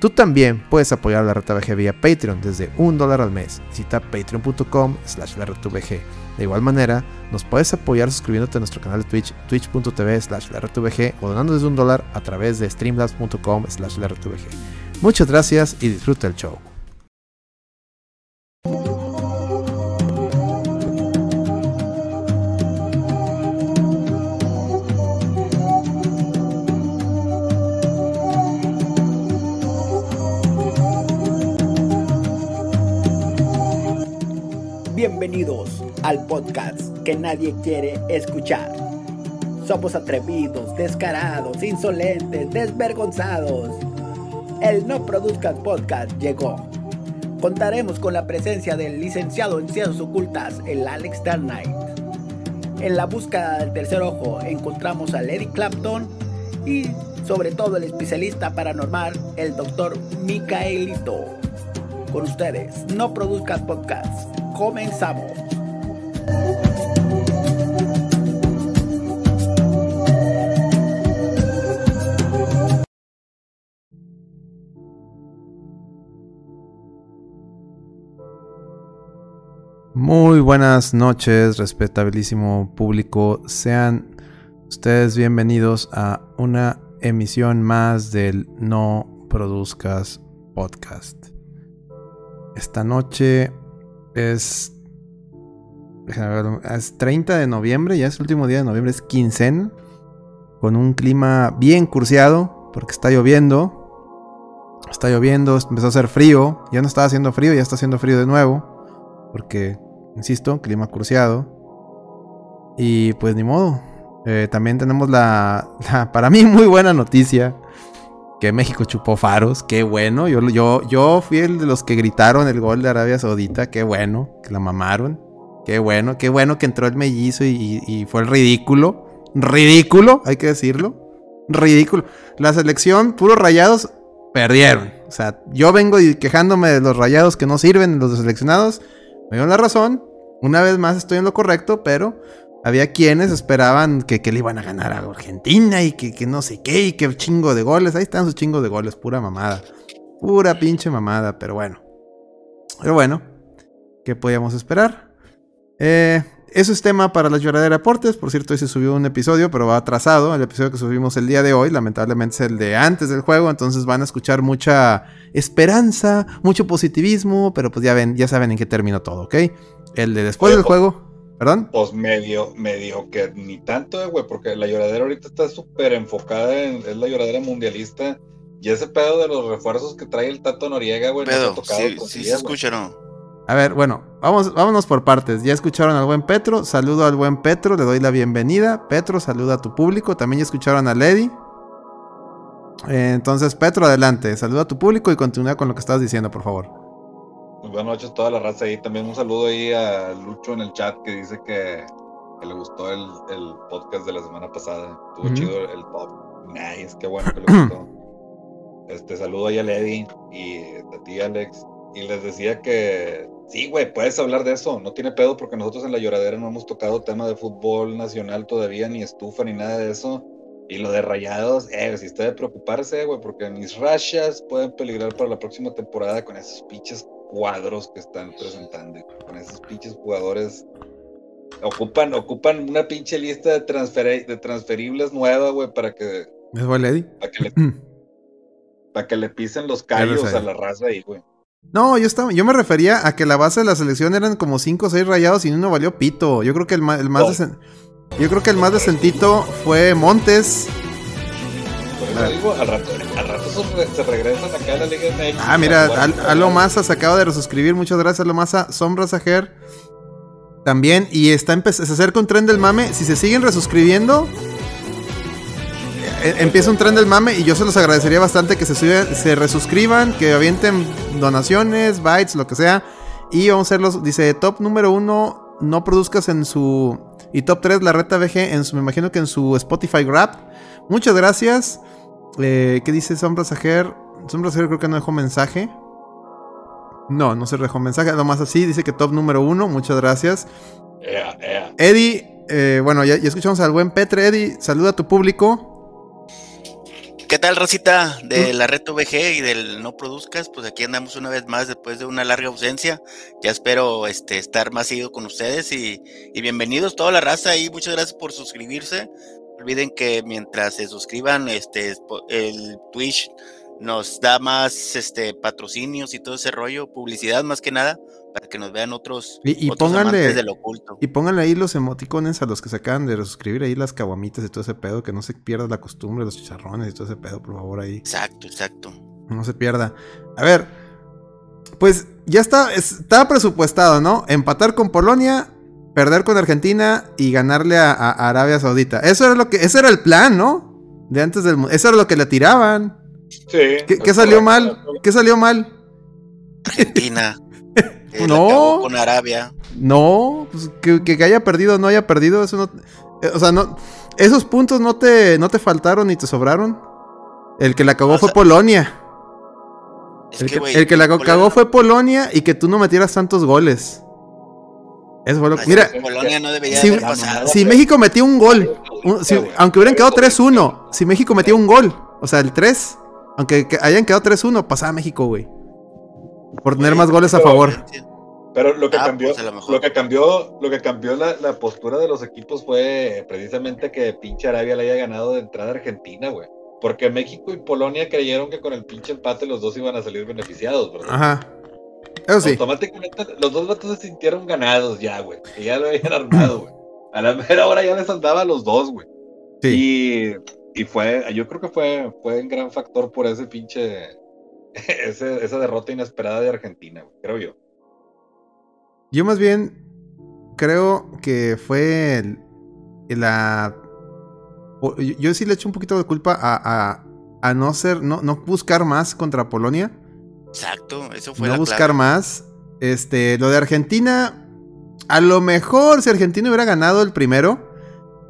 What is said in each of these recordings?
Tú también puedes apoyar la RTVG vía Patreon desde un dólar al mes. Visita patreon.com slash la De igual manera, nos puedes apoyar suscribiéndote a nuestro canal de Twitch, twitch.tv slash la o donando desde un dólar a través de streamlabs.com slash la Muchas gracias y disfruta el show. Bienvenidos al podcast que nadie quiere escuchar. Somos atrevidos, descarados, insolentes, desvergonzados. El No Produzcas Podcast llegó. Contaremos con la presencia del licenciado en Ciencias Ocultas, el Alex Dark Knight. En la búsqueda del tercer ojo encontramos a Lady Clapton y sobre todo el especialista paranormal, el doctor Micaelito. Con ustedes, No Produzcas Podcast comenzamos. Muy buenas noches, respetabilísimo público. Sean ustedes bienvenidos a una emisión más del No Produzcas Podcast. Esta noche es. Es 30 de noviembre, ya es el último día de noviembre, es quincena. Con un clima bien curseado, porque está lloviendo. Está lloviendo, empezó a hacer frío. Ya no estaba haciendo frío, ya está haciendo frío de nuevo. Porque, insisto, clima curseado. Y pues ni modo. Eh, también tenemos la, para mí, muy buena noticia que México chupó faros, qué bueno. Yo, yo, yo fui el de los que gritaron el gol de Arabia Saudita, qué bueno, que la mamaron. Qué bueno, qué bueno que entró el mellizo y, fue el ridículo. Ridículo, hay que decirlo. Ridículo. La selección, puros rayados, perdieron. O sea, yo vengo quejándome de los rayados que no sirven, los seleccionados. Me dio la razón. Una vez más estoy en lo correcto, pero había quienes esperaban que, le iban a ganar a Argentina y que, no sé qué, y que chingo de goles. Ahí están sus chingos de goles, pura mamada. Pura pinche mamada, pero bueno. Pero bueno, ¿qué podíamos esperar? Eh, eso es tema para las lloradera aportes. Por cierto, hoy se subió un episodio, pero va atrasado. El episodio que subimos el día de hoy, lamentablemente, es el de antes del juego. Entonces van a escuchar mucha esperanza, mucho positivismo. Pero pues ya ven, ya saben en qué terminó todo, ¿ok? El de después del juego. ¿Perdón? Pues medio, medio que ni tanto, eh, güey, porque la lloradera ahorita está súper enfocada en, es la lloradera mundialista. Y ese pedo de los refuerzos que trae el Tato Noriega, güey, pedo, no sí, sí se escucharon. A ver, bueno, vamos, vámonos por partes. Ya escucharon al buen Petro, saludo al buen Petro, le doy la bienvenida. Petro, saluda a tu público. También ya escucharon a Lady. Eh, entonces, Petro, adelante, saluda a tu público y continúa con lo que estabas diciendo, por favor. Muy buenas noches a toda la raza ahí. También un saludo ahí a Lucho en el chat que dice que, le gustó el, podcast de la semana pasada. Estuvo chido el top. Nice, qué bueno que le gustó. Este saludo ahí a Lady y a ti, Alex. Y les decía que sí, güey, puedes hablar de eso. No tiene pedo porque nosotros en la lloradera no hemos tocado tema de fútbol nacional todavía, ni estufa, ni nada de eso. Y lo de rayados, eh, si está de preocuparse, güey, porque mis rayas pueden peligrar para la próxima temporada con esos pinches cuadros que están presentando con esos pinches jugadores. Ocupan, ocupan una pinche lista de, transfer de transferibles nueva, güey, para que. ¿Es Lady? Para que le, para que le pisen los callos a la raza ahí, güey. No, yo estaba, yo me refería a que la base de la selección eran como 5 o 6 rayados y uno valió pito. Yo creo que el, más, el más yo creo que el más decentito fue Montes, al rato, se regresan acá a la Liga MX. Ah, mira, Alo Massa se acaba de resuscribir. Muchas gracias, Alo Massa. Sombra Sajer también. Y está se acerca un tren del mame. Si se siguen resuscribiendo, eh, empieza un tren del mame y yo se los agradecería bastante que se, se resuscriban, que avienten donaciones, bytes, lo que sea. Y vamos a hacerlos, dice, top número uno, no produzcas en su... Y top 3, la reta VG, en su, me imagino que en su Spotify Grab. Muchas gracias. Eh, ¿Qué dice Sombra Sajer? Sombra Sajer creo que no dejó mensaje. No, no se dejó mensaje, más así. Dice que top número uno, muchas gracias. Eddie, eh, bueno, ya, ya, escuchamos al buen Petre. Eddie, saluda a tu público. ¿Qué tal, Rosita? De la Reto VG y del No Produzcas, pues aquí andamos una vez más después de una larga ausencia. Ya espero este, estar más seguido con ustedes y, bienvenidos toda la raza y muchas gracias por suscribirse. Olviden que mientras se suscriban, este, el Twitch nos da más este, patrocinios y todo ese rollo, publicidad más que nada, para que nos vean otros, y, y pónganle, del oculto. Y pónganle ahí los emoticones a los que se acaban de suscribir ahí las caguamitas y todo ese pedo, que no se pierda la costumbre, los chicharrones y todo ese pedo, por favor, ahí. Exacto, exacto. No se pierda. A ver, pues ya está, estaba presupuestado, ¿no? Empatar con Polonia, perder con Argentina y ganarle a, Arabia Saudita. Eso era lo que, ese era el plan, ¿no? De antes del eso era lo que le tiraban. Sí. ¿Qué, salió mal? ¿Qué salió mal? Argentina. no. Con Arabia. No, pues que, haya perdido o no haya perdido, eso no. Eh, o sea, no. Esos puntos no te, no te faltaron ni te sobraron. El que la cagó fue Polonia. el, que, la cagó fue Polonia y que tú no metieras tantos goles. Eso fue lo que. Mira, si, México metía un gol, aunque hubieran quedado 3-1, si México metía un gol, o sea, el 3, aunque hayan quedado 3-1, pasaba México, güey. Por tener más goles a favor. Pero lo que ah, cambió, pues, lo, que cambió, lo que cambió la, postura de los equipos fue precisamente que pinche Arabia le haya ganado de entrada a Argentina, güey. Porque México y Polonia creyeron que con el pinche empate los dos iban a salir beneficiados, ¿verdad? Ajá. Eso sí. Automáticamente los dos vatos se sintieron ganados ya, güey. Que ya lo habían armado, güey. A la mera hora ya les andaba a los dos, güey. Sí. Y, y, fue, yo creo que fue, fue un gran factor por ese pinche esa derrota inesperada de Argentina, creo yo. Yo más bien creo que fue la... Yo, sí le echo un poquito de culpa a, a, no ser, no, no, buscar más contra Polonia. Exacto, eso fue. No buscar más. Este, lo de Argentina, a lo mejor si Argentina hubiera ganado el primero,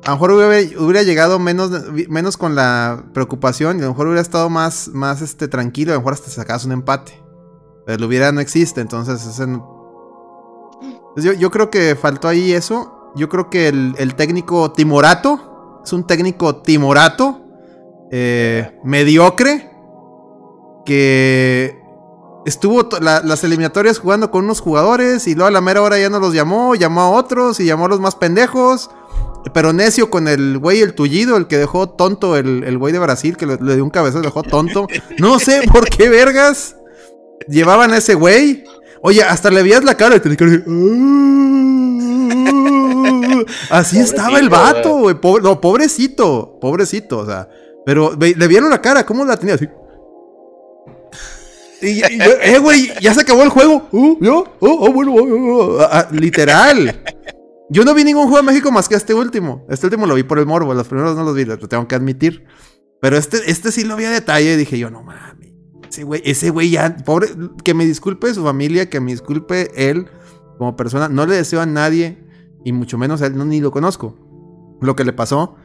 a lo mejor hubiera, llegado menos, menos con la preocupación y a lo mejor hubiera estado más, más este, tranquilo, a lo mejor hasta sacabas un empate. Pero lo hubiera no existe, entonces yo, yo, creo que faltó ahí eso. Yo creo que el, técnico Timorato es un técnico Timorato, eh, mediocre, que estuvo las eliminatorias jugando con unos jugadores y luego a la mera hora ya no los llamó, llamó a otros y llamó a los más pendejos. Pero necio con el güey, el tullido, el que dejó tonto, el, güey de Brasil, que le, dio un cabezazo, dejó tonto. No sé por qué vergas llevaban a ese güey. Oye, hasta le veías la cara y te Así estaba el vato, güey. no, pobrecito, pobrecito, o sea. Pero le vieron la cara, ¿cómo la tenía así? Y, eh, güey, ya se acabó el juego. Uh, ¿yo? Oh, oh, oh, ah, ah, literal. Yo no vi ningún juego de México más que este último. Este último lo vi por el morbo, los primeros no los vi, lo tengo que admitir. Pero este, este sí lo vi a detalle y dije yo, no mames. Ese güey, ese güey ya, pobre, que me disculpe su familia, que me disculpe él como persona. No le deseo a nadie, y mucho menos a él, no, ni lo conozco, lo que le pasó.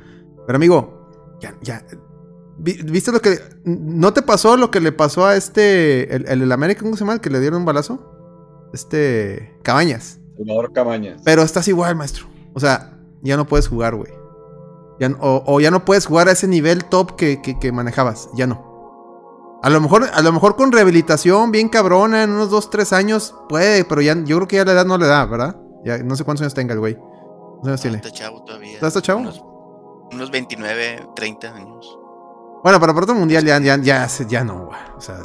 Pero amigo, ya, ya. ¿Viste lo que... ¿No te pasó lo que le pasó a este... El, el, América, ¿cómo se llama? El que le dieron un balazo. Este... Cabañas. Cabañas. Pero estás igual, maestro. O sea, ya no puedes jugar, güey. o, ya no puedes jugar a ese nivel top que, manejabas. Ya no. A lo, mejor, a lo mejor con rehabilitación bien cabrona, en unos 2, 3 años, puede, pero ya, yo creo que ya la edad no le da, ¿verdad? Ya, no sé cuántos años tenga el güey. ¿Cuántos años tiene? Está chavo todavía. ¿Está, chavo? Unos, 29, 30 años. Bueno, para Puerto Mundial ya, ya, ya, ya no, güey. O sea.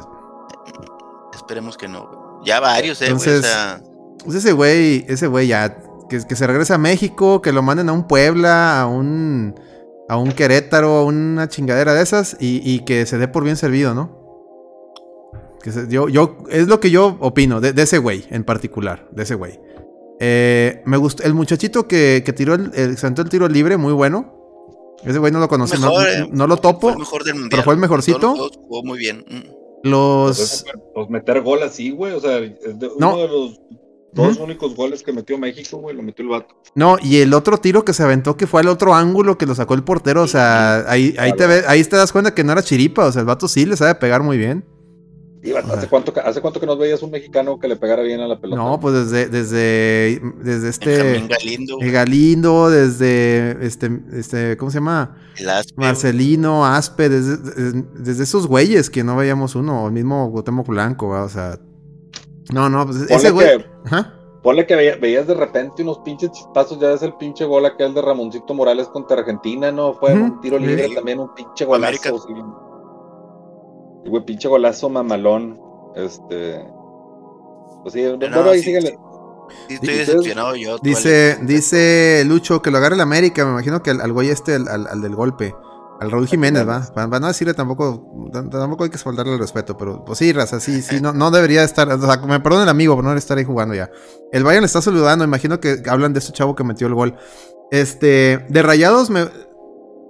Esperemos que no, Ya varios, eh, Entonces, o sea pues ese güey, ese güey ya, que, se regrese a México, que lo manden a un Puebla, a un, a un Querétaro, a una chingadera de esas y, que se dé por bien servido, ¿no? Que yo, yo, es lo que yo opino de, ese güey en particular, de ese güey. Eh, me gustó, el muchachito que, tiró el, el, el tiro libre, muy bueno. Ese güey no lo conocí, no, Mejor, eh, no lo topo. Fue el mejor del mundial. pero fue el mejorcito. los Jugó muy bien. Mm. Los. Pues, pues meter gol así, güey. O sea, es de- No. uno de los dos únicos goles que metió México, güey, lo metió el vato. No, y el otro tiro que se aventó que fue al otro ángulo que lo sacó el portero. O sea, ahí, ahí, te, ve- ahí te das cuenta que no era chiripa. O sea, el vato sí le sabe pegar muy bien. ¿Hace, cuánto, que- ¿Hace cuánto que nos veías un mexicano que le pegara bien a la pelota? No, pues desde, desde, desde este. Benjamín Galindo, eh, Galindo, desde este, este, ¿cómo se llama? el Aspe, Marcelino, Aspe, desde, desde, desde esos güeyes que no veíamos uno, o el mismo Cuauhtémoc Blanco, ¿va? o sea. No, no, pues Ponle ese güey. que- Ajá. Ponle que veía- veías de repente unos pinches chispazos, ya ves el pinche gol aquel de Ramoncito Morales contra Argentina, ¿no? Fue un tiro libre Sí. también, un pinche América. golazo. sí. Y, güey, pinche golazo mamalón. Este. Pues sí, bueno, ahí sí, síguele. Sí, estoy Dice- decepcionado yo. Dice, dice Lucho que lo agarre el América, me imagino que al, al güey este, al, al- al del golpe. Al Raúl Jiménez, ¿va? Para no decirle tampoco, tampoco hay que faltarle el respeto, pero pues sí, raza, sí, sí, no, no debería estar, o sea, me perdone el amigo por no estar ahí jugando ya. El Bayern le está saludando, imagino que hablan de este chavo que metió el gol. Este, de rayados me,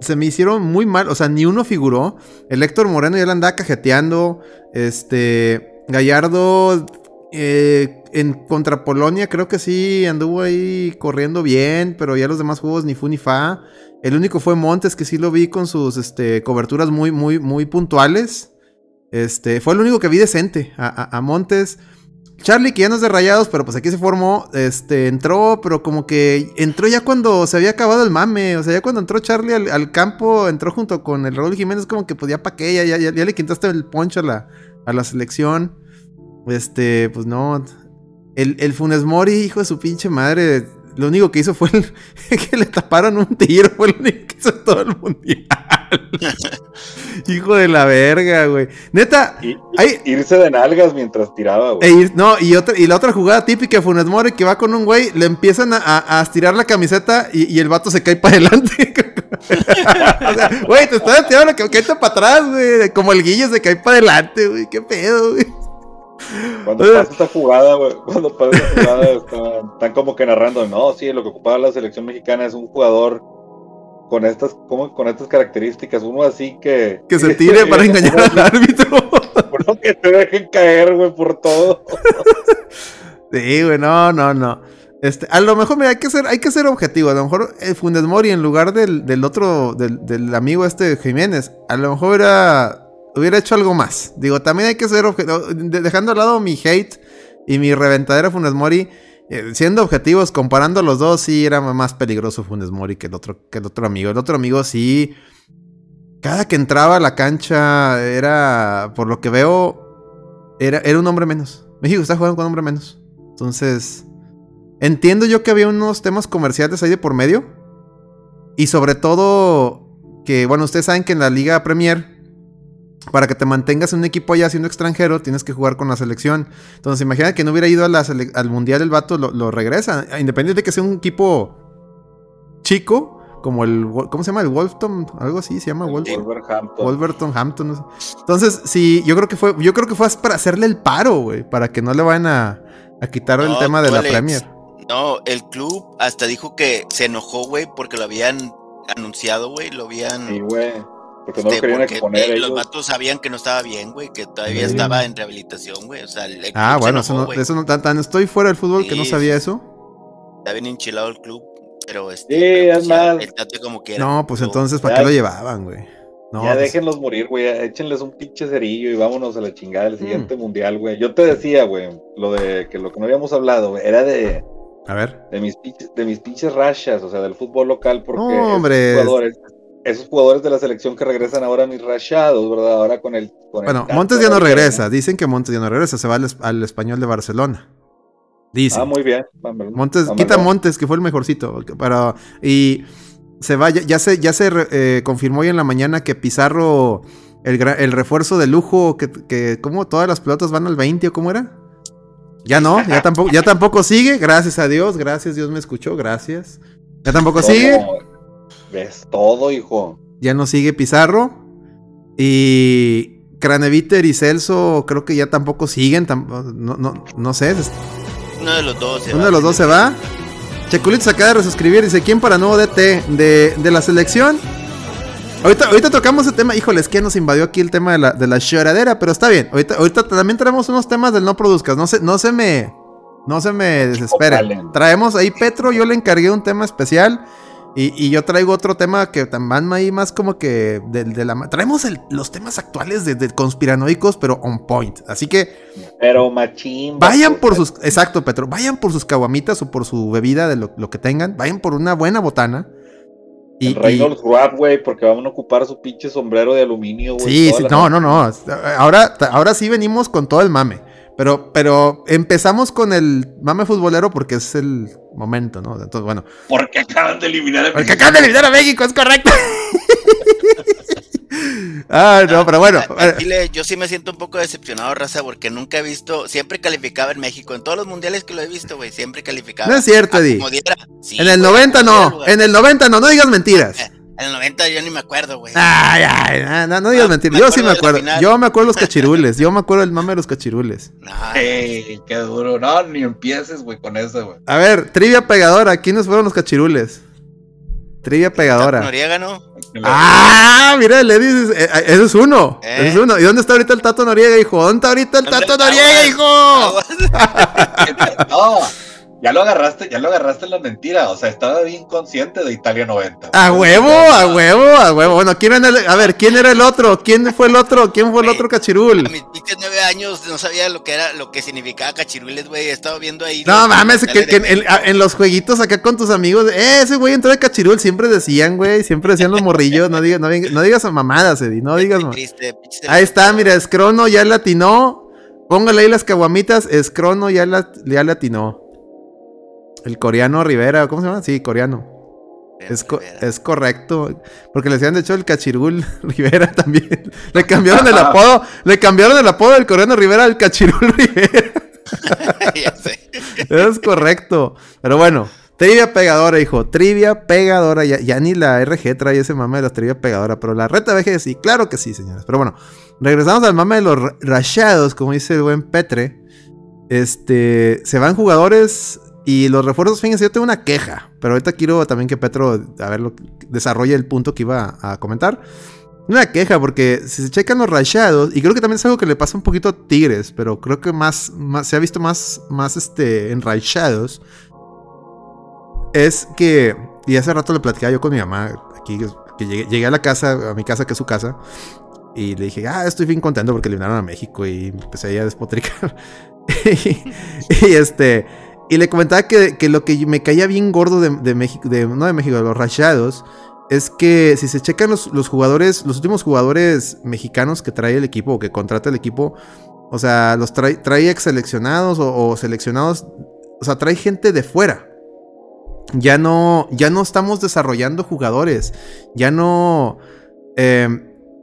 se me hicieron muy mal, o sea, ni uno figuró. El Héctor Moreno ya le andaba cajeteando, este, Gallardo eh, en contra Polonia creo que sí anduvo ahí corriendo bien, pero ya los demás juegos ni fu ni fa. El único fue Montes que sí lo vi con sus este, coberturas muy, muy, muy puntuales. Este, fue el único que vi decente a Montes. Charlie, que ya no es de rayados, pero pues aquí se formó, este, entró, pero como que entró ya cuando se había acabado el mame, o sea, ya cuando entró Charlie al, campo, entró junto con el Raúl Jiménez, como que pues ya pa' qué, ya, ya, ya- le quitaste el poncho a la, a la selección. Este, pues no. El, el Funes Mori, hijo de su pinche madre, lo único que hizo fue que le taparon un tiro, fue lo único que hizo todo el mundial. hijo de la verga, güey. Neta, Y, irse de nalgas mientras tiraba, güey. e ir- no, y, otra, y la otra jugada típica de Funes Mori que va con un güey, le empiezan a, a- a estirar la camiseta y, y el vato se cae para adelante. o sea, güey, te estás estirando la camiseta para atrás, güey. Como el guille se cae para adelante, güey. Qué pedo, güey. Cuando pasa esta jugada, güey, cuando pasa esta jugada, están, están como que narrando, no, sí, lo que ocupaba la selección mexicana es un jugador con estas, como, con estas características, uno así que... Que se tire para engañar al árbitro. Uno que te dejen caer, güey, por todo. Sí, güey, no, no, no. Este, a lo mejor, mira, hay que ser, hay que ser objetivo. A lo mejor el Funes Mori, en lugar del, del otro, del, del amigo este Jiménez, a lo mejor hubiera, hubiera hecho algo más. Digo, también hay que ser objetivo. de- Dejando al lado mi hate y mi reventadera Funes Mori, eh, siendo objetivos, comparando los dos, sí era más peligroso Funes Mori que el otro, que el otro amigo. El otro amigo sí. Cada que entraba a la cancha era, por lo que veo, era, era un hombre menos. México está jugando con un hombre menos. Entonces, entiendo yo que había unos temas comerciales ahí de por medio. Y sobre todo, que bueno, ustedes saben que en la Liga Premier, para que te mantengas en un equipo allá siendo extranjero, tienes que jugar con la selección. Entonces, imagina que no hubiera ido a la al Mundial el vato, lo, lo regresa. Independiente de que sea un equipo chico, como el, ¿cómo se llama? El Wolfton, algo así se llama Wolfton. Wolverhampton. Wolverton, Hampton, no sé. Entonces, sí, yo creo que fue, yo creo que fue para hacerle el paro, güey, para que no le vayan a, a quitar el tema de la Alex. Premier. No, el club hasta dijo que se enojó, güey, porque lo habían anunciado, güey, lo habían... Sí, güey. Porque no este, lo querían porque, exponer eh, ellos. los vatos sabían que no estaba bien, güey, que todavía Sí. estaba en rehabilitación, güey. O sea, el, Ah, bueno, eso no, güey. eso no tan, tan estoy fuera del fútbol que no sabía eso. Está bien enchilado el club, pero este... Sí, pero, es ya, más. El tate como quiera. No, pues Pero- entonces, ¿para ya- qué lo llevaban, güey? No, ya pues- déjenlos morir, güey. Échenles un pinche cerillo y vámonos a la chingada Mm. del siguiente mundial, güey. Yo te decía, güey, lo de que lo que no habíamos hablado, güey, era de, A ver. de mis pinches, de mis pinches rachas, o sea, del fútbol local, porque No, hombre. jugadores, esos jugadores de la selección que regresan ahora mis rachados, ¿verdad? Ahora con el. Con Bueno, Montes ya no regresa. Dicen que Montes ya no regresa. Se va al, es- al español de Barcelona. Dicen. Ah, muy bien. Montes, quita Montes, que fue el mejorcito. Pero, y se va, ya, ya se, ya se eh, confirmó hoy en la mañana que Pizarro, el, el refuerzo de lujo, que, que como todas las pelotas van al 20 o cómo era. Ya no, ya tampoco, ya tampoco sigue, gracias a Dios, gracias, Dios me escuchó, gracias. Ya tampoco sigue, Ves todo, hijo. ya no sigue Pizarro. Y Craneviter y Celso creo que ya tampoco siguen, tam- no, no, no sé, Uno de los dos se Uno va. de los dos se va. Checulito se acaba de resuscribir. Dice: ¿Quién para nuevo DT? De, de la selección. Ahorita, ahorita tocamos el tema, híjole, es que nos invadió aquí el tema de la, de la lloradera, pero está bien. Ahorita, ahorita también traemos unos temas del no produzcas. No se, no se me. No se me desesperen. Traemos ahí Petro, yo le encargué un tema especial. Y, y yo traigo otro tema que van ahí más como que de, de la... Traemos el- los temas actuales de, de conspiranoicos, pero on point. Así que Pero machín. vayan por sus... Exacto, Petro. Vayan por sus caguamitas o por su bebida de lo, lo que tengan. Vayan por una buena botana. Y, El Reynolds Wrap, güey, porque van a ocupar su pinche sombrero de aluminio, güey. Sí, sí, no, no, no. Ahora, ahora sí venimos con todo el mame. Pero, pero empezamos con el mame futbolero porque es el momento, ¿no? Entonces, bueno. Porque acaban de eliminar a Porque acaban de eliminar a México, es correcto. ah, no, pero bueno. Chile, yo sí me siento un poco decepcionado, raza, porque nunca he visto, siempre calificaba en México, en todos los mundiales que lo he visto, güey, siempre calificaba. No es cierto, a Eddie. Sí, En el güey, 90 a como diera no. En el 90 no. No digas mentiras. En el 90 yo ni me acuerdo, güey. Ay, ay, no, no, no digas Ah, mentiras. me Yo sí me acuerdo. Yo me acuerdo de los cachirules. Yo me acuerdo del mame de los cachirules. Ey, qué duro. No, ni empieces, güey, con eso, güey. A ver, trivia pegadora. ¿Quiénes fueron los cachirules? Trivia pegadora. Noriega, ¿no? Ah, mira, el Eddie, es- eh, eh, ese es uno. Eh. Ese es uno. ¿Y dónde está ahorita el Tato Noriega, hijo? ¿Dónde está ahorita el ¿Dónde Tato Noriega, hijo? No, ya lo agarraste, ya lo agarraste en la mentira. O sea, estaba bien consciente de Italia 90. A huevo, a huevo, a huevo. Bueno, ¿quién era el, a ver, ¿quién era el otro? ¿Quién fue el otro? ¿Quién fue el otro A cachirul? mis pinches nueve años no sabía lo que era, lo que significaba cachirules, güey. He estado viendo ahí. No mames, que, en, los jueguitos acá con tus amigos, eh, ese güey entró de cachirul, siempre decían, güey, siempre decían los morrillos, no digas, no, digas- no digas mamadas, Eddie, no digas triste, Ahí está, mira, Escrono ya latinó. Póngale ahí las caguamitas. Escrono ya, la, ya latinó. El coreano Rivera, ¿cómo se llama? Sí, coreano. Es, co- es correcto. Porque le decían, de hecho, el cachirul Rivera también. Le cambiaron el apodo. Le cambiaron el apodo del coreano Rivera al cachirul Rivera. ya sé. Es correcto. Pero bueno, trivia pegadora, hijo. Trivia pegadora. Ya, ya ni la RG trae ese mame de la trivia pegadora. Pero la reta VG sí, claro que sí, señores. Pero bueno, regresamos al mame de los ra- rayados, como dice el buen Petre. Este, se van jugadores y los refuerzos, fíjense, yo tengo una queja. Pero ahorita quiero también que Petro, a ver, desarrolle el punto que iba a, comentar. Una queja, porque si se checan los rayados, y creo que también es algo que le pasa un poquito a Tigres, pero creo que más, se ha visto más, más este, en rayados. Es que, y hace rato le platicaba yo con mi mamá, aquí, que llegué, a la casa, a mi casa, que es su casa, y le dije, ah, estoy bien contento porque eliminaron a México, y empecé ahí a despotricar. y este, y le comentaba que, que lo que me caía bien gordo de, de México, de, no de México, de los rayados, es que si se checan los, los jugadores, los últimos jugadores mexicanos que trae el equipo o que contrata el equipo, o sea, los trae, trae ex seleccionados o, seleccionados, o sea, trae gente de fuera. Ya no, ya no estamos desarrollando jugadores. Ya no. eh,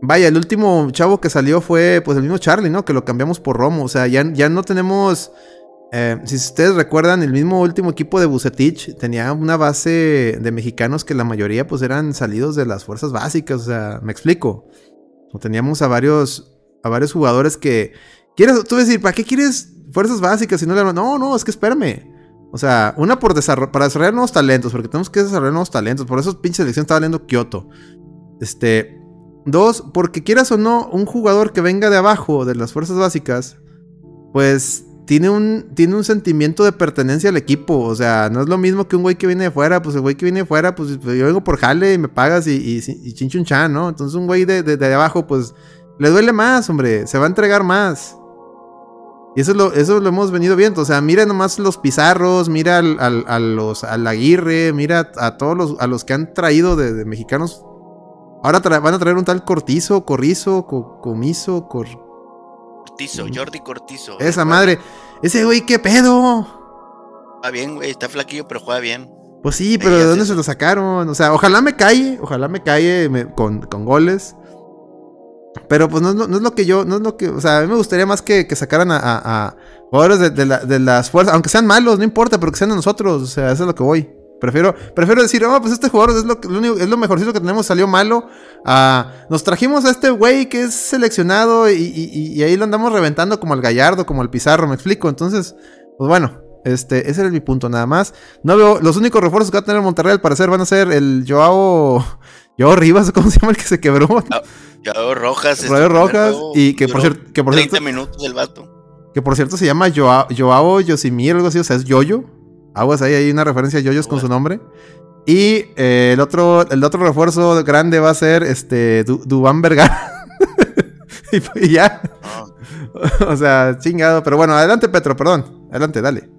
vaya, el último chavo que salió fue pues el mismo Charlie, ¿no? Que lo cambiamos por Romo. O sea, ya, ya no tenemos. Eh, si ustedes recuerdan, el mismo último equipo de Bucetich tenía una base de mexicanos que la mayoría pues eran salidos de las fuerzas básicas. O sea, me explico. Teníamos a varios, a varios jugadores que. ¿Quieres, tú decir, ¿para qué quieres fuerzas básicas si no le No, no, es que espérame. O sea, una por desarro- para desarrollar nuevos talentos, porque tenemos que desarrollar nuevos talentos. Por eso pinche selección estaba leyendo Kioto. Este. Dos, porque quieras o no, un jugador que venga de abajo, de las fuerzas básicas, pues tiene un, tiene un sentimiento de pertenencia al equipo. O sea, no es lo mismo que un güey que viene de fuera. Pues el güey que viene de fuera, pues yo vengo por jale y me pagas y, y, y chinchun ¿no? Entonces un güey de, de, de abajo, pues le duele más, hombre. Se va a entregar más. Y eso lo, eso lo hemos venido viendo. O sea, mira nomás los pizarros, mira al, al, los, al Aguirre, mira a todos los, a los que han traído de, mexicanos. Ahora van a traer un tal Cortizo, Corrizo, Co Comiso, Cor Cortizo, Jordi Cortizo. Esa madre. Ese güey, ¿qué pedo? Juega bien, güey, está flaquillo, pero juega bien. Pues sí, pero ¿de dónde se lo sacaron? O sea, ojalá me calle, ojalá me calle me- con, con goles. Pero pues no, es lo- no es lo que yo, no es lo que, o sea, a mí me gustaría más que, que sacaran a, a- a jugadores de, de la- de las fuerzas, aunque sean malos, no importa, pero que sean de nosotros, o sea, eso es lo que voy. Prefiero, prefiero decir, oh, pues este jugador es lo, lo único- es lo mejorcito que tenemos, salió malo. Ah, nos trajimos a este güey que es seleccionado y, y- y- y ahí lo andamos reventando como al Gallardo, como al Pizarro, me explico. Entonces, pues bueno, este, ese era mi punto nada más. No veo, los únicos refuerzos que va a tener Monterrey al parecer van a ser el Joao, Yo Rivas, ¿cómo se llama el que se quebró? Yo Rojas. este Radio Rojas. Y que por, cierto, que por 30 cierto. minutos el vato. Que por cierto se llama Joao, Joao Yosimir, algo así, o sea, es Yoyo. Aguas ahí, hay una referencia a Yoyos con su nombre. Y eh, el otro el otro refuerzo grande va a ser este Du- Dubán Vergara. y, y ya. No, o sea, chingado. Pero bueno, adelante, Petro, perdón. Adelante, dale.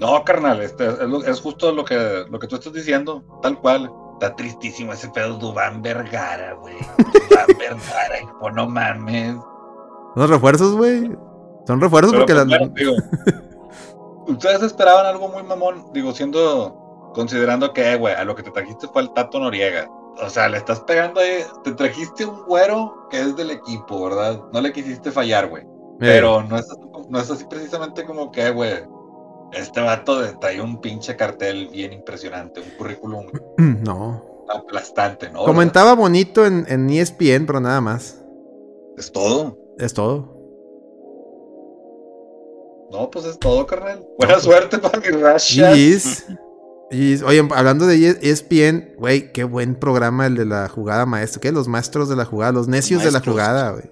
No, carnal, este, es, lo- es justo lo que, lo que tú estás diciendo, tal cual. Está tristísimo ese pedo Dubán Vergara, güey. Dubán Vergara, hijo, no mames. Son refuerzos, güey. Son refuerzos Pero, porque pues, las. digo, ustedes esperaban algo muy mamón, digo, siendo, considerando que, eh, güey, a lo que te trajiste fue al Tato Noriega. O sea, le estás pegando ahí, te trajiste un güero que es del equipo, ¿verdad? No le quisiste fallar, güey. Pero no es, no es así precisamente como que, güey, este vato de- trae un pinche cartel bien impresionante, un currículum No. aplastante, ¿no? Comentaba bonito en, en ESPN, pero nada más. Es todo. Es todo. No, pues es todo, carnal. Buena suerte para mi. Jeez. Oye, hablando de E ESPN, güey, qué buen programa el de la jugada maestro. ¿Qué? Los maestros de la jugada, los necios de la jugada, güey.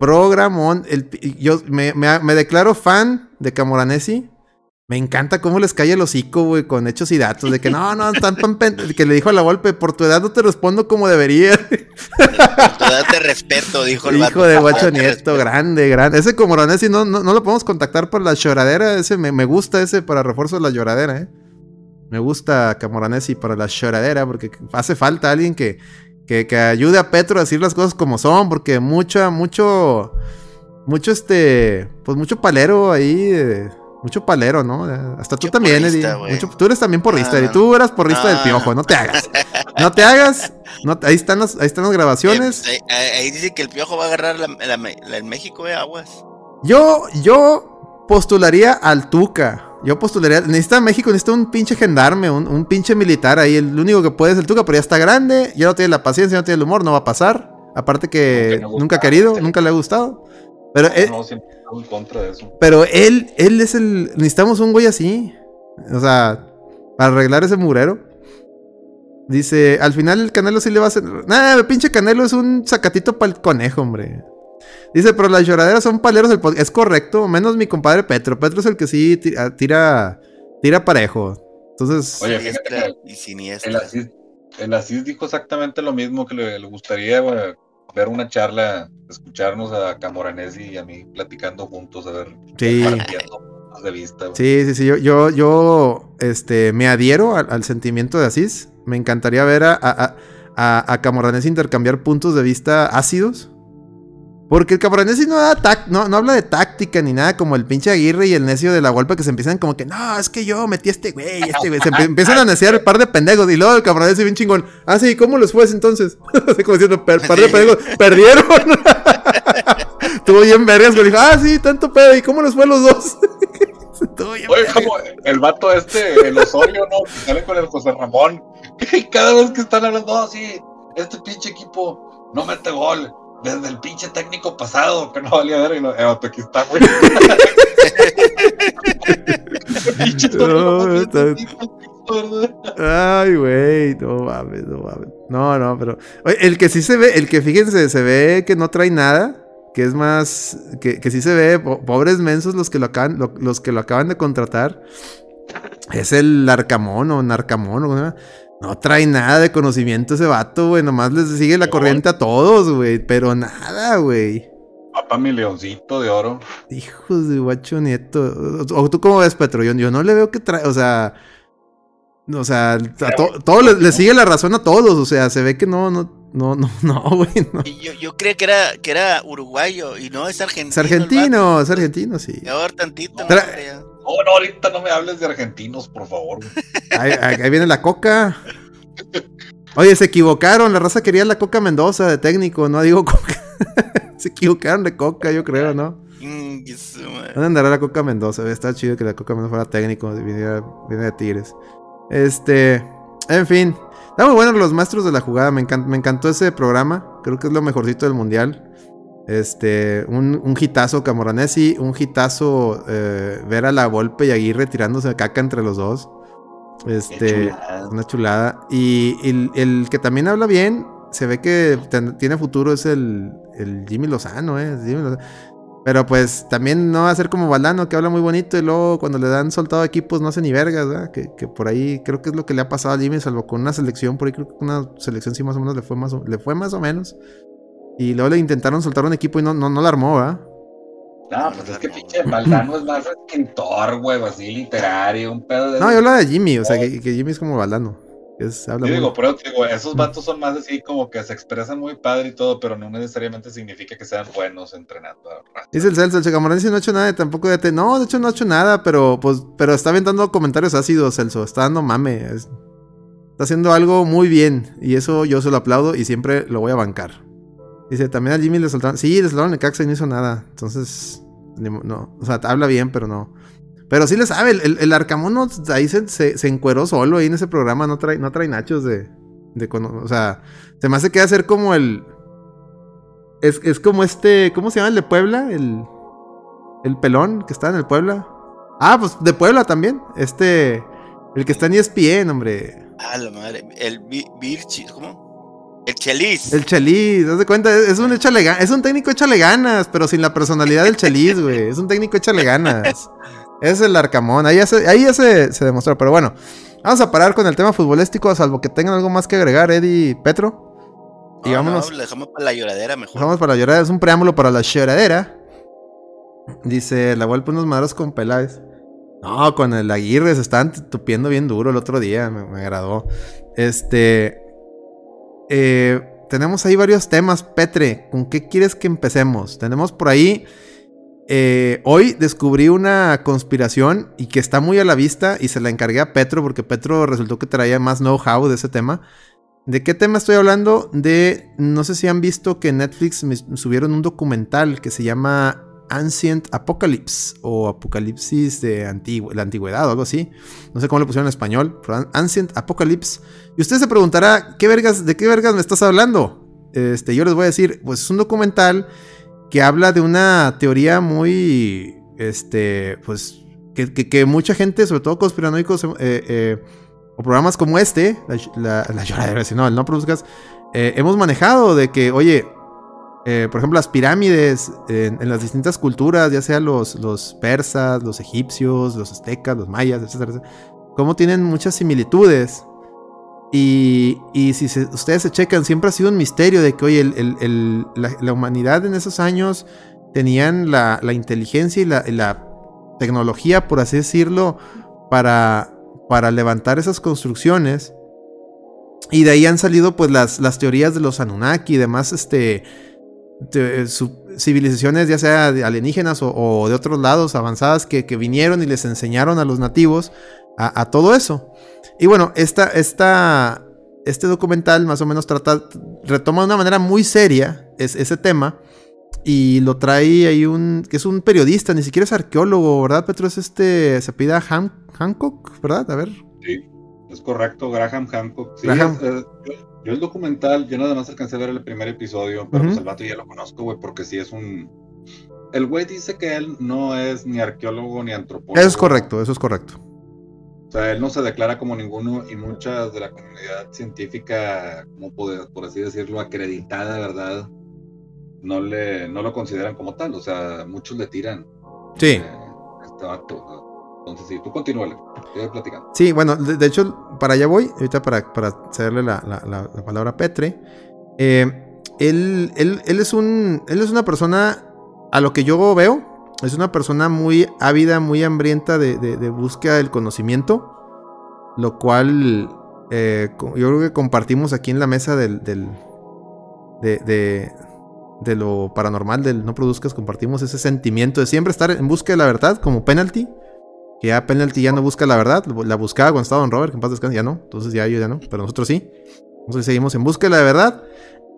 Programón. El, yo me, me- me declaro fan de Camoranesi. Me encanta cómo les cae el hocico, güey, con hechos y datos. De que no, no, están tan pen- Que le dijo a la golpe, por tu edad no te respondo como debería. Date respeto, dijo el vato. Hijo de guacho Date nieto, grande, grande. Ese Comoranesi no, no, no lo podemos contactar por la lloradera. Ese me, me gusta ese para refuerzo de la lloradera, eh. Me gusta Camoranesi para la lloradera porque hace falta alguien que, que, que ayude a Petro a decir las cosas como son. Porque mucha, mucho, mucho este, pues mucho palero ahí. eh, mucho palero, ¿no? Hasta tú también, porrista, Eddie. Mucho- tú eres también porrista, Eddie. no. Tú eras porrista del piojo, no. te hagas. No te hagas. No, ahí, están las, ahí están las grabaciones. Eh, pues, ahí, ahí dice que el piojo va a agarrar la, la- la en México, eh, aguas. Yo, yo postularía al Tuca. Yo postularía. Necesita México, necesita un pinche gendarme, un, un pinche militar ahí. El único que puede es el Tuca, pero ya está grande, ya no tiene la paciencia, no tiene el humor, no va a pasar. Aparte que Nunca ha nunca ha gustado, querido, sí. nunca le ha gustado. Pero, él, No, siempre en contra de eso. pero él, él es el. Necesitamos un güey así. O sea, para arreglar ese murero. Dice, al final el Canelo sí le va a hacer. Nah, pinche Canelo es un sacatito para el conejo, hombre. Dice, pero las lloraderas son paleros del podcast. Es correcto, menos mi compadre Petro. Petro es el que sí tira, tira, tira parejo. Entonces, Oye, fíjate y El siniestra. Asís, el Asís dijo exactamente lo mismo que le, le gustaría ver una charla, escucharnos a Camoranesi y a mí platicando juntos, a ver, Sí. de vista. güey. sí, sí, sí. Yo, yo, yo este, me adhiero al, al sentimiento de Asís. Me encantaría ver a, a, a- a Camoranesi intercambiar puntos de vista ácidos. Porque el Camoranesi no, da tac- no, no habla de táctica ni nada como el pinche Aguirre y el necio de la golpe que se empiezan como que, no, es que yo metí a este güey, este güey. Se empie- empiezan a neciar el par de pendejos y luego el Camoranesi bien chingón. Ah, sí, ¿cómo les fue entonces? Así como diciendo, par de pendejos, perdieron. Estuvo bien vergas, güey. Dijo, ah, sí, tanto pedo. ¿Y cómo les fue a los dos? Estuvo bien Oye, como el vato este, el Osorio, ¿no? Que sale con el José Ramón. Y cada vez que están hablando, no, sí, este pinche equipo no mete gol. Desde el pinche técnico pasado, que no valía ver. Y lo, eh, aquí está, güey. Pinche No. Ay, güey, no mames, no mames. No, no, pero. Oye, el que sí se ve, el que fíjense, se ve que no trae nada. Que es más. Que, que sí se ve, po- pobres mensos los que lo acaban, lo- los que lo acaban de contratar. Es el Arcamón o Narcamón. No trae nada de conocimiento ese vato, güey. Nomás les sigue la corriente a todos, güey. Pero nada, güey. Papá, mi leoncito de oro. Hijos de guacho nieto. ¿O tú cómo ves, Petro? Yo, yo no le veo que trae, o sea... O sea, a to- todo le, le sigue la razón a todos, o sea, se ve que no, no, no, no, no, güey, no. Y yo, yo creía que era, que era uruguayo y no es argentino. Es argentino, es argentino, sí. ahora tantito. Tra-. No, no, ahorita no me hables de argentinos, por favor. Ahí, viene la coca. Oye, se equivocaron, la raza quería la coca Mendoza de técnico, no digo coca. se equivocaron de coca, yo creo, ¿no? ¿Dónde andará la Coca Mendoza? Está chido que la Coca Mendoza fuera técnico, viniera, viniera de Tigres. Este, en fin. Está muy bueno los maestros de la jugada. Me, encan- me encantó ese programa. Creo que es lo mejorcito del mundial. Este, un, un hitazo Camoranesi, un hitazo eh, ver a la Volpe y Aguirre tirándose caca entre los dos. Este, una chulada. Y el, que también habla bien, se ve que tiene futuro, es el, el Jimmy Lozano, ¿eh? Pero pues también no va a ser como Valdano, que habla muy bonito y luego cuando le dan soltado equipos no hace ni vergas, ¿verdad? Que, que, por ahí creo que es lo que le ha pasado a Jimmy, salvo con una selección, por ahí creo que una selección sí más o menos le fue más o, le fue más o menos. Y luego le intentaron soltar un equipo y no, no, no la armó, ¿verdad? No, pues es que pinche Valdano es más escritor, güey, así literario, un pedo de. No, yo hablo de Jimmy, o sea, que, Jimmy es como Valdano. Es, yo digo, pero digo, esos vatos son más así como que se expresan muy padre y todo, pero no necesariamente significa que sean buenos entrenando. Dice el Celso, el Checamarán dice no ha hecho nada, tampoco de No, de hecho no ha hecho nada, pero pues, pero está aventando comentarios ácidos, Celso. Está dando mame. está haciendo algo muy bien. Y eso yo se lo aplaudo y siempre lo voy a bancar. Dice, también a Jimmy le soltaron. Sí, le soltaron el caxa y no hizo nada. Entonces, no. O sea, habla bien, pero no. Pero sí le sabe, el, el, Arcamón ahí se, se, encueró solo ahí en ese programa, no trae, no trae nachos de, de. O sea, se me hace que hacer como el. Es, es, como este. ¿Cómo se llama el de Puebla? El. El pelón que está en el Puebla. Ah, pues de Puebla también. Este. El que está en ESPN, hombre. Ah, la madre. El Virchi, ¿cómo? El Chelis. El Chelis, ¿te das cuenta? Es un, échale, es un técnico échale ganas, pero sin la personalidad del Chelis, güey. Es un técnico échale ganas. Es el Arcamón. Ahí ya, se, ahí ya se, demostró. Pero bueno, vamos a parar con el tema futbolístico, salvo que tengan algo más que agregar, Eddie Petro. Y vámonos. le dejamos para la lloradera mejor. Dejamos para la lloradera. Es un preámbulo para la lloradera. Dice, la vuelta unos madros con Peláez. No, con el Aguirre se estaban tupiendo bien duro el otro día. Me, me agradó. Este. Eh, tenemos ahí varios temas. Petre, ¿con qué quieres que empecemos? Tenemos por ahí. Eh, hoy descubrí una conspiración y que está muy a la vista y se la encargué a Petro porque Petro resultó que traía más know-how de ese tema. ¿De qué tema estoy hablando? De, no sé si han visto que Netflix me subieron un documental que se llama Ancient Apocalypse o Apocalipsis de la antigüedad o algo así. No sé cómo le pusieron en español, Ancient Apocalypse. Y usted se preguntará, ¿qué vergas, ¿de qué vergas me estás hablando? Este, yo les voy a decir, pues es un documental que habla de una teoría muy, este, pues, que, mucha gente, sobre todo conspiranoicos, eh, eh, o programas como este, la, la, lloradera, si no, el no produzcas, eh, hemos manejado de que, oye, eh, por ejemplo, las pirámides en, las distintas culturas, ya sea los, los persas, los egipcios, los aztecas, los mayas, etcétera, como tienen muchas similitudes. Y, y si ustedes se checan, siempre ha sido un misterio de que, oye, el, la, humanidad en esos años tenían la, inteligencia y la, tecnología, por así decirlo, para, para levantar esas construcciones. Y de ahí han salido pues las, las teorías de los Anunnaki y demás, este, civilizaciones, ya sea alienígenas o, de otros lados avanzadas, que, vinieron y les enseñaron a los nativos a, todo eso. Y bueno, esta, esta, este documental más o menos trata, retoma de una manera muy seria ese tema. Y lo trae ahí un. que es un periodista, ni siquiera es arqueólogo, ¿verdad, Petro? Es este. Se pida Hancock, ¿verdad? A ver. Sí, es correcto, Graham Hancock. Graham. Yo el documental, yo nada más alcancé a ver el primer episodio, pero uh ya lo conozco, güey, porque sí es un... El güey dice que él no es ni arqueólogo ni antropólogo. Eso es correcto, eso es correcto. O sea, él no se declara como ninguno y muchas de la comunidad científica, como por, por así decirlo, acreditada, ¿verdad? No, le, no lo consideran como tal, o sea, muchos le tiran. Sí. Eh, este vato, entonces, sí, tú continúale, platicando. Sí, bueno, de, hecho, para allá voy, ahorita para, para cederle la, palabra a Petre. Eh, él, él, es un, él es una persona, a lo que yo veo, es una persona muy ávida, muy hambrienta de, búsqueda del conocimiento, lo cual eh, yo creo que compartimos aquí en la mesa del, del de, de, lo paranormal, del no produzcas, compartimos ese sentimiento de siempre estar en busca de la verdad como penalty que ya Penalty ya no busca la verdad, la buscaba cuando estaba Don Robert, que en paz descanse, ya no, entonces ya yo ya no, pero nosotros sí. Entonces seguimos en busca de verdad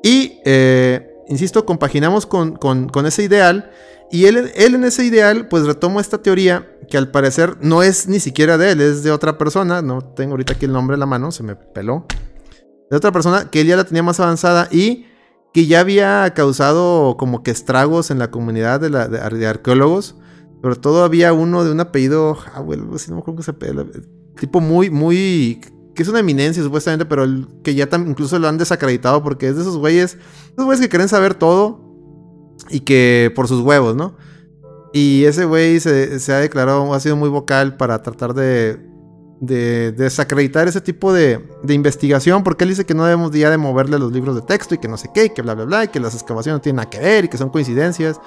y, eh, insisto, compaginamos con, con, ese ideal y él, él en ese ideal pues retoma esta teoría que al parecer no es ni siquiera de él, es de otra persona, no tengo ahorita aquí el nombre en la mano, se me peló, de otra persona que él ya la tenía más avanzada y que ya había causado como que estragos en la comunidad de, la, de arqueólogos pero todo había uno de un apellido Howell, si no me acuerdo que se tipo muy, muy, que es una eminencia supuestamente, pero que ya incluso lo han desacreditado porque es de esos güeyes, esos güeyes que quieren saber todo y que por sus huevos, ¿no? Y ese güey se, ha declarado, ha sido muy vocal para tratar de, de, desacreditar ese tipo de, de, investigación, porque él dice que no debemos ya de moverle los libros de texto y que no sé qué, y que bla, bla, bla, y que las excavaciones no tienen nada que ver y que son coincidencias.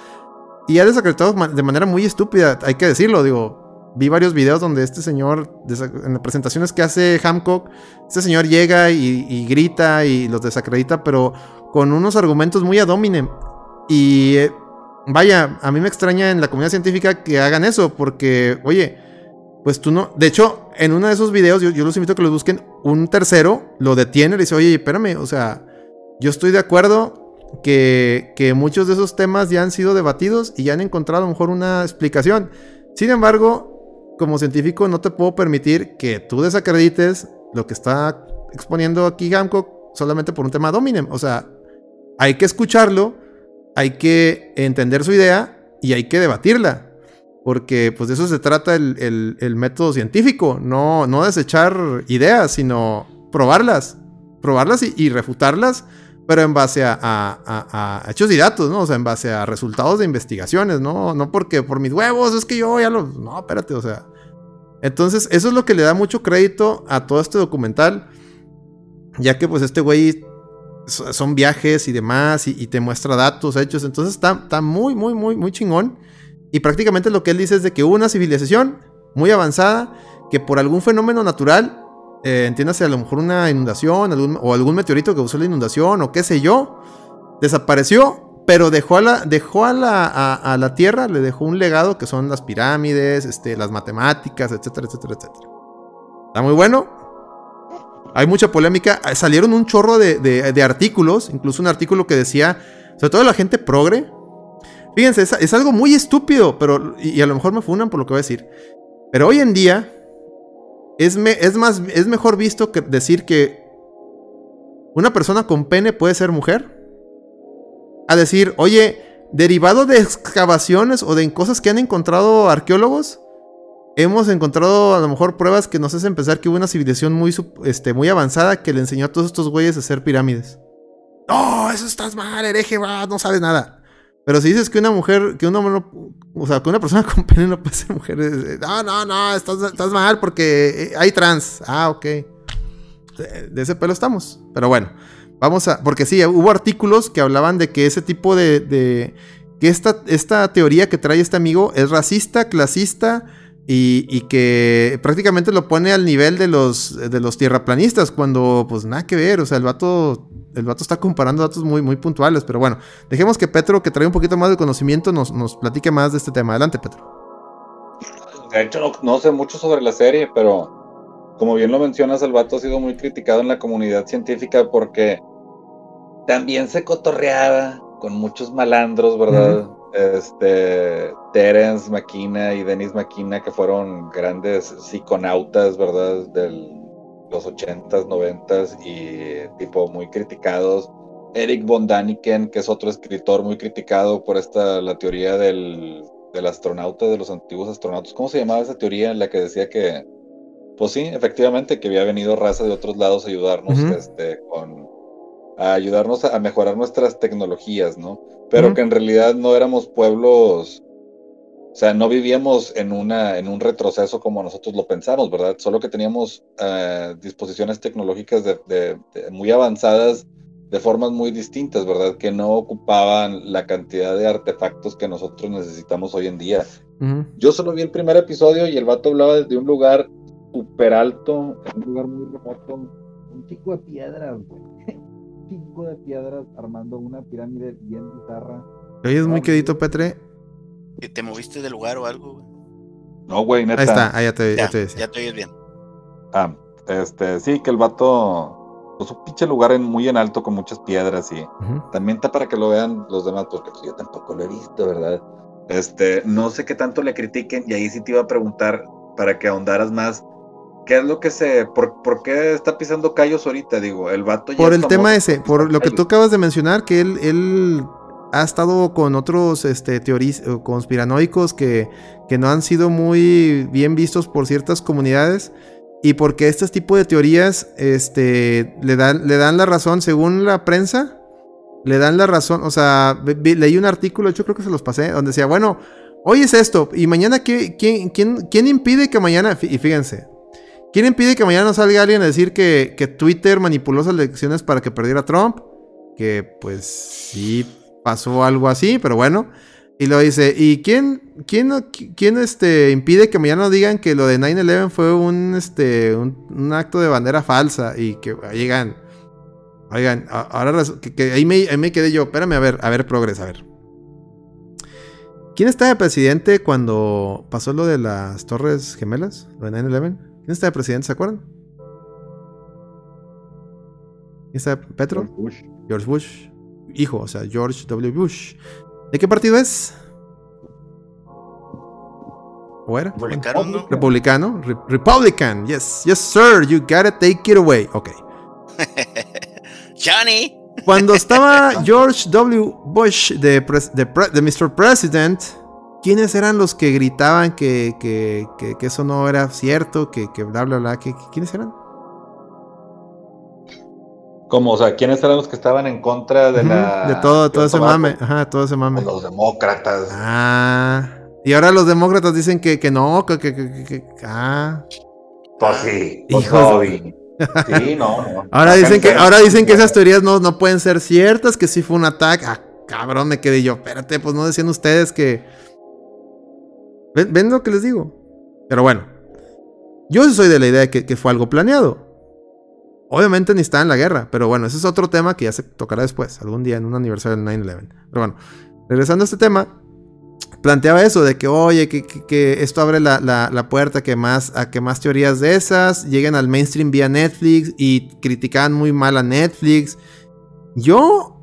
Y ha desacreditado de manera muy estúpida, hay que decirlo, digo, vi varios videos donde este señor, en las presentaciones que hace Hancock, este señor llega y, grita y los desacredita, pero con unos argumentos muy ad hominem. Y eh, vaya, a mí me extraña en la comunidad científica que hagan eso, porque, oye, pues tú no. De hecho, en uno de esos videos, yo, los invito a que los busquen. Un tercero lo detiene y le dice, oye, espérame, o sea, yo estoy de acuerdo que, muchos de esos temas ya han sido debatidos y ya han encontrado a lo mejor una explicación. Sin embargo, como científico, no te puedo permitir que tú desacredites lo que está exponiendo aquí Hancock solamente por un tema dominem. O sea, hay que escucharlo hay que entender su idea y hay que debatirla. Porque pues de eso se trata el, método científico, no, no desechar ideas, sino probarlas, probarlas y, refutarlas, pero en base a, hechos y datos, ¿no? O sea, en base a resultados de investigaciones, ¿no? No porque por mis huevos es que yo ya lo... No, espérate, o sea. Entonces, eso es lo que le da mucho crédito a todo este documental, ya que pues este güey son viajes y demás, y, te muestra datos, hechos. Entonces está, está, muy, muy, muy, muy chingón. Y prácticamente lo que él dice es de que una civilización muy avanzada que por algún fenómeno natural, eh, entiéndase a lo mejor una inundación o algún meteorito que usó la inundación o qué sé yo, desapareció, pero dejó a la, dejó a la, a, la Tierra, le dejó un legado que son las pirámides, este, las matemáticas, etcétera, etcétera, etcétera. Está muy bueno. Hay mucha polémica. Salieron un chorro de, artículos, incluso un artículo que decía, sobre todo la gente progre. Fíjense, es, algo muy estúpido, pero y, a lo mejor me funan por lo que voy a decir. Pero hoy en día es, es, más, es mejor visto que decir que una persona con pene puede ser mujer. A decir, oye, derivado de excavaciones o de cosas que han encontrado arqueólogos, hemos encontrado a lo mejor pruebas que nos hacen pensar que hubo una civilización muy, este, muy avanzada que le enseñó a todos estos güeyes a hacer pirámides. No, eso estás mal, hereje, no sabes nada. Pero si dices que una mujer, que un hombre no, o sea, que una persona con pene no puede ser mujer, no, no, no, estás, estás mal porque eh, hay trans. Ah, ok. De ese pelo estamos. Pero bueno, vamos a, porque sí, hubo artículos que hablaban de que ese tipo de, de que esta, esta teoría que trae este amigo es racista, clasista, y, que prácticamente lo pone al nivel de los, de los tierraplanistas, cuando pues nada que ver, o sea, el vato, el vato está comparando datos muy, muy puntuales, pero bueno, dejemos que Petro, que trae un poquito más de conocimiento, nos, nos platique más de este tema. Adelante, Petro. De hecho, no, sé mucho sobre la serie, pero como bien lo mencionas, el vato ha sido muy criticado en la comunidad científica porque también se cotorreaba con muchos malandros, ¿verdad? este, Terence McKenna y Dennis McKenna, que fueron grandes psiconautas, ¿verdad? De los 80s, 90s y tipo muy criticados. Eric von Daniken, que es otro escritor muy criticado por esta, la teoría del, del astronauta, de los antiguos astronautas. ¿Cómo se llamaba esa teoría en la que decía que, pues sí, efectivamente, que había venido raza de otros lados a ayudarnos este, con, a ayudarnos a, mejorar nuestras tecnologías, ¿no? Pero que en realidad no éramos pueblos, o sea, no vivíamos en, una, en un retroceso como nosotros lo pensamos, ¿verdad? Solo que teníamos eh, disposiciones tecnológicas de, muy avanzadas de formas muy distintas, ¿verdad? Que no ocupaban la cantidad de artefactos que nosotros necesitamos hoy en día. Yo solo vi el primer episodio y el vato hablaba de un lugar súper alto, un lugar muy remoto, un chico de piedras, güey de piedras armando una pirámide bien bizarra. Oye, es muy quedito, Petre. ¿Te moviste del lugar o algo? No, güey, neta. Ahí está, ahí ya te, ya, te Ya te oyes bien. Ah, este, sí, que el vato, pues un pinche lugar en, muy en alto con muchas piedras y también está para que lo vean los demás, porque pues, yo tampoco lo he visto, ¿verdad? Este, no sé qué tanto le critiquen y ahí sí te iba a preguntar para que ahondaras más ¿Qué es lo que se. Por, qué está pisando callos ahorita? Digo, el vato ya. Por el tema ese, por lo que tú acabas de mencionar, que él, él ha estado con otros este, conspiranoicos que, que no han sido muy bien vistos por ciertas comunidades. y porque este tipo de teorías este, le, dan, le dan la razón, según la prensa, le dan la razón. O sea, leí un artículo, yo creo que se los pasé, donde decía, bueno, hoy es esto, y mañana, ¿quién, quién, quién impide que mañana, y fíjense, ¿quién impide que mañana salga alguien a decir que, que Twitter manipuló las elecciones para que perdiera Trump? Que pues sí pasó algo así, pero bueno. Y lo dice, ¿y quién, quién, quién este, impide que mañana digan que lo de 9-11 fue un, este, un, acto de bandera falsa? Y que llegan, oigan, ahora que, ahí, me, quedé yo, espérame, a ver, a ver, progresa, a ver. ¿Quién estaba de presidente cuando pasó lo de las Torres Gemelas? Lo de 9-11. ¿Quién estaba de presidente, se acuerdan? ¿Quién está Petro? George Bush. George Bush. Hijo, o sea, George W. Bush. ¿De qué partido es? ¿O era? Republicano. Republicano. Republican. Yes, yes, sir. You gotta take it away. Ok. Johnny. Cuando estaba George W. Bush de, de, Mr. President, ¿quiénes eran los que gritaban que, que, que, eso no era cierto? Que, que bla, bla, bla. ¿Quiénes eran? Como, o sea, ¿quiénes eran los que estaban en contra de la. De todo, todo ese mame. Ajá, todo ese mame. Los demócratas. Ah. Y ahora los demócratas dicen que, que no, que, que, que, Ah. Pues sí, pues Sí, no, no. Ahora dicen que, ahora dicen que esas teorías no, no pueden ser ciertas, que sí fue un ataque. Ah, cabrón, me quedé yo. Espérate, pues no decían ustedes que. ¿Ven, ¿Ven, lo que les digo? Pero bueno. Yo soy de la idea de que, que fue algo planeado. Obviamente ni estaba en la guerra, pero bueno, ese es otro tema que ya se tocará después, algún día en un aniversario del 9-11. Pero bueno, regresando a este tema, planteaba eso de que, oye, que, esto abre la, puerta que más, a que más teorías de esas lleguen al mainstream vía Netflix y criticaban muy mal a Netflix. Yo,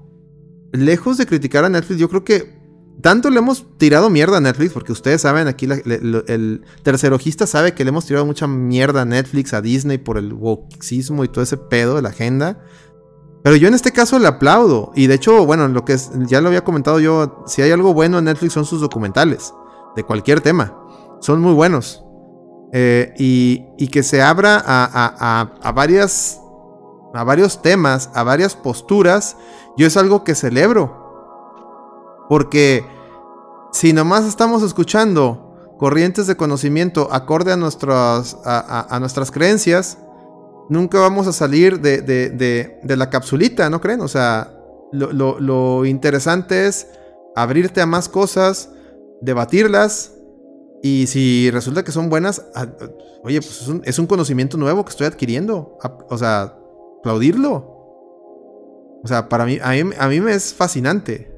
lejos de criticar a Netflix, yo creo que tanto le hemos tirado mierda a Netflix, porque ustedes saben, aquí el tercerojista sabe que le hemos tirado mucha mierda a Netflix, a Disney por el wokeismo y todo ese pedo de la agenda. Pero yo en este caso le aplaudo. Y de hecho, bueno, lo que ya lo había comentado yo, si hay algo bueno en Netflix son sus documentales, de cualquier tema. Son muy buenos. Eh, y, que se abra a, varias, a varios temas, a varias posturas, yo es algo que celebro. Porque si nomás estamos escuchando corrientes de conocimiento acorde a nuestras, a, nuestras creencias, nunca vamos a salir de, de, la capsulita, ¿no creen? O sea, lo, interesante es abrirte a más cosas, debatirlas, y si resulta que son buenas, oye, pues es un, conocimiento nuevo que estoy adquiriendo. O sea, aplaudirlo. O sea, para mí, a mí, a mí me es fascinante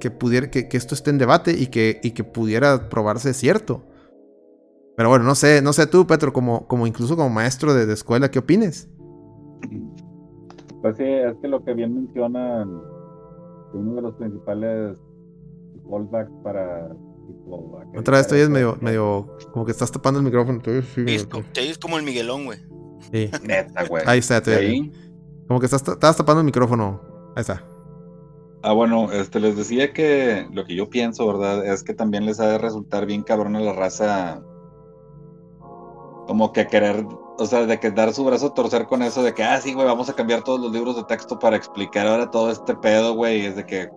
que, pudiera, que, esto esté en debate y que, y que pudiera probarse cierto. Pero bueno, no sé, no sé tú, Petro, como, como incluso como maestro de, escuela, ¿qué opines? Pues sí, es que lo que bien mencionan, uno de los principales fallbacks para Otra vez estoy medio, medio, como que estás tapando el micrófono. Te es como el Miguelón, güey. Sí. Neta, güey. Ahí está, te Como que estás, estás tapando el micrófono. Ahí está. Ah, bueno, este, les decía que lo que yo pienso, ¿verdad? Es que también les ha de resultar bien cabrón a la raza como que querer, o sea, de que dar su brazo a torcer con eso de que, ah, sí, güey, vamos a cambiar todos los libros de texto para explicar ahora todo este pedo, güey, es de que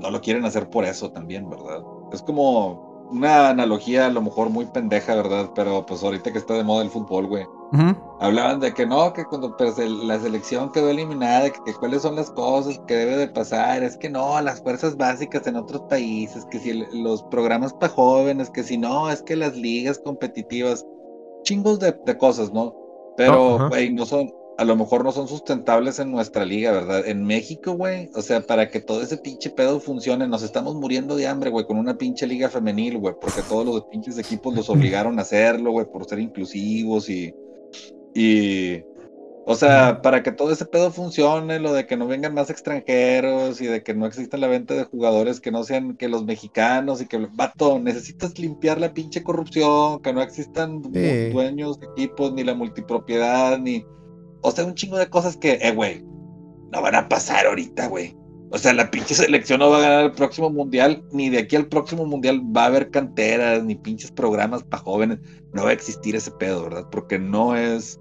no lo quieren hacer por eso también, ¿verdad? Es como una analogía a lo mejor muy pendeja, ¿verdad? Pero pues ahorita que está de moda el fútbol, güey. Hablaban de que no, que cuando pues, la selección quedó eliminada, que, cuáles son las cosas que debe de pasar, es que no, las fuerzas básicas en otros países, que si los programas para jóvenes, que si no, es que las ligas competitivas, chingos de, cosas, ¿no? Pero, güey, no son, a lo mejor no son sustentables en nuestra liga, ¿verdad? En México, güey, o sea, para que todo ese pinche pedo funcione, nos estamos muriendo de hambre, güey, con una pinche liga femenil, güey, porque todos los pinches equipos los obligaron a hacerlo, güey, por ser inclusivos y y, o sea, para que todo ese pedo funcione, lo de que no vengan más extranjeros y de que no exista la venta de jugadores que no sean que los mexicanos y que, vato, necesitas limpiar la pinche corrupción, que no existan dueños de equipos, ni la multipropiedad, ni, o sea, un chingo de cosas que, eh, güey, no van a pasar ahorita, güey. O sea, la pinche selección no va a ganar el próximo mundial, ni de aquí al próximo mundial va a haber canteras, ni pinches programas para jóvenes. No va a existir ese pedo, ¿verdad? Porque no es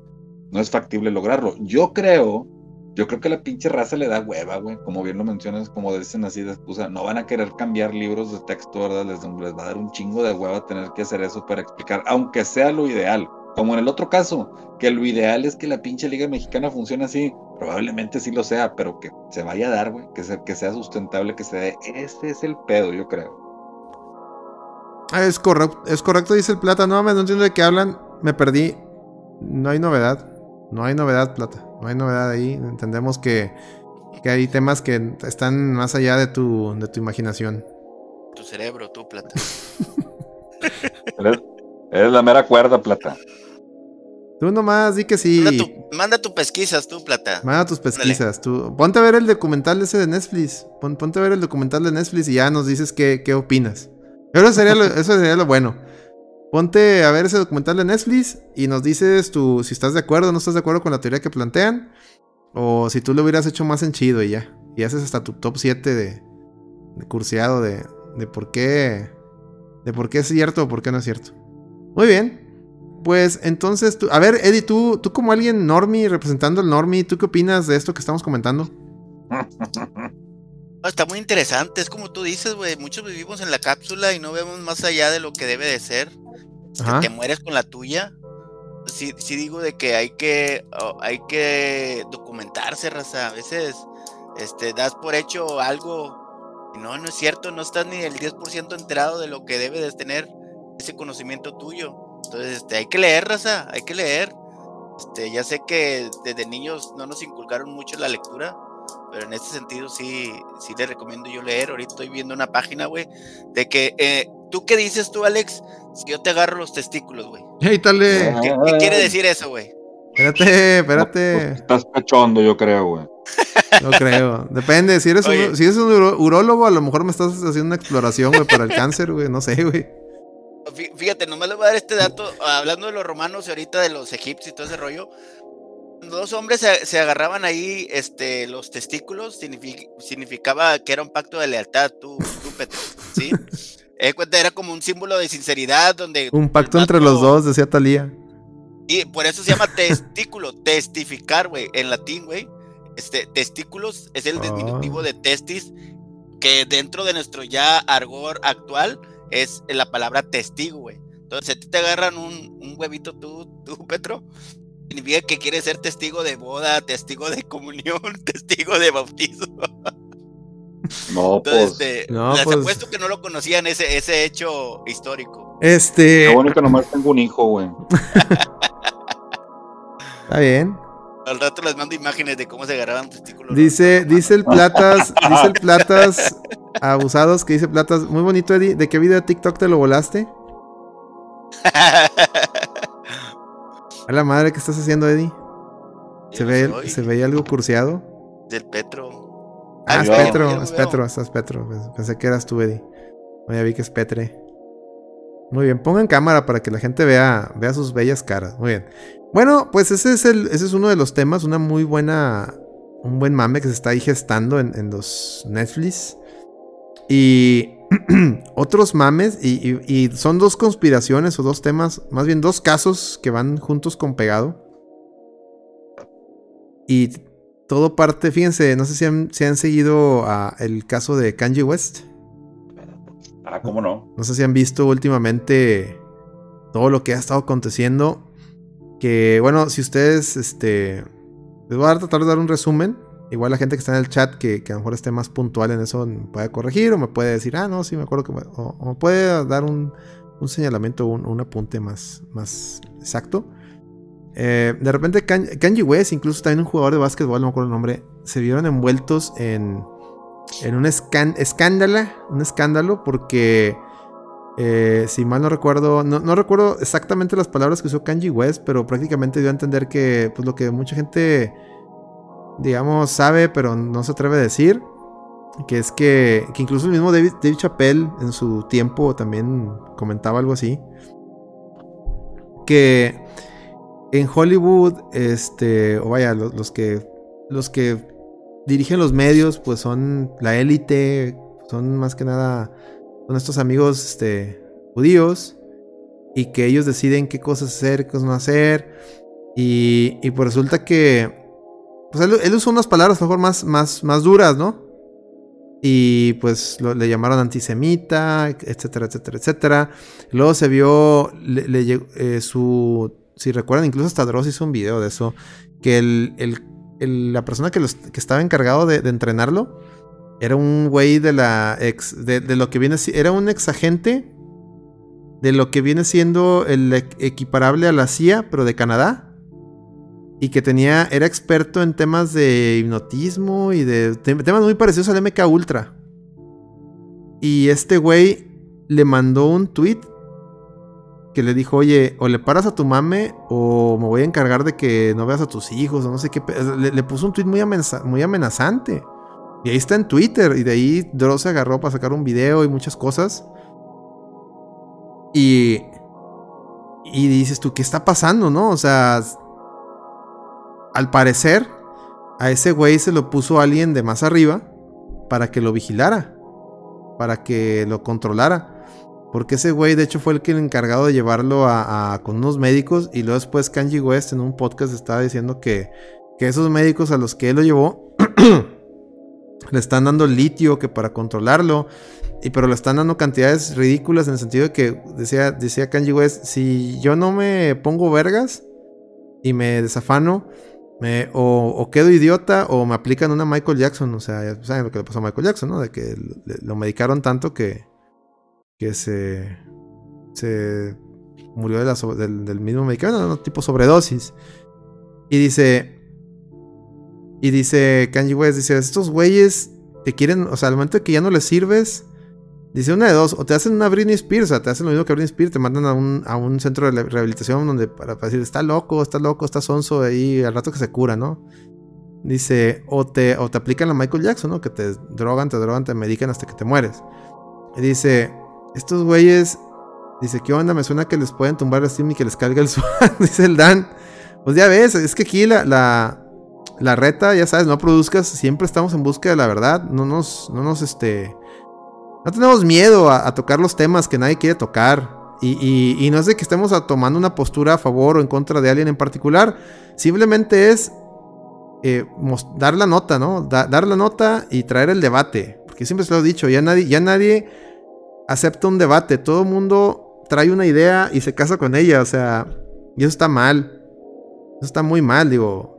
no es factible lograrlo. Yo creo, yo creo que la pinche raza le da hueva, güey, como bien lo mencionas, como dicen así de excusa, no van a querer cambiar libros de texto, ¿verdad? Les, les va a dar un chingo de hueva tener que hacer eso para explicar, aunque sea lo ideal. Como en el otro caso, que lo ideal es que la pinche liga mexicana funcione así, probablemente sí lo sea, pero que se vaya a dar, güey, que, que sea sustentable, que se dé. Ese es el pedo, yo creo. Ah, es correcto, es correcto, dice el Plata. No, no entiendo de qué hablan. Me perdí. No hay novedad. No hay novedad, Plata. No hay novedad ahí. Entendemos que, que hay temas que están más allá de tu, de tu imaginación. Tu cerebro, tu Plata. eres, la mera cuerda, Plata. Tú nomás, di que sí. Manda tu, pesquisas, tú, Plata. Manda tus pesquisas, tú. Ponte a ver el documental ese de Netflix. ponte a ver el documental de Netflix y ya nos dices qué, qué opinas. Eso sería, lo, eso sería lo bueno. Ponte a ver ese documental de Netflix y nos dices tú si estás de acuerdo o no estás de acuerdo con la teoría que plantean. O si tú lo hubieras hecho más en chido y ya. Y haces hasta tu top 7 de, de curseado de, de por qué. De por qué es cierto o por qué no es cierto. Muy bien. Pues entonces, tú, a ver, Eddie, tú, tú como alguien normie, representando al normie, ¿tú qué opinas de esto que estamos comentando? Está muy interesante, es como tú dices, güey, muchos vivimos en la cápsula y no vemos más allá de lo que debe de ser. Te mueres con la tuya. Sí, sí digo de que hay que oh, hay que documentarse, raza. A veces este, das por hecho algo y no, no es cierto, no estás ni el 10% enterado de lo que debe de tener ese conocimiento tuyo. Entonces, este, hay que leer, raza, hay que leer. Este, ya sé que desde niños no nos inculcaron mucho la lectura, pero en este sentido sí, sí le recomiendo yo leer. Ahorita estoy viendo una página, güey, de que, eh, ¿tú qué dices tú, Alex? Si yo te agarro los testículos, güey. Hey, ¿Qué, ¿Qué, quiere decir eso, güey? Espérate, espérate. Pues, estás cachondo, yo creo, güey. No creo. Depende. Si eres, un, si eres un urólogo, a lo mejor me estás haciendo una exploración, güey, para el cáncer, güey. No sé, güey. Fíjate, nomás le voy a dar este dato. Hablando de los romanos y ahorita de los egipcios y todo ese rollo dos hombres se, agarraban ahí este, los testículos, significaba que era un pacto de lealtad, tú, tú Petro, ¿sí? era como un símbolo de sinceridad donde... Un pacto entre los dos, decía Talía. Y por eso se llama testículo, testificar, güey, en latín, güey. Este, testículos es el diminutivo de testis, que dentro de nuestro ya argor actual es la palabra testigo, güey. Entonces, te agarran un, un huevito tú, tú, Petro, significa que quiere ser testigo de boda, testigo de comunión, testigo de bautizo. No, pues. Este, no, les pues... apuesto que no lo conocían ese, ese hecho histórico. Este. Qué bueno que nomás tengo un hijo, güey. Está bien. Al rato les mando imágenes de cómo se agarraban testículos. Dice, dice el Platas, dice el Platas abusados que dice Platas, muy bonito Eddie, ¿de qué video de TikTok te lo volaste? A la madre, ¿qué estás haciendo, Eddie? ¿Se ve, ¿Se veía algo curseado? Del Petro. Ah, es Petro, es Petro, estás Petro. Pensé que eras tú, Eddie. ya vi que es Petre. Muy bien, pongan cámara para que la gente vea, vea sus bellas caras. Muy bien. Bueno, pues ese es, el, ese es uno de los temas, una muy buena, un buen mame que se está ahí gestando en, en los Netflix. Y otros mames, y, son dos conspiraciones o dos temas, más bien dos casos que van juntos con pegado. Y todo parte, fíjense, no sé si han, han seguido el caso de Kanye West. Ah, ¿cómo no? No sé si han visto últimamente todo lo que ha estado aconteciendo. Que bueno, si ustedes, este, les voy a tratar de dar un resumen. Igual la gente que está en el chat que, a lo mejor esté más puntual en eso me puede corregir o me puede decir, ah, no, sí, me acuerdo que... o, me puede dar un, un señalamiento, un, un, apunte más, más exacto. Eh, de repente Kanye West, incluso también un jugador de básquetbol, no me acuerdo el nombre, se vieron envueltos en, en un escándalo, un escándalo porque... Eh, si mal no recuerdo, no, no, recuerdo exactamente las palabras que usó Kanye West, pero prácticamente dio a entender que pues, lo que mucha gente digamos, sabe, pero no se atreve a decir. Que es que, que incluso el mismo David, David en su tiempo también comentaba algo así. Que en Hollywood, este, o vaya, los, que, los que dirigen los medios, pues son la élite, son más que nada, son estos amigos este, judíos, y que ellos deciden qué cosas hacer, qué cosas no hacer. Y, y pues resulta que. Pues él, él usó unas palabras a lo mejor más, más, más duras, ¿no? Y pues le llamaron antisemita, etcétera, etcétera, etcétera. Luego se vio, le, le eh, su, si recuerdan, incluso hasta Dross hizo un video de eso, que el, el- la persona que, los- que estaba encargado de, entrenarlo era un güey de la ex, de, de lo que viene, era un ex agente de lo que viene siendo el equ- equiparable a la CIA, pero de Canadá. Y que tenía, era experto en temas de hipnotismo y de tem- temas muy parecidos al MK Ultra. Y este güey le mandó un tweet que le dijo, oye, o le paras a tu mame o me voy a encargar de que no veas a tus hijos o no sé qué. pe-". Le, puso un tweet muy, muy amenazante. Y ahí está en Twitter. Y de ahí Dross se agarró para sacar un video y muchas cosas. Y... Y dices tú, ¿qué está pasando, no? O sea, al parecer, a ese güey se lo puso alguien de más arriba para que lo vigilara, para que lo controlara. Porque ese güey, de hecho, fue el que el encargado de llevarlo a, con unos médicos. Y luego después Kanji West en un podcast estaba diciendo que, que esos médicos a los que él lo llevó le están dando litio que para controlarlo. Y pero le están dando cantidades ridículas en el sentido de que decía, decía Kanji West, si yo no me pongo vergas y me desafano, o, quedo idiota o me aplican una Michael Jackson. O sea, saben lo que le pasó a Michael Jackson, ¿no? De que lo medicaron tanto que, que se, se murió del, del mismo medicamento, ¿no? tipo sobredosis. Y dice, y dice Kanye West, dice, estos güeyes te quieren, o sea, al momento que ya no les sirves, dice una de dos, o te hacen una Britney Spears, o sea, te hacen lo mismo que Britney Spears, te mandan a un, a un centro de rehabilitación donde para, decir, está loco, está loco, está sonso, ahí al rato que se cura, ¿no? Dice, o te, o te aplican la Michael Jackson, ¿no? Que te drogan, te drogan, te medican hasta que te mueres. Dice, estos güeyes, dice, ¿qué onda? Me suena que les pueden tumbar el Steam y que les cargue el SWAT, dice el Dan. Pues ya ves, es que aquí la, la, la reta, ya sabes, no produzcas, siempre estamos en busca de la verdad, no nos, no nos, este, no tenemos miedo a, tocar los temas que nadie quiere tocar. Y, no es de que estemos tomando una postura a favor o en contra de alguien en particular, simplemente es eh, dar la nota, ¿no? Da- dar la nota y traer el debate. Porque siempre se lo he dicho, ya nadie, ya nadie acepta un debate, todo mundo trae una idea y se casa con ella, o sea, y eso está mal. Eso está muy mal, digo.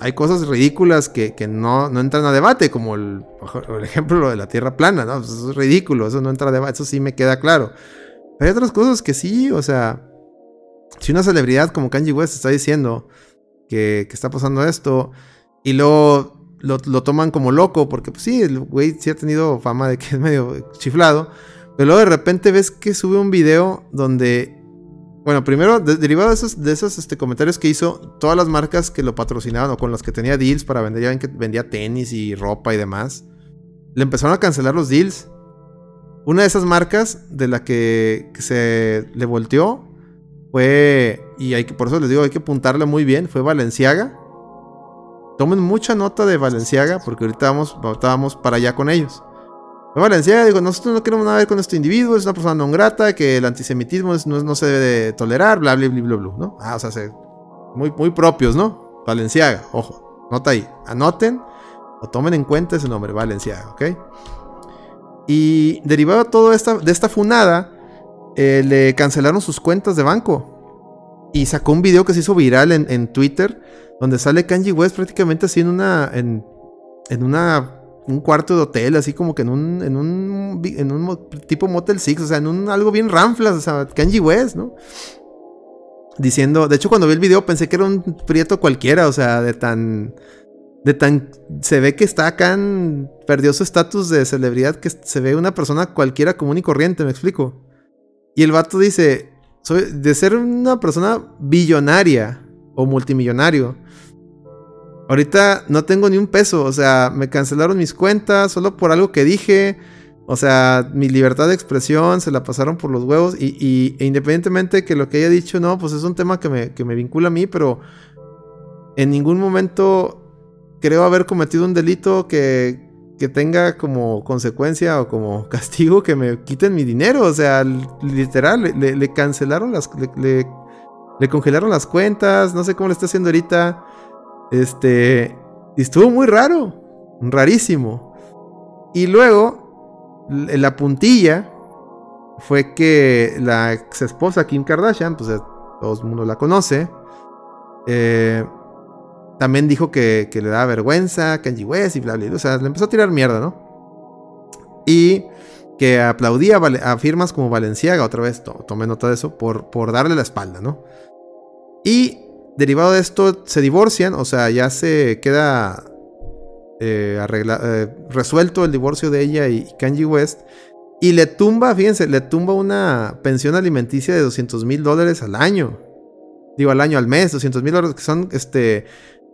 Hay cosas ridículas que, que no, no entran a debate, como el, ejemplo lo de la Tierra plana, ¿no? Pues eso es ridículo, eso no entra a debate, eso sí me queda claro. Pero hay otras cosas que sí, o sea, si una celebridad como Kanye West está diciendo que, que está pasando esto y luego lo, lo toman como loco, porque pues sí, el güey sí ha tenido fama de que es medio chiflado, pero luego de repente ves que sube un video donde bueno, primero, de- derivado de esos, de esos este, comentarios que hizo, todas las marcas que lo patrocinaban o con las que tenía deals para vender, ya ven que vendía tenis y ropa y demás, le empezaron a cancelar los deals. Una de esas marcas de la que, se le volteó fue, y hay que, por eso les digo, hay que apuntarle muy bien, fue Valenciaga. Tomen mucha nota de Valenciaga porque ahorita vamos, ahorita para allá con ellos. Valenciaga, digo, nosotros no queremos nada ver con este individuo, es una persona no grata, que el antisemitismo es- no, no se debe de tolerar, bla, bla, bla, bla, bla, ¿no? Ah, o sea, se- muy, muy propios, ¿no? Valenciaga, ojo, nota ahí, anoten o tomen en cuenta ese nombre, Valenciaga, ¿ok? Y derivado de todo esta, de esta funada, eh, le cancelaron sus cuentas de banco. Y sacó un video que se hizo viral en, en Twitter, donde sale Kanye West prácticamente así en una, en una un cuarto de hotel, así como que en un, en un, en un tipo Motel Six, o sea, en un algo bien ranflas, o sea, Kanye West, ¿no? Diciendo, de hecho cuando vi el video pensé que era un prieto cualquiera, o sea, de tan, de tan, se ve que está acá, en- perdió su estatus de celebridad, que se ve una persona cualquiera común y corriente, me explico. Y el vato dice, soy, de ser una persona billonaria o multimillonario, Ahorita no tengo ni un peso, o sea, me cancelaron mis cuentas solo por algo que dije. O sea, mi libertad de expresión se la pasaron por los huevos. Y, y- e independientemente que lo que haya dicho, no, pues es un tema que me, que me vincula a mí, pero en ningún momento creo haber cometido un delito que, que tenga como consecuencia o como castigo que me quiten mi dinero. O sea, literal, le, le- le cancelaron las. Le congelaron las cuentas, no sé cómo le está haciendo ahorita. Este. Estuvo muy raro. Rarísimo. Y luego, la puntilla fue que la ex esposa Kim Kardashian, pues todo el mundo la conoce. Eh, también dijo que, le da vergüenza Kanye West y bla, bla, bla. O sea, le empezó a tirar mierda, ¿no? Y que aplaudía a firmas como Valenciaga, otra vez tomé nota de eso, por, por darle la espalda, ¿no? Y derivado de esto se divorcian, o sea, ya se queda eh, eh, resuelto el divorcio de ella y Kanye West. Y le tumba, fíjense, le tumba una pensión alimenticia de 200 mil dólares al año. Digo, al año, al mes, 200 mil dólares, que son este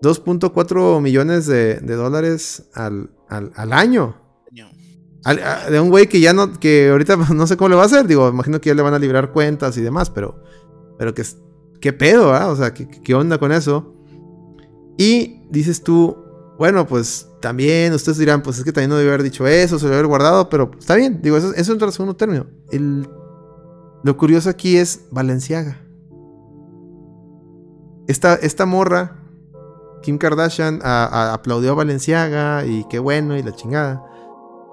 2.4 millones de, dólares al, al, año. de un güey que ya no, que ahorita no sé cómo le va a hacer. Digo, imagino que ya le van a librar cuentas y demás, pero, pero que, qué pedo, ¿ah? O sea, ¿qué, ¿qué onda con eso? Y dices tú, bueno, pues también ustedes dirán, pues es que también no debe haber dicho eso, se lo haber guardado, pero está bien, digo, eso, eso entra al segundo término. Lo curioso aquí es Valenciaga. Esta, esta morra Kim Kardashian aplaudió a Valenciaga y qué bueno y la chingada.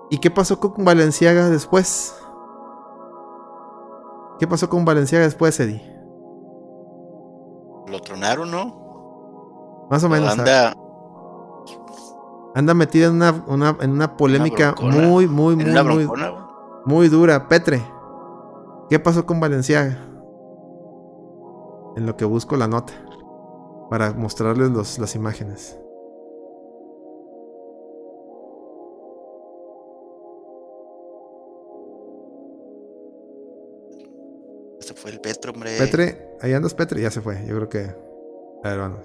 ¿Y qué pasó con Valenciaga después? ¿Qué pasó con Valenciaga después, Eddie? Lo tronaron, ¿no? Más o menos. Anda, anda metida en una, en una polémica muy, muy, muy, muy, muy dura. Petre, ¿qué pasó con Valenciaga? En lo que busco la nota para mostrarles las imágenes. Se fue el Petro, hombre. Petre, ahí andas Petre, ya se fue. Yo creo que. A ver, vamos.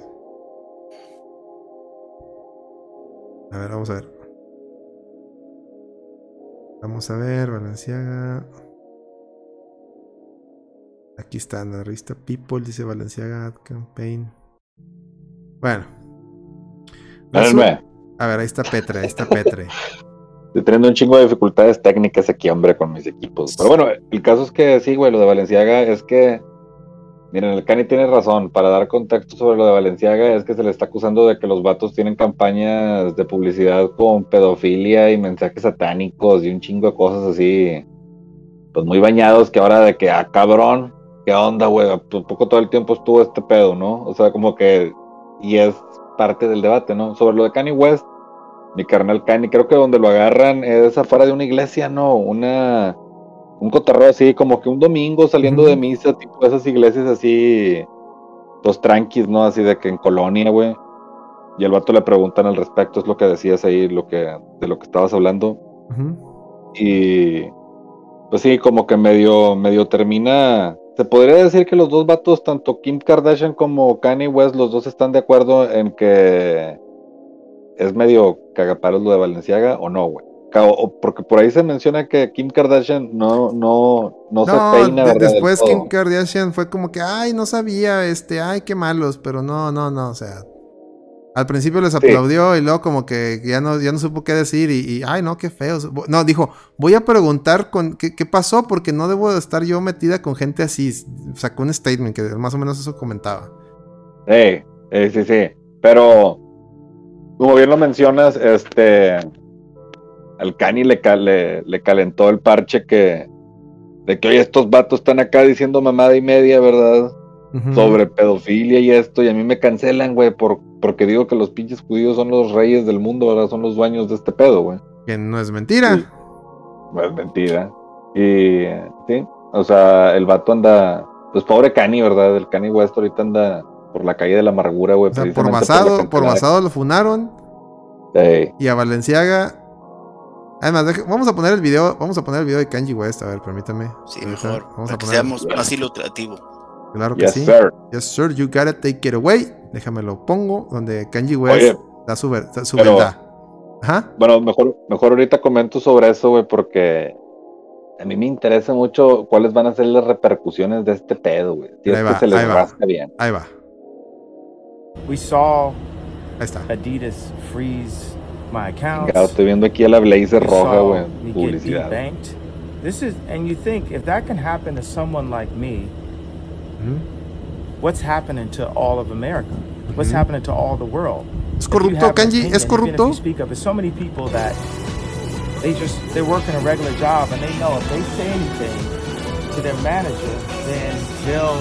A ver, vamos a ver. Vamos a ver, Valenciaga. Aquí está en la revista People, dice Valenciaga Ad Campaign. Bueno. A ver, ahí está Petre, ahí está Petre. Estoy teniendo un chingo de dificultades técnicas aquí, hombre, con mis equipos. Pero bueno, el caso es que sí, güey, lo de Valenciaga es que. Miren, el Cani tiene razón. Para dar contexto sobre lo de Valenciaga, es que se le está acusando de que los vatos tienen campañas de publicidad con pedofilia y mensajes satánicos y un chingo de cosas así. Pues muy bañados, que ahora de que, ah, cabrón, ¿qué onda, güey? Pues poco todo el tiempo estuvo este pedo, ¿no? O sea, como que y es parte del debate, ¿no? Sobre lo de Kanye West, mi carnal Kanye, creo que donde lo agarran es afuera de una iglesia, ¿no? Una, un cotarro así, como que un domingo saliendo de misa, tipo esas iglesias así, los tranquis, ¿no? Así de que en colonia, güey. Y el vato le preguntan al respecto, es lo que decías ahí, lo que, de lo que estabas hablando. Y pues sí, como que medio, medio termina se podría decir que los dos vatos, tanto Kim Kardashian como Kanye West, los dos están de acuerdo en que es medio cagapalos lo de Valenciaga o no, güey. Porque por ahí se menciona que Kim Kardashian no, no, no, se peina. después Kim Kardashian fue como que, ay, no sabía, este, ay, qué malos, pero no, no, no, o sea, al principio les aplaudió y luego como que ya no, ya no supo qué decir y, ay no, qué feos. No, dijo, voy a preguntar con qué, pasó porque no debo de estar yo metida con gente así. Sacó un statement que más o menos eso comentaba. Sí, sí, sí. Pero, como bien lo mencionas, este, al Cani le, le, le calentó el parche que, de que hoy estos vatos están acá diciendo mamada y media, ¿verdad? Sobre pedofilia y esto, y a mí me cancelan, güey, por porque digo que los pinches judíos son los reyes del mundo, ¿verdad? Son los dueños de este pedo, güey. Que no es mentira. No es mentira. Y sí, o sea, el vato anda, pues pobre Cani, ¿verdad? El Cani West ahorita anda por la calle de la amargura, güey. O sea, por basado, por, basado lo funaron. Sí. Y a Valenciaga. Además, vamos a poner el video, vamos a poner el video de Kanye West, a ver, permítame. Sí, mejor. Vamos a poner... que seamos más ilustrativo. Claro que sí. Yes, sir, you got it, take it away. Déjame lo pongo, donde Kanye West da su, verdad. Ajá. Bueno, mejor, mejor ahorita comento sobre eso, güey, porque a mí me interesa mucho cuáles van a ser las repercusiones de este pedo, güey. Si es que se les rasca bien. Ahí va. We saw Ahí está. Adidas freeze. Estoy viendo aquí a la Blazer roja, güey. Publicidad. This is, and you think if that can happen to someone like me, hmm? what's happening to all of America? Hmm? What's happening to all the world? ¿Es If you corrupto, have an Kanji? opinion, ¿Es corrupto? you speak up, there's so many people that they just they're working a regular job and they know if they say anything to their manager, then they'll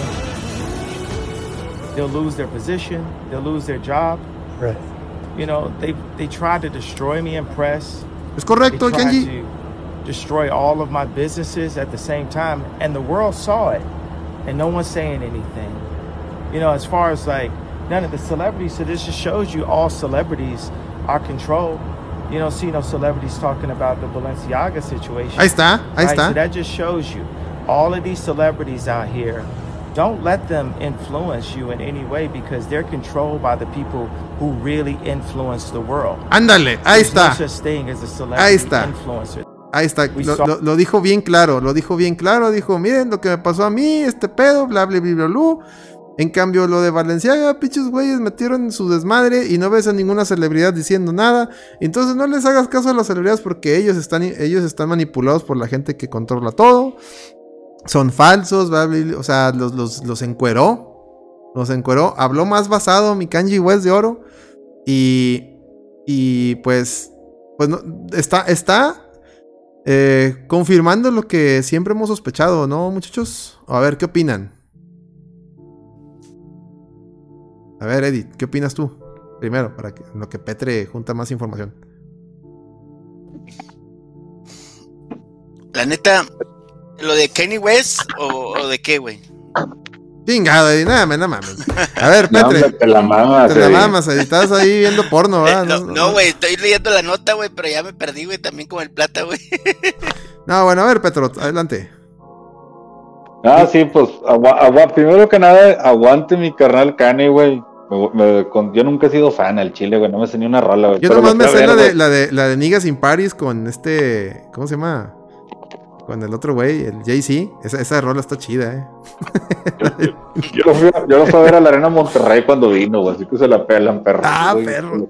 they'll lose their position, they'll lose their job. Right. You know, they they tried to destroy me in press. ¿Es They correcto, tried Kenji? to destroy all of my businesses at the same time, and the world saw it, and no one's saying anything. You know, as far as like none of the celebrities, so this just shows you all celebrities are controlled. You don't see no celebrities talking about the Balenciaga situation. Ahí está, ahí right? So that just shows you all of these celebrities out here. Don't let them influence you in any way because they're controlled by the people who really influence the world. Ándale, ahí está. Ahí está. influencer. Ahí está, lo dijo bien claro, lo dijo bien claro, dijo, miren lo que me pasó a mí, este pedo, bla, bla, bla, bla, bla. En cambio, lo de Valenciaga, pinches güeyes metieron su desmadre y no ves a ninguna celebridad diciendo nada. Entonces no les hagas caso a las celebridades porque ellos están, ellos están manipulados por la gente que controla todo. Son falsos, o sea, los, los, los encueró. Los encueró. Habló más basado mi Kanji West de oro. Y, y pues, pues no, está, está eh, confirmando lo que siempre hemos sospechado, ¿no, muchachos? A ver, ¿qué opinan? A ver, Edith, ¿qué opinas tú? Primero, para que lo que Petre junta más información. La neta, ¿lo de Kanye West o, o de qué, güey? Chingado, Edith, nada, más, nada mames. A ver, Petre, te la mamas. te la mamas, Edith, estás ahí viendo porno, ¿verdad? no, no, güey, estoy leyendo la nota, güey, pero ya me perdí, güey, también con el plata, güey. No, bueno, a ver, Petro, adelante. Ah, sí, pues, agua- agua- primero que nada, aguante mi carnal Kanye, güey. Yo nunca he sido fan al chile, güey. No me sé ni una rola, güey. Yo nomás me sé la de, la de la de Niggas in Paris con este. ¿Cómo se llama? Con el otro güey, el Jay-Z. Esa, esa rola está chida, eh. Yo lo, a, yo lo fui a ver a la Arena Monterrey cuando vino, güey. Así que se la pelan, perro. Ah, Güey, perro.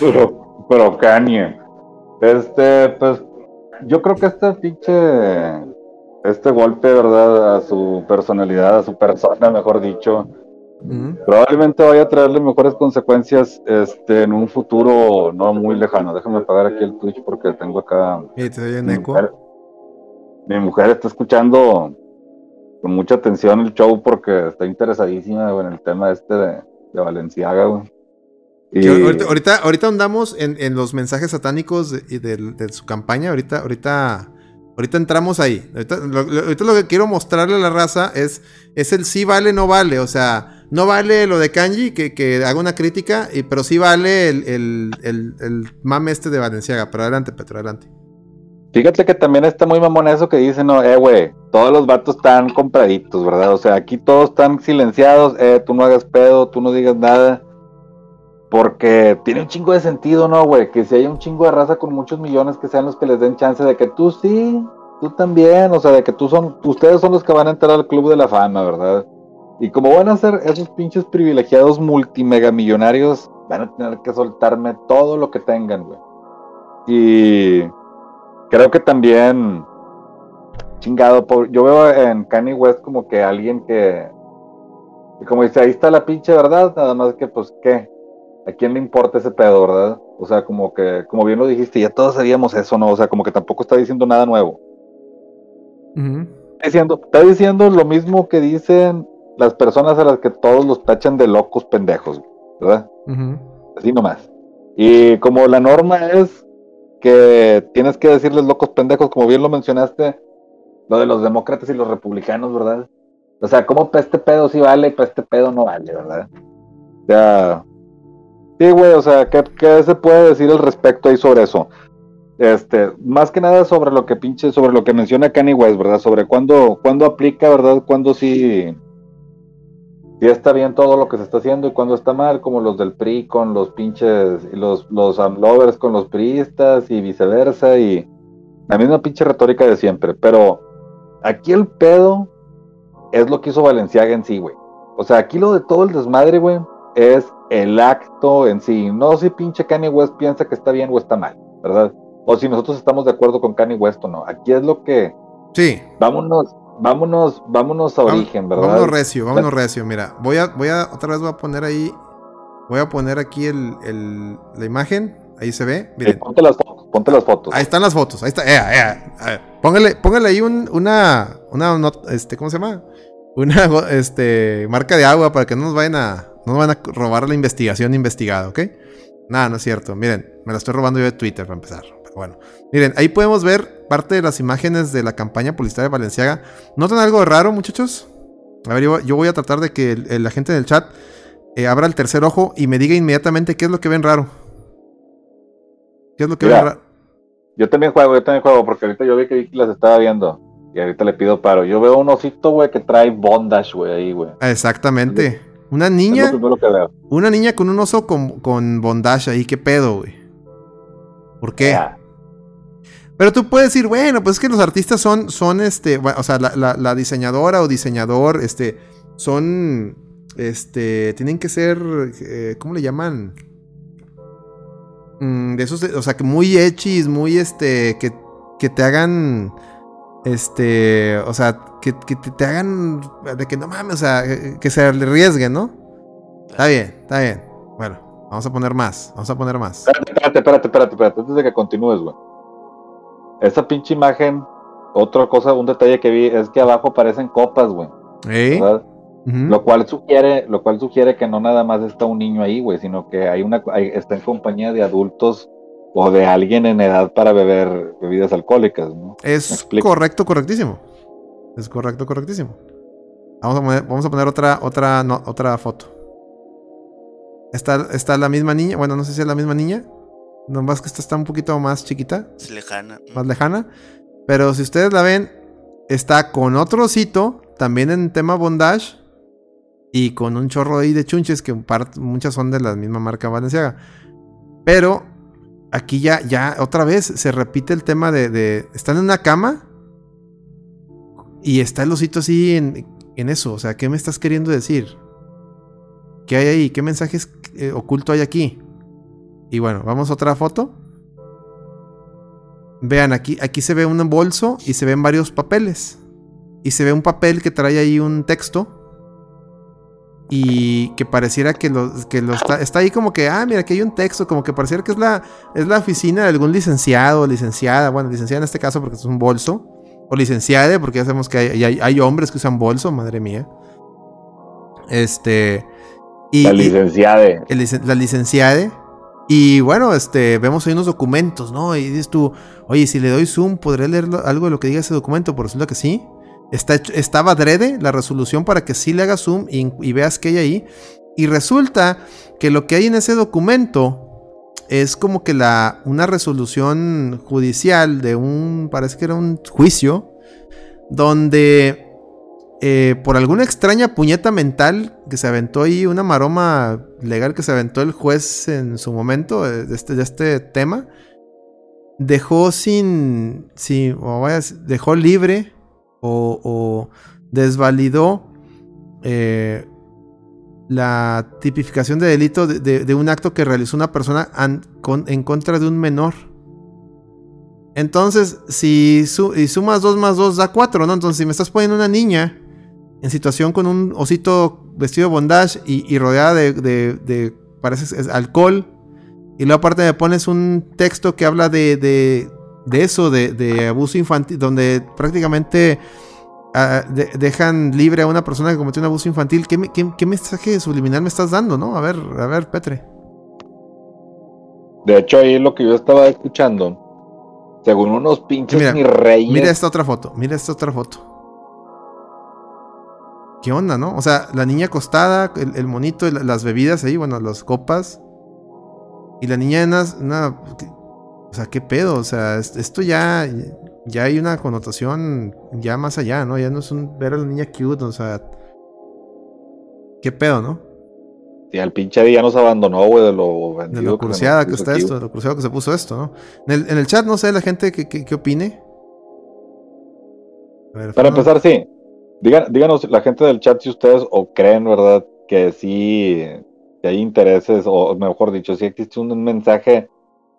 Pero, pero Kanye. Este, pues, yo creo que este pinche. Este golpe, ¿verdad? A su personalidad, a su persona, mejor dicho. Probablemente vaya a traerle mejores consecuencias este, en un futuro no muy lejano. Déjame apagar aquí el Twitch porque tengo acá. Y te doy en Mi eco. mujer, mi mujer está escuchando con mucha atención el show porque está interesadísima en el tema este de, de Valenciaga, güey. Y ahorita, ahorita, ahorita andamos en, en los mensajes satánicos de, de su campaña. Ahorita, ahorita, ahorita entramos ahí. Ahorita lo, lo- ahorita lo que quiero mostrarle a la raza es, es el sí vale, no vale. O sea, no vale lo de Kanji, que, que haga una crítica, y, pero sí vale el, el, el, el mame este de Valenciaga. Pero adelante, Petro, adelante. fíjate que también está muy mamón eso que dicen, no, eh, güey, todos los vatos están compraditos, ¿verdad? O sea, aquí todos están silenciados, eh, tú no hagas pedo, tú no digas nada. Porque tiene un chingo de sentido, ¿no, güey? Que si hay un chingo de raza con muchos millones que sean los que les den chance de que tú sí, tú también, o sea, de que tú son, ustedes son los que van a entrar al club de la fama, ¿verdad? Y como van a ser esos pinches privilegiados multimegamillonarios, van a tener que soltarme todo lo que tengan, güey. Y creo que también, chingado, por- yo veo en Kanye West como que alguien que, que como dice, ahí está la pinche verdad, nada más que pues, ¿qué? ¿A quién le importa ese pedo, verdad? O sea, como que, como bien lo dijiste, ya todos sabíamos eso, ¿no? O sea, como que tampoco está diciendo nada nuevo. Está diciendo, está diciendo lo mismo que dicen las personas a las que todos los tachan de locos pendejos, ¿verdad? Así nomás. Y como la norma es que tienes que decirles locos pendejos, como bien lo mencionaste, lo de los demócratas y los republicanos, ¿verdad? O sea, como para este pedo sí vale y para este pedo no vale, ¿verdad? O sea, sí, güey, o sea, ¿qué, qué se puede decir al respecto ahí sobre eso? Este, más que nada sobre lo que pinche, sobre lo que menciona Kanye West, ¿verdad? Sobre cuándo, cuándo aplica, ¿verdad? Cuándo sí, sí está bien todo lo que se está haciendo y cuándo está mal, como los del PRI con los pinches, los, los amlovers con los priistas y viceversa, y la misma pinche retórica de siempre. Pero aquí el pedo es lo que hizo Valenciaga en sí, güey. O sea, aquí lo de todo el desmadre, güey, es el acto en sí. No si pinche Kanye West piensa que está bien o está mal, ¿verdad? O si nosotros estamos de acuerdo con Kanye West o no. Aquí es lo que Sí. vámonos, vámonos, vámonos a Vam- origen, ¿verdad? Vámonos recio, vámonos recio. Mira, voy a, voy a, otra vez voy a poner ahí, voy a poner aquí el, el- la imagen. Ahí se ve. Eh, Miren, ponte las fotos, ponte las fotos. ahí están las fotos. Ahí está. ea, ea, a ver, póngale, póngale ahí un- una, una, este, ¿cómo se llama? Una, este, marca de agua para que no nos vayan a, no nos van a robar la investigación investigada, ¿ok? Nada, no es cierto. Miren, me la estoy robando yo de Twitter para empezar. Pero bueno, miren, ahí podemos ver parte de las imágenes de la campaña publicitaria de Valenciaga. ¿Notan algo raro, muchachos? A ver, yo, yo voy a tratar de que el- el- la gente del chat eh, abra el tercer ojo y me diga inmediatamente qué es lo que ven raro. ¿Qué es lo que Mira. ven raro? Yo también juego, yo también juego, porque ahorita yo vi que Vicky las estaba viendo. Y ahorita le pido paro. Yo veo un osito, güey, que trae bondage, güey, ahí, güey. Exactamente. Una Es niña, lo primero que veo. una niña con un oso con, con bondage ahí, ¿qué pedo, güey? ¿Por qué? Pero tú puedes decir, bueno, pues es que los artistas son, son este, o sea, la, diseñadora o diseñador, este, son, este, tienen que ser, eh, ¿cómo le llaman? Mm, de esos, o sea, que muy hechis, muy, este, que, que te hagan, este, o sea, que, que te, hagan, de que no mames, o sea, eh, que se arriesguen, ¿no? Está bien, está bien. Bueno, vamos a poner más, vamos a poner más. Espérate, espérate, espérate, espérate, espérate, antes de que continúes, güey. Esa pinche imagen, otra cosa, un detalle que vi es que abajo aparecen copas, güey. ¿Eh? Lo cual sugiere, lo cual sugiere que no nada más está un niño ahí, güey, sino que hay una, hay- está en compañía de adultos o de alguien en edad para beber bebidas alcohólicas, ¿no? ¿Me Es correcto, correctísimo. Es correcto, correctísimo. Vamos a poner, vamos a poner otra, otra, no, otra foto. Está, está la misma niña. Bueno, no sé si es la misma niña. Nomás que esta está un poquito más chiquita, Es lejana. más lejana. Pero si ustedes la ven, está con otro osito, también en tema bondage. Y con un chorro ahí de chunches, que muchas son de la misma marca Valenciaga. Pero aquí ya, ya otra vez se repite el tema de, de- están en una cama y está el osito así en, en eso. O sea, ¿qué me estás queriendo decir? ¿Qué hay ahí? ¿Qué mensajes eh, oculto hay aquí? Y bueno, vamos a otra foto. Vean, aquí, aquí se ve un bolso y se ven varios papeles. Y se ve un papel que trae ahí un texto. Y que pareciera que lo, que lo está, está ahí como que, ah, mira, aquí hay un texto, como que pareciera que es la, es la oficina de algún licenciado o licenciada. Bueno, licenciada en este caso porque es un bolso. O licenciada, porque ya sabemos que hay, hay- hay hombres que usan bolso, madre mía. Este. Y, La licenciada. la licenciada. Y bueno, este, vemos ahí unos documentos, ¿no? Y dices tú, oye, si le doy zoom, ¿podré leer algo de lo que diga ese documento? Por resulta que sí. Está estaba adrede la resolución para que sí le hagas zoom y, y veas que hay ahí. Y resulta que lo que hay en ese documento es como que la, una resolución judicial de un, parece que era un juicio, donde eh, por alguna extraña puñeta mental que se aventó ahí, una maroma legal que se aventó el juez en su momento eh, de este, de este tema, dejó sin, sin o vaya, dejó libre o, desvalidó eh, la tipificación de delito de, un acto que realizó una persona en contra de un menor. Entonces, si sumas 2 más 2 da 4, ¿no? Entonces, si me estás poniendo una niña en situación con un osito vestido de bondage y, y rodeada de, de- de, parece es alcohol, y luego aparte me pones un texto que habla de, de, de eso, de, de abuso infantil, donde prácticamente ah, de- dejan libre a una persona que cometió un abuso infantil, ¿qué, me- qué- qué mensaje subliminal me estás dando, no? A ver, a ver, Petre. De hecho, ahí lo que yo estaba escuchando, según unos pinches Mira, mis reyes. Mira esta otra foto, mira esta otra foto. ¿Qué onda, no? O sea, la niña acostada, el, el monito, el- las bebidas ahí, bueno, las copas. Y la niña en una, una- ¿qué- O sea, ¿qué pedo? O sea, es- esto ya... Ya hay una connotación ya más allá, ¿no? Ya no es un ver a la niña cute, o sea... ¿Qué pedo, no? Y al pinche día nos abandonó, güey, de lo De vendido lo se nos cruciada que está esto, de lo cruciado que se puso esto, ¿no? En el, en el chat, no sé, la gente qué, qué, qué opine. Ver, Para empezar, sí. Díganos la gente del chat si ustedes o creen, ¿verdad? Que sí, que hay intereses, o mejor dicho, si existe un mensaje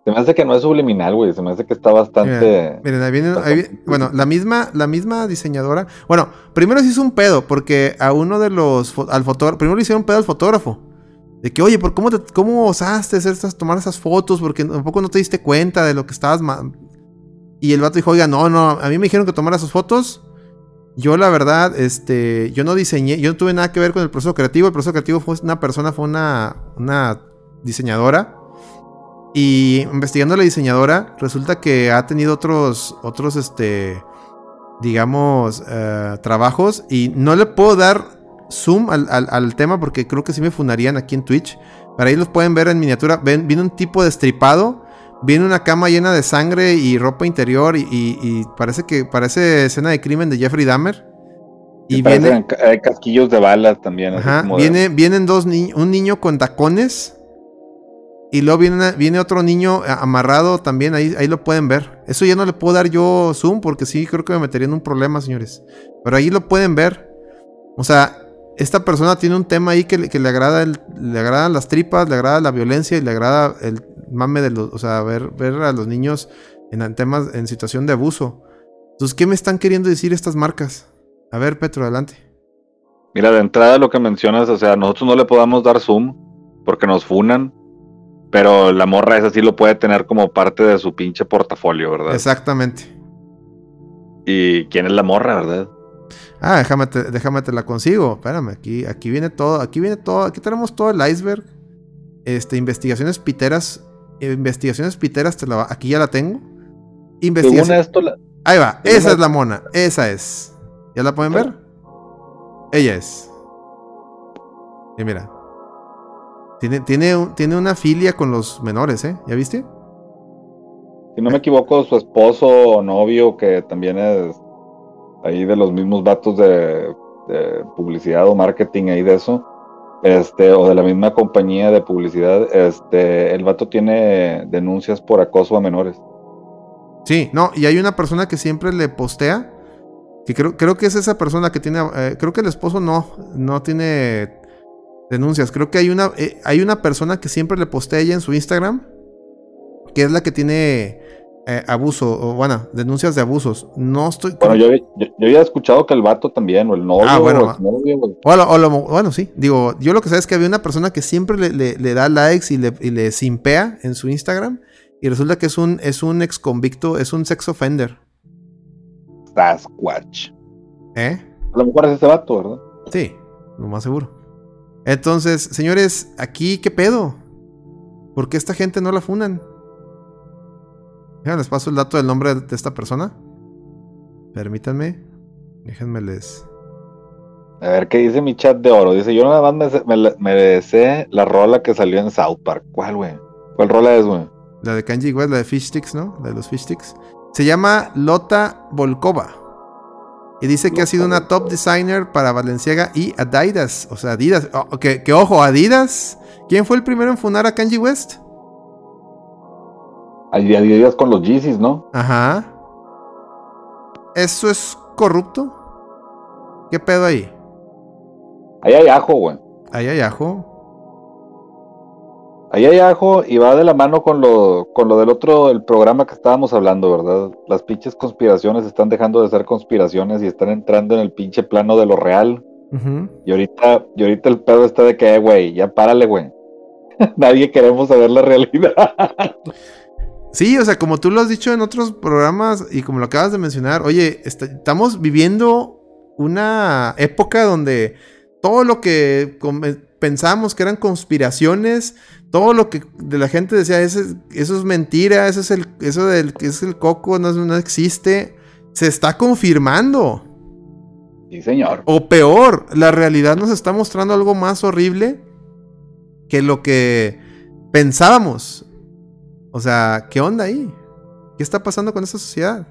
Se me hace que no es subliminal, güey. Se me hace que está bastante. Miren, ahí viene, ahí viene- bueno, la misma, la misma diseñadora. Bueno, primero se hizo un pedo, porque a uno de los al fotógrafo, primero le hicieron pedo al fotógrafo. De que, oye, ¿por cómo, te- cómo osaste hacer estas, tomar esas fotos? Porque tampoco no te diste cuenta de lo que estabas. ma-". Y el vato dijo, oiga, no, no, a mí me dijeron que tomara esas fotos. Yo, la verdad, este, yo no diseñé, yo no tuve nada que ver con el proceso creativo. El proceso creativo fue una persona, fue una, una diseñadora. Y investigando a la diseñadora, resulta que ha tenido otros, otros, este, digamos, eh, trabajos. Y no le puedo dar zoom al, al- tema porque creo que sí me funarían aquí en Twitch. Para ahí los pueden ver en miniatura. Viene un tipo destripado. Viene una cama llena de sangre y ropa interior. Y, y- y parece que parece escena de crimen de Jeffrey Dahmer. Y viene. Hay casquillos de balas también. así Ajá, de- viene, vienen dos niños, un niño con tacones y luego viene, una- viene otro niño a- amarrado también, ahí, ahí lo pueden ver. Eso ya no le puedo dar yo zoom porque sí creo que me metería en un problema, señores. Pero ahí lo pueden ver. O sea, esta persona tiene un tema ahí que, le- que le agrada el- le agradan las tripas, le agrada la violencia y le agrada el mame de los, o sea, ver, ver a los niños en temas, en situación de abuso. Entonces, ¿qué me están queriendo decir estas marcas? A ver, Petro, adelante. Mira, de entrada lo que mencionas, o sea, nosotros no le podamos dar zoom porque nos funan, pero la morra esa sí lo puede tener como parte de su pinche portafolio, ¿verdad? Exactamente. ¿Y quién es la morra, verdad? Ah, déjame te, déjame te la consigo. Espérame, aquí, aquí viene todo, aquí viene todo, aquí tenemos todo el iceberg. Este, investigaciones piteras. Investigaciones piteras, te la, aquí ya la tengo. Investigación. esto, la- Ahí va, esa es la- mona, esa es. ¿Ya la pueden ver? Ella es. Y mira. Tiene, tiene, tiene una filia con los menores, ¿eh? ¿Ya viste? si no me equivoco, su esposo o novio, que también es ahí de los mismos vatos de, publicidad o marketing ahí de eso, este, o de la misma compañía de publicidad, este, el vato tiene denuncias por acoso a menores. Sí, no, y hay una persona que siempre le postea. Que creo, creo que es esa persona que tiene. eh, creo que el esposo no, no tiene denuncias. Creo que hay una, eh, hay una persona que siempre le postea ella en su Instagram. Que es la que tiene eh, abuso, o bueno, denuncias de abusos. No estoy. Bueno, yo, yo, yo había escuchado que el vato también, o el novio, Ah, bueno. o el novio, o- O lo- bueno, sí. Digo, yo lo que sé es que había una persona que siempre le, le- le da likes y le, y le simpea en su Instagram. Y resulta que es un, es un ex convicto, es un sex offender. Sasquatch. ¿Eh? A lo mejor es ese vato, ¿verdad? Sí, lo más seguro. Entonces, señores, aquí, ¿qué pedo? ¿Por qué esta gente no la funan? Déjenme les paso el dato del nombre de esta persona. Permítanme. Déjenme les. A ver qué dice mi chat de oro. Dice, yo nada más me, me, la- me sé la rola que salió en South Park. ¿Cuál, güey? ¿Cuál rola es, güey? La de Kanji West, la de Fish Sticks, ¿no? La de los Fish Sticks. Se llama Lota Volkova. Y dice que ha sido una top designer para Balenciaga y Adidas. O sea, Adidas. Oh, que, que ojo, Adidas. ¿Quién fue el primero en funar a Kanji West? Hay hay días con los Yeezys, ¿no? Ajá. ¿Eso es corrupto? ¿Qué pedo ahí? Ahí hay ajo, güey. Ahí hay ajo. Ahí hay ajo y va de la mano con lo, con lo del otro, el programa que estábamos hablando, ¿verdad? Las pinches conspiraciones están dejando de ser conspiraciones y están entrando en el pinche plano de lo real. Ujú. Y ahorita, y ahorita el pedo está de que, eh, güey, ya párale, güey. Nadie queremos saber la realidad. Sí, o sea, como tú lo has dicho en otros programas y como lo acabas de mencionar, oye, est- estamos viviendo una época donde todo lo que pensamos que eran conspiraciones, todo lo que de la gente decía, "Ese es- eso es mentira, eso es el, eso del que es el coco, no, no existe, se está confirmando. Sí, señor. O peor, la realidad nos está mostrando algo más horrible que lo que pensábamos. O sea, ¿qué onda ahí? ¿Qué está pasando con esta sociedad?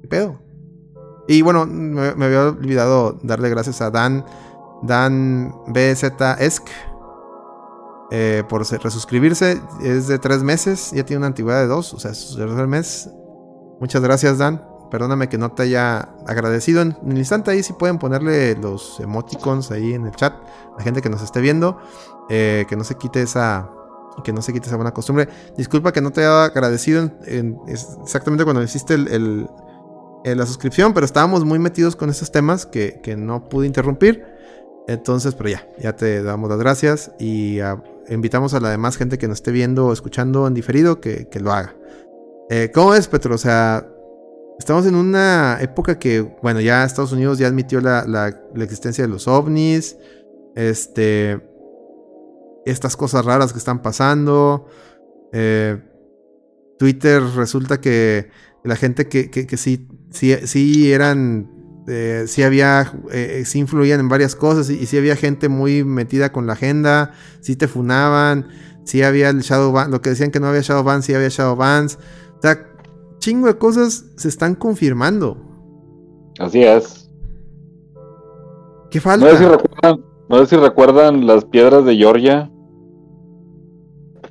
¿Qué pedo? Y bueno, me, había olvidado darle gracias a Dan, Dan BZ eh, por se- resuscribirse. Es de tres meses, ya tiene una antigüedad de dos, o sea, es tercer mes. Muchas gracias, Dan. Perdóname que no te haya agradecido. En, el instante ahí si pueden ponerle los emoticons ahí en el chat. La gente que nos esté viendo. Eh, que no se quite esa, que no se quite esa buena costumbre. Disculpa que no te haya agradecido en, exactamente cuando hiciste el, la suscripción, pero estábamos muy metidos con esos temas que, no pude interrumpir. Entonces, pero ya, ya te damos las gracias y invitamos a la demás gente que nos esté viendo o escuchando en diferido que, lo haga. Eh, ¿Cómo es, Petro? O sea, estamos en una época que, bueno, ya Estados Unidos ya admitió la, la existencia de los ovnis. Este, estas cosas raras que están pasando. Eh, Twitter resulta que la gente que, que, sí, sí, sí, eran, eh, sí había, eh, sí influían en varias cosas y, sí había gente muy metida con la agenda, sí te funaban, sí había el shadow ban, lo que decían que no había shadow ban, sí había shadow bans. O sea, chingo de cosas se están confirmando. Así es. ¿Qué falta? No sé si recuerdan, no sé si recuerdan las piedras de Georgia.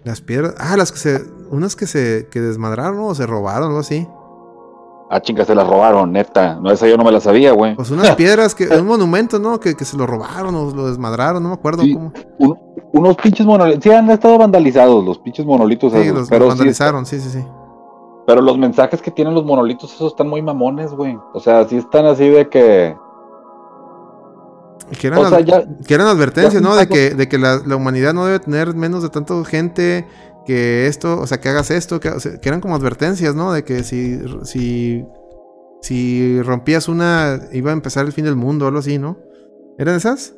Las piedras. Ah, las que se. Unas que se que desmadraron o se robaron, algo así. Ah, chinga, se las robaron, neta. No, esa yo no me la sabía, güey. Pues unas piedras, que, un monumento, ¿no? Que, que, se lo robaron o lo desmadraron, no me acuerdo cómo. unos pinches monolitos. Sí, han estado vandalizados los pinches monolitos. Sí, los, pero vandalizaron, sí, sí, sí. Pero los mensajes que tienen los monolitos, esos están muy mamones, güey. O sea, sí están así de que que eran, advertencias, ¿no? De que, de que la, humanidad no debe tener menos de tanta gente, que esto, o sea, que hagas esto, que, eran como advertencias, ¿no? De que si, si, si rompías una, iba a empezar el fin del mundo o algo así, ¿no? ¿Eran esas?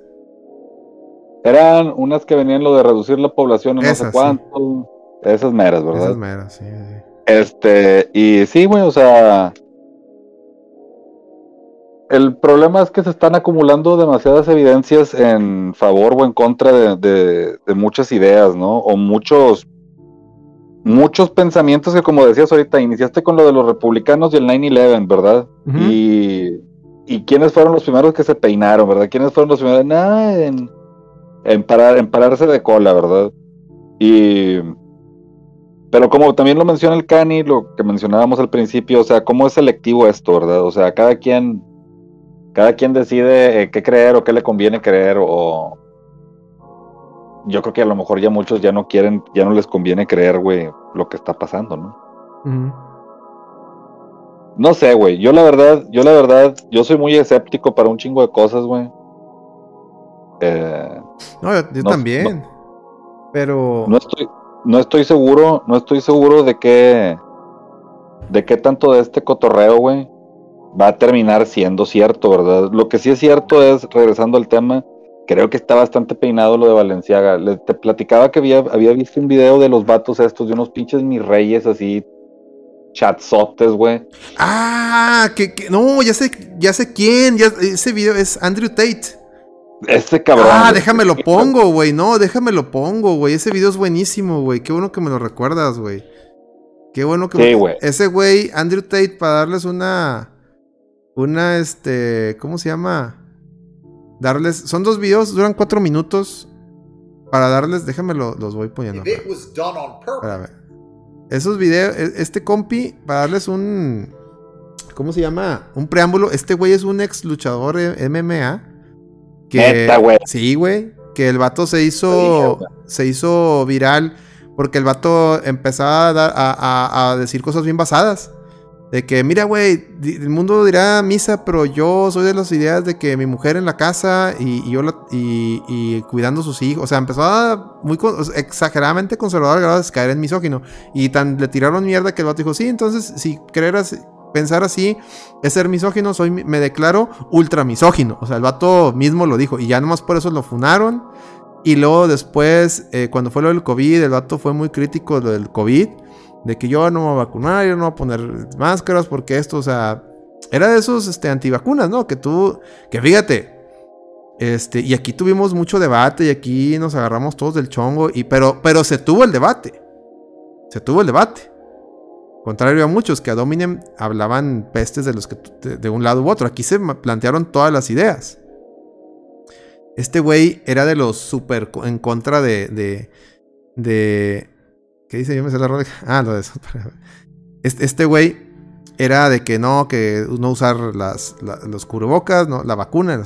Eran unas que venían lo de reducir la población en no sé cuánto. Esas meras, ¿verdad? Esas meras, sí, sí. Este, y sí, güey, o sea, el problema es que se están acumulando demasiadas evidencias en favor o en contra de, muchas ideas, ¿no? O muchos, muchos pensamientos que, como decías ahorita, iniciaste con lo de los republicanos y el 9-11, ¿verdad? y, y quiénes fueron los primeros que se peinaron, ¿verdad? ¿Quiénes fueron los primeros en, en, parar, en pararse de cola, ¿verdad? Y... Pero como también lo menciona el Cani, lo que mencionábamos al principio, o sea, cómo es selectivo esto, ¿verdad? O sea, cada quien cada quien decide eh, qué creer o qué le conviene creer o yo creo que a lo mejor ya muchos ya no quieren, ya no les conviene creer, güey, lo que está pasando, ¿no? No sé, güey. Yo la verdad, yo la verdad, yo soy muy escéptico para un chingo de cosas, güey. Eh, no, yo, también. pero. No estoy, no estoy seguro, no estoy seguro de qué. De qué tanto de este cotorreo, güey, va a terminar siendo cierto, ¿verdad? Lo que sí es cierto es, regresando al tema, creo que está bastante peinado lo de Valenciaga. Le, te platicaba que había, había visto un video de los vatos estos, de unos pinches mis reyes así, chatzotes, güey. Ah, que, no, ya sé, ya sé quién, ese video es Andrew Tate. Ese cabrón. Ah, déjame lo pongo, güey. No, déjame lo pongo, güey. Ese video es buenísimo, güey. Qué bueno que me lo recuerdas, güey. Qué bueno que... Sí, güey. Ese güey, Andrew Tate, para darles una una, este, ¿cómo se llama? Darles, son dos videos, duran cuatro minutos. Para darles, déjame los voy poniendo. Esos videos, e, este compi, para darles un, ¿cómo se llama? Un preámbulo. Este güey es un ex luchador MMA. Que, Sí, güey. Que el vato se hizo, se hizo viral porque el vato empezaba a, a decir cosas bien basadas. De que, mira, güey, el mundo dirá misa, pero yo soy de las ideas de que mi mujer en la casa y, yo y, cuidando a sus hijos. O sea, empezó a muy exageradamente conservador grado de caer en misógino. Y tan le tiraron mierda que el vato dijo, sí, entonces, si creer pensar así es ser misógino, soy, me declaro ultra misógino. O sea, el vato mismo lo dijo. Y ya nomás por eso lo funaron. Y luego después, eh, cuando fue lo del COVID, el vato fue muy crítico del COVID de que yo no me voy a vacunar, yo no voy a poner máscaras porque esto, o sea, era de esos este, antivacunas, ¿no? Que tú, que fíjate, este, y aquí tuvimos mucho debate y aquí nos agarramos todos del chongo, y, pero, pero se tuvo el debate, se tuvo el debate. Contrario a muchos que a Dominem hablaban pestes de los que de, un lado u otro, aquí se plantearon todas las ideas. Este güey era de los súper en contra de, de ¿Qué dice? Yo me sé la rola. Ah, lo de eso. Este güey era de que no, que no usar las, los cubrebocas, no, la vacuna.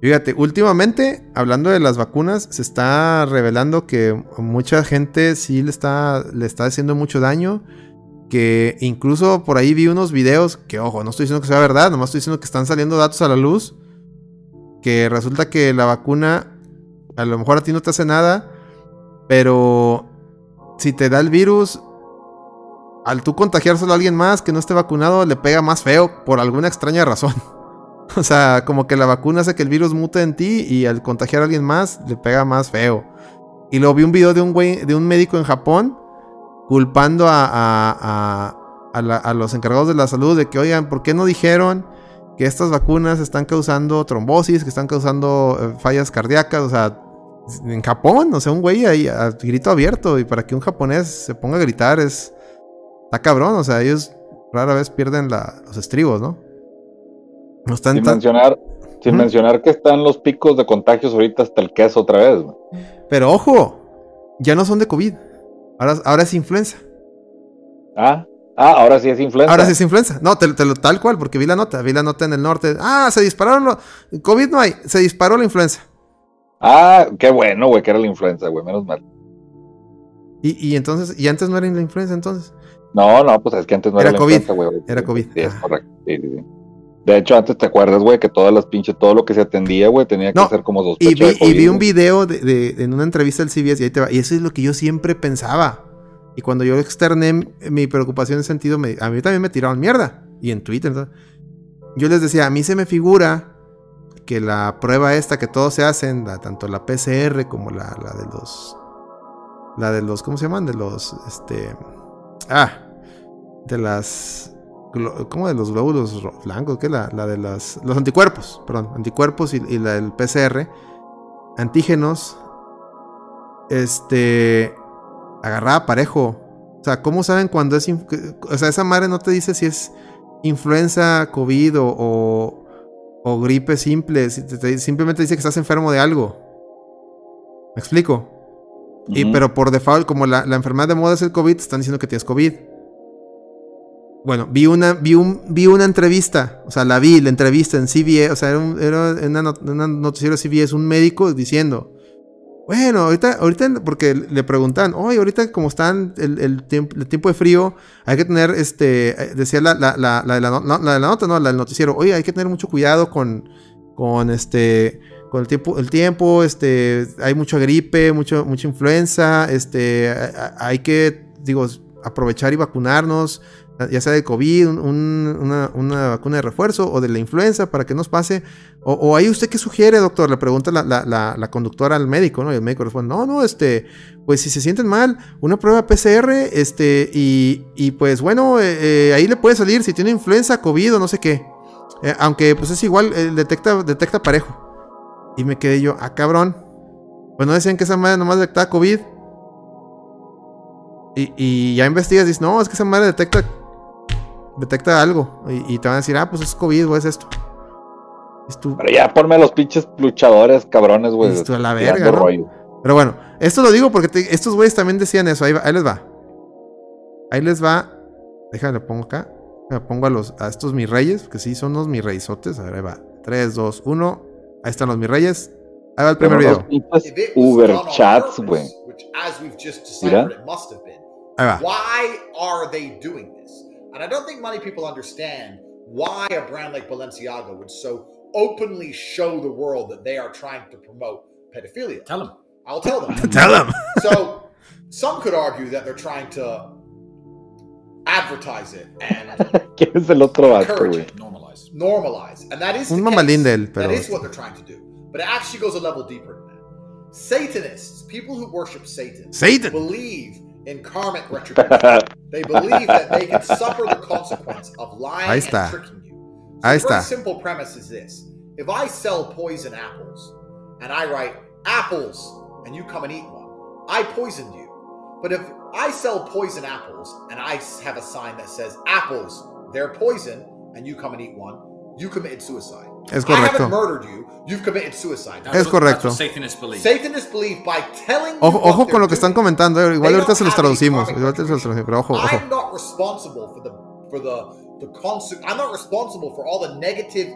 Fíjate, últimamente, hablando de las vacunas, se está revelando que mucha gente sí le está, le está haciendo mucho daño. Que incluso por ahí vi unos videos que, ojo, no estoy diciendo que sea verdad, nomás estoy diciendo que están saliendo datos a la luz. Que resulta que la vacuna, a lo mejor a ti no te hace nada, pero si te da el virus, al tú contagiárselo a alguien más que no esté vacunado, le pega más feo por alguna extraña razón. O sea, como que la vacuna hace que el virus mute en ti y al contagiar a alguien más le pega más feo. Y luego vi un video de un güey, de un médico en Japón culpando a, a, a, los encargados de la salud de que, oigan, ¿por qué no dijeron que estas vacunas están causando trombosis, que están causando eh, fallas cardíacas? O sea, en Japón, o sea, un güey ahí a grito abierto y para que un japonés se ponga a gritar es... Está cabrón, o sea, ellos rara vez pierden la, los estribos, ¿no? No están sin mencionar, sin mencionar que están los picos de contagios ahorita hasta el queso otra vez. Pero ojo, ya no son de COVID. Ahora, ahora es influenza. Ah, ah, ahora sí es influenza. Ahora sí es influenza. No, te, te, tal cual, porque vi la nota, vi la nota en el norte. Ah, se dispararon los... COVID no hay, se disparó la influenza. Ah, qué bueno, güey, que era la influenza, güey, menos mal. Y, y entonces, ¿y antes no era la influenza entonces? No, no, pues es que antes no era, era la COVID. influenza, güey. Era COVID. Sí, es correcto. Sí, sí, sí. De hecho, antes te acuerdas, güey, que todas las pinches, todo lo que se atendía, güey, tenía que No, ser como Y sospecha vi, de COVID, y vi un video de, de- en una entrevista del CBS y ahí te va. Y eso es lo que yo siempre pensaba. Y cuando yo externé mi preocupación en ese sentido, me- a mí también me tiraron mierda. Y en Twitter. ¿no? Yo les decía, a mí se me figura que la prueba esta que todos se hacen, la- tanto la PCR como la, la de los... La de los, ¿cómo se llaman? De los, este... Ah, de las... ¿Cómo de los glóbulos blancos? ¿Qué? La, la de las... Los anticuerpos, perdón. Anticuerpos y, y la del PCR. Antígenos. Este... Agarraba parejo. O sea, ¿cómo saben cuando es... O sea, esa madre no te dice si es influenza, COVID o, o, o gripe simple. si te- te- simplemente dice que estás enfermo de algo. ¿Me explico? Y, pero por default, como la, la enfermedad de moda es el COVID, te están diciendo que tienes COVID. Bueno, vi una, vi, un, vi una entrevista, o sea, la vi, la entrevista en CBS, o sea, era, un, era una, not- una noticiero de CBS, un médico diciendo, bueno, ahorita, ahorita, porque le preguntan, oye, ahorita como están el, el, tiemp- el tiempo de frío, hay que tener, este, eh, decía la, la, la, la la, nota, no, la del noticiero, oye, hay que tener mucho cuidado con, con este, con el tiempo, el tiempo, este, hay mucha gripe, mucho, mucha influenza, este, hay que, digo, aprovechar y vacunarnos, ya sea de COVID, un- un- una, una vacuna de refuerzo o de la influenza para que nos pase. O, ahí usted qué sugiere, doctor, le pregunta la, conductora al médico, ¿no? Y el médico responde, no, no, este, pues si se sienten mal, una prueba PCR, este, y, y pues bueno, eh, eh, ahí le puede salir si tiene influenza, COVID o no sé qué. Eh, aunque pues es igual, detecta, detecta parejo. Y me quedé yo, ah, cabrón. Pues no decían que esa madre nomás detectaba COVID. Y, y ya investigas dices, no, es que esa madre detecta detecta algo. Y, y te van a decir, ah, pues es COVID o es esto. Es. Pero ya ponme a los pinches luchadores cabrones, güey. Listo, a la verga, ¿no? rollo. Pero bueno, esto lo digo porque te- estos güeyes también decían eso. Ahí, va- ahí les va. Ahí les va. Déjame le pongo acá. Me pongo a los a estos mis reyes, que sí son los mis reisotes. A ver, ahí va. 3, 2, 1. Ahí están los mis reyes. Ahí va el primer Pero video. Uber chats, güey. Mira. Ahí va. Why are they doing this? And I don't think many people understand why a brand like Balenciaga would so openly show the world that they are trying to promote pedophilia. Tell them. I'll tell them. Tell them. so some could argue that they're trying to advertise it and ¿Quién es el otro vato, encourage it, normalize, normalize, and that is Un the mamalín case. pero- that is what they're trying to do. But it actually goes a level deeper than that. Satanists, people who worship Satan, Satan. believe in karmic retribution. they believe that they can suffer the consequence of lying Ahí and tricking you. So Ahí the very está. simple premise is this: if I sell poison apples and I write apples and you come and eat one, I poisoned you. But if I sell poison apples and I have a sign that says apples, they're poison, and you come and eat one, you committed suicide. Es I haven't murdered you, you've committed suicide. Now, Es correcto. Satanists believe. Satanists believe by telling you Ojo, ojo con lo que están comentando. Igual ahorita se los traducimos. Igual se los traducimos. Pero ojo, ojo. I'm not responsible for the for the the conse- I'm not responsible for all the negative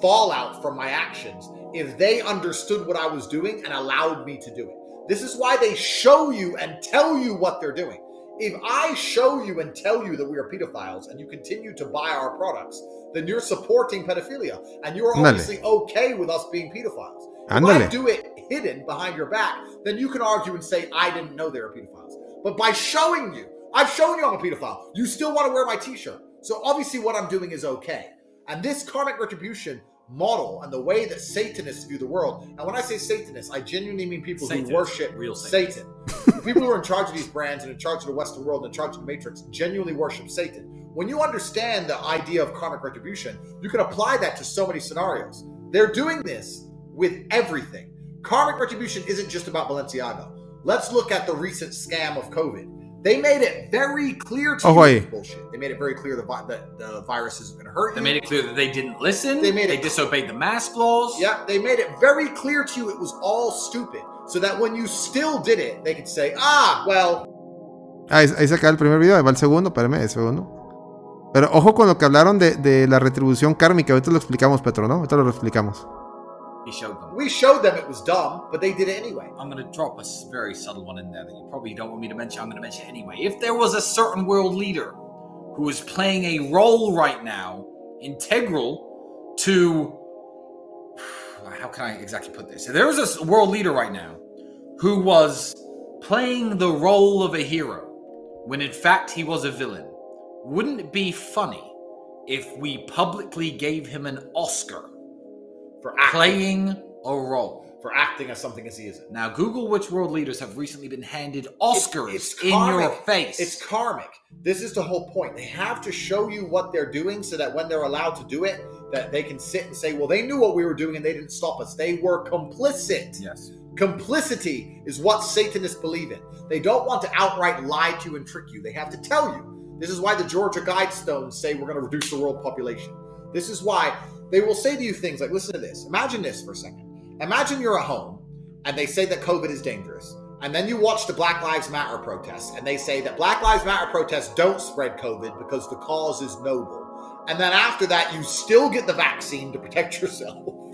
fallout from my actions if they understood what I was doing and allowed me to do it. This is why they show you and tell you what they're doing. If I show you and tell you that we are pedophiles and you continue to buy our products, then you're supporting pedophilia and you're Ándale. obviously okay with us being pedophiles. If I Ándale. do it hidden behind your back, then you can argue and say, I didn't know they were pedophiles. But by showing you, I've shown you I'm a pedophile. You still want to wear my t shirt. So obviously, what I'm doing is okay. And this karmic retribution model and the way that Satanists view the world, and when I say Satanists, I genuinely mean people Satanists, who worship real Satan. the people who are in charge of these brands and in charge of the Western world and in charge of the Matrix genuinely worship Satan. When you understand the idea of karmic retribution, you can apply that to so many scenarios. They're doing this with everything. Karmic retribution isn't just about Balenciaga. Let's look at the recent scam of COVID. They made it very clear to Oh, you wait. bullshit. They made it very clear the, that the virus isn't going to hurt They you. made it clear that they didn't listen. They made they it- disobeyed the mask laws. Yeah, they made it very clear to you it was all stupid. So that when you still did it, they could say, ah, well, Ahí, ahí se acaba el primer video, ahí va el segundo, espérame, el segundo. Pero ojo con lo que hablaron de, de la retribución kármica. Ahorita lo explicamos, Petro, ¿no? Ahorita lo explicamos. He showed them. we showed them it was dumb, but they did it anyway. I'm going to drop a very subtle one in there that you probably don't want me to mention. I'm going to mention it anyway. If there was a certain world leader who is playing a role right now integral to how can I exactly put this? If there was a world leader right now who was playing the role of a hero when in fact he was a villain. Wouldn't it be funny if we publicly gave him an Oscar For acting, playing a role? for acting as something as he isn't. Now, Google which world leaders have recently been handed Oscars It's in your karmic. face. It's karmic. This is the whole point. They have to show you what they're doing so that when they're allowed to do it, that they can sit and say, well, they knew what we were doing and they didn't stop us. They were complicit. yes. Complicity is what Satanists believe in. They don't want to outright lie to you and trick you. They have to tell you. This is why the Georgia Guidestones say we're going to reduce the world population. This is why they will say to you things like, listen to this. Imagine this for a second. Imagine you're at home and they say that COVID is dangerous. And then you watch the Black Lives Matter protests and they say that Black Lives Matter protests don't spread COVID because the cause is noble. And then after that, you still get the vaccine to protect yourself.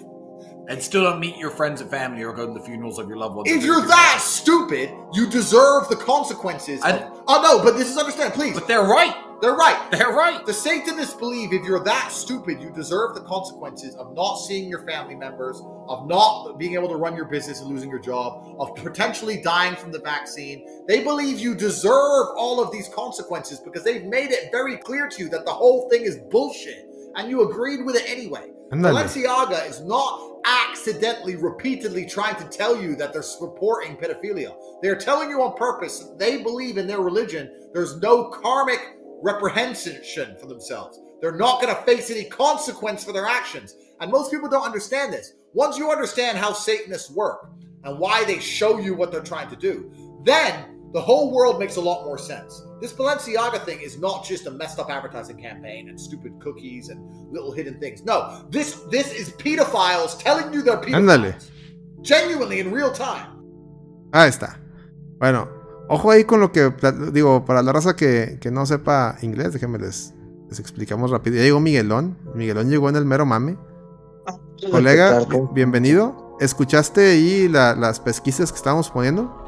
And still don't meet your friends and family or go to the funerals of your loved ones. If you're that stupid, you deserve the consequences. I- of- oh no, but this is understand, please. But they're right. They're right. They're right. The Satanists believe if you're that stupid, you deserve the consequences of not seeing your family members, of not being able to run your business and losing your job, of potentially dying from the vaccine. They believe you deserve all of these consequences because they've made it very clear to you that the whole thing is bullshit. And you agreed with it anyway. Balenciaga is not accidentally, repeatedly trying to tell you that they're supporting pedophilia. They're telling you on purpose they believe in their religion there's no karmic reprehension for themselves. They're not going to face any consequence for their actions. And most people don't understand this. Once you understand how Satanists work and why they show you what they're trying to do, then the whole world makes a lot more sense. This Balenciaga thing is not just a messed up advertising campaign and stupid cookies and little hidden things. No, this this is pedophiles telling you they're pedophiles. Ándale. Genuinely in real time. Ahí está. Bueno, ojo ahí con lo que digo, para la raza que, que no sepa inglés, déjenme les, les explicamos rápido. Ya llegó Miguelón. Miguelón llegó en el mero mame. Colega, ¿Qué tal? bi- bienvenido. ¿Escuchaste ahí la- las pesquisas que estábamos poniendo?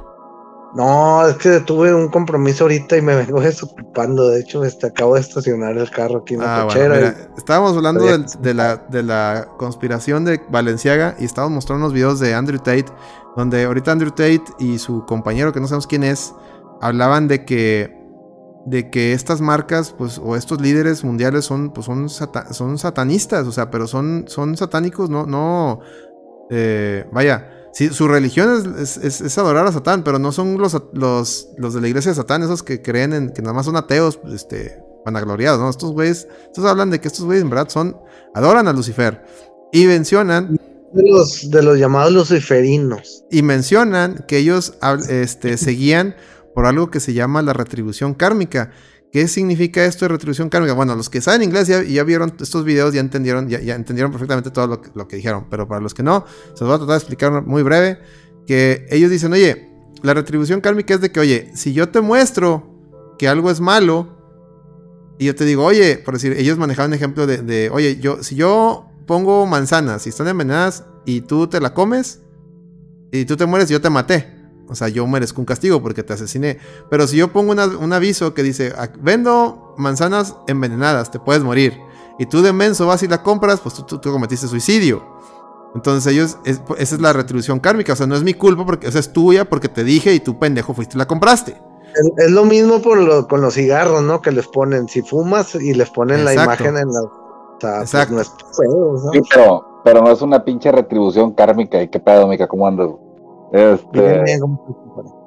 No, es que tuve un compromiso ahorita y me vengo desocupando. De hecho, este, acabo de estacionar el carro aquí en la Ah, bueno, cochera. mira, estábamos hablando del- de, la, de la conspiración de Valenciaga y estábamos mostrando unos videos de Andrew Tate, donde ahorita Andrew Tate y su compañero, que no sabemos quién es, hablaban de que de que estas marcas, pues, o estos líderes mundiales son, pues, son, sata- son satanistas, o sea, pero son, son satánicos, no, no, eh, vaya, sí, su religión es, es- adorar a Satán, pero no son los, los, los de la iglesia de Satán, esos que creen en que nada más son ateos, este, vanagloriados, ¿no? Estos güeyes, estos hablan de que estos güeyes en verdad son, adoran a Lucifer. Y mencionan, De los, de los llamados luciferinos. y mencionan que ellos este, seguían por algo que se llama la retribución kármica. ¿Qué significa esto de retribución kármica? Bueno, los que saben inglés ya, ya vieron estos videos, ya entendieron, ya, entendieron perfectamente todo lo que, dijeron. Pero para los que no, se los voy a tratar de explicar muy breve. Que ellos dicen, oye, la retribución kármica es de que, oye, si yo te muestro que algo es malo, y yo te digo, oye, por decir, ellos manejaban un ejemplo de, oye, yo, si yo pongo manzanas y están envenenadas, y tú te la comes y tú te mueres y yo te maté. O sea, yo merezco un castigo porque te asesiné. Pero si yo pongo una- un aviso que dice, "Ac- vendo manzanas envenenadas, te puedes morir. Y tú de menso vas y la compras, pues tú, tú- tú cometiste suicidio. Entonces ellos, es- esa es la retribución kármica. O sea, no es mi culpa porque, o sea, es tuya porque te dije y tú pendejo fuiste y la compraste. Es, es lo mismo por lo- con los cigarros, ¿no? Que les ponen, si fumas y les ponen la imagen en la. O sea, pues no es Sí, pero, pero no es una pinche retribución kármica. ¿Y qué pedo, Mica? ¿Cómo andas? Este, bien, ¿cómo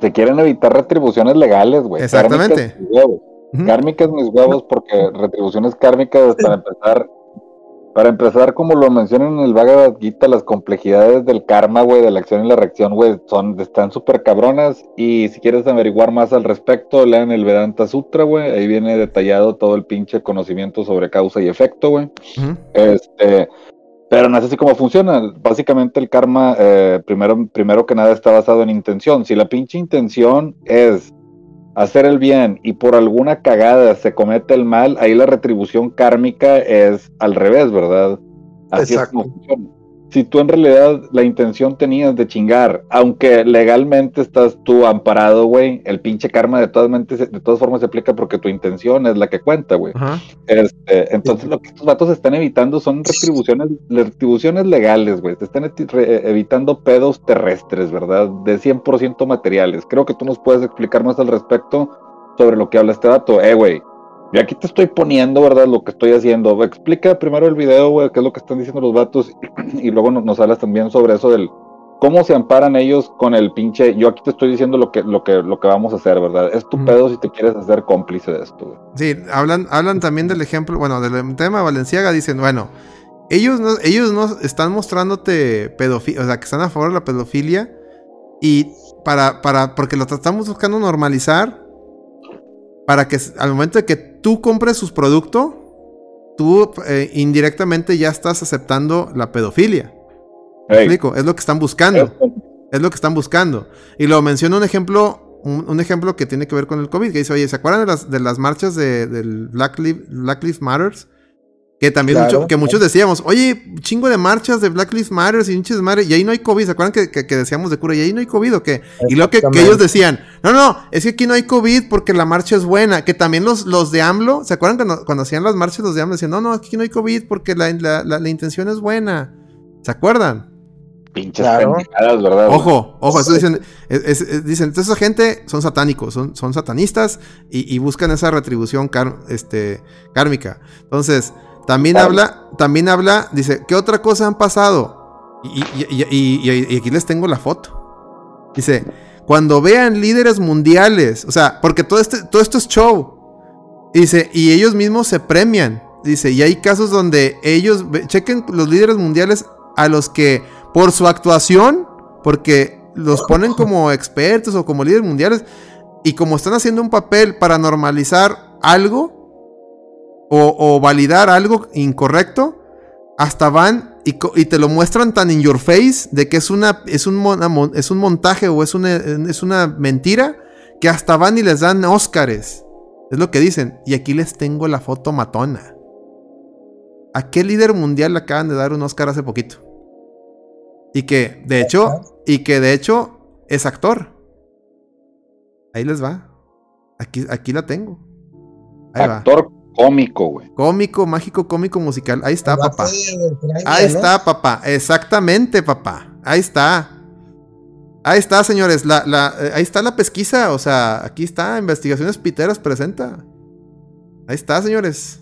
se quieren evitar retribuciones legales, güey. Exactamente. Kármicas, mis huevos. Ujú. Kármicas mis huevos porque retribuciones kármicas para empezar para empezar como lo mencionan en el Bhagavad Gita las complejidades del karma güey de la acción y la reacción güey son están súper cabronas y si quieres averiguar más al respecto lean el Vedanta Sutra güey ahí viene detallado todo el pinche conocimiento sobre causa y efecto güey este, pero no es así como funciona. Básicamente el karma, eh, primero, primero que nada, está basado en intención. Si la pinche intención es hacer el bien y por alguna cagada se comete el mal, ahí la retribución kármica es al revés, ¿verdad? Así Exacto. es como funciona. Si tú en realidad la intención tenías de chingar, aunque legalmente estás tú amparado, güey, el pinche karma de todas, mentes, de todas formas se aplica porque tu intención es la que cuenta, güey. Este, entonces lo que estos vatos están evitando son retribuciones, retribuciones legales, güey. Te están re- evitando pedos terrestres, ¿verdad? De 100% materiales. Creo que tú nos puedes explicar más al respecto sobre lo que habla este dato. Eh, güey. Yo aquí te estoy poniendo, ¿verdad? Lo que estoy haciendo. Explica primero el video, güey, qué es lo que están diciendo los vatos. y luego nos, nos hablas también sobre eso del cómo se amparan ellos con el pinche. Yo aquí te estoy diciendo lo que, lo que, lo que vamos a hacer, ¿verdad? Es tu pedo si te quieres hacer cómplice de esto, güey. Sí, hablan, hablan también del ejemplo, bueno, del tema Valenciaga, dicen, bueno, ellos no, ellos no están mostrándote pedofilia, o sea, que están a favor de la pedofilia y para, para, porque lo estamos buscando normalizar para que al momento de que tú compres sus productos, tú eh, indirectamente ya estás aceptando la pedofilia. ¿Me explico? Es lo que están buscando. Es lo que están buscando. Y lo menciona un ejemplo, un, un ejemplo que tiene que ver con el COVID, que dice, oye, ¿se acuerdan de las, de las marchas de, del Black, Liv- Black Lives Matters? Que también Claro, mucho- que muchos decíamos, oye, chingo de marchas de Black Lives Matters y pinches madre, y ahí no hay COVID. ¿Se acuerdan que, que- que decíamos de cura? Y ahí no hay COVID o qué? Y lo que, que ellos decían, no, no, es que aquí no hay COVID porque la marcha es buena. Que también los, los de AMLO, ¿se acuerdan cuando, cuando hacían las marchas los de AMLO? Decían, no, no, aquí no hay COVID porque la, la- la- la intención es buena. ¿Se acuerdan? Pinches Claro. pendejadas, ¿verdad? Ojo, ojo, eso dicen, es- es- es- dicen, entonces esa gente son satánicos, son, son satanistas y, y buscan esa retribución este, kármica. Entonces, también habla, también habla, dice, ¿qué otra cosa han pasado? Y, y- y- y- aquí les tengo la foto. Dice, cuando vean líderes mundiales, o sea, porque todo, este, todo esto es show. Dice, y ellos mismos se premian. Dice, y hay casos donde ellos, chequen los líderes mundiales a los que por su actuación, porque los ponen como expertos o como líderes mundiales, y como están haciendo un papel para normalizar algo o, validar algo incorrecto, hasta van y, te lo muestran tan in your face de que es, una, es, un, es un montaje o es una, es una mentira, que hasta van y les dan Óscares. Es lo que dicen. Y aquí les tengo la foto matona. ¿A qué líder mundial le acaban de dar un Oscar hace poquito? Y que, de hecho, y que de hecho es actor. Ahí les va. Aquí, aquí la tengo. Ahí va. Cómico, güey. Cómico, mágico, cómico, musical. Ahí está, papá. Ucrania, Ahí ¿no? está, papá. Exactamente, papá. Ahí está. Ahí está, señores. La, la, eh, ahí está la pesquisa. O sea, aquí está. Investigaciones Piteras presenta. Ahí está, señores.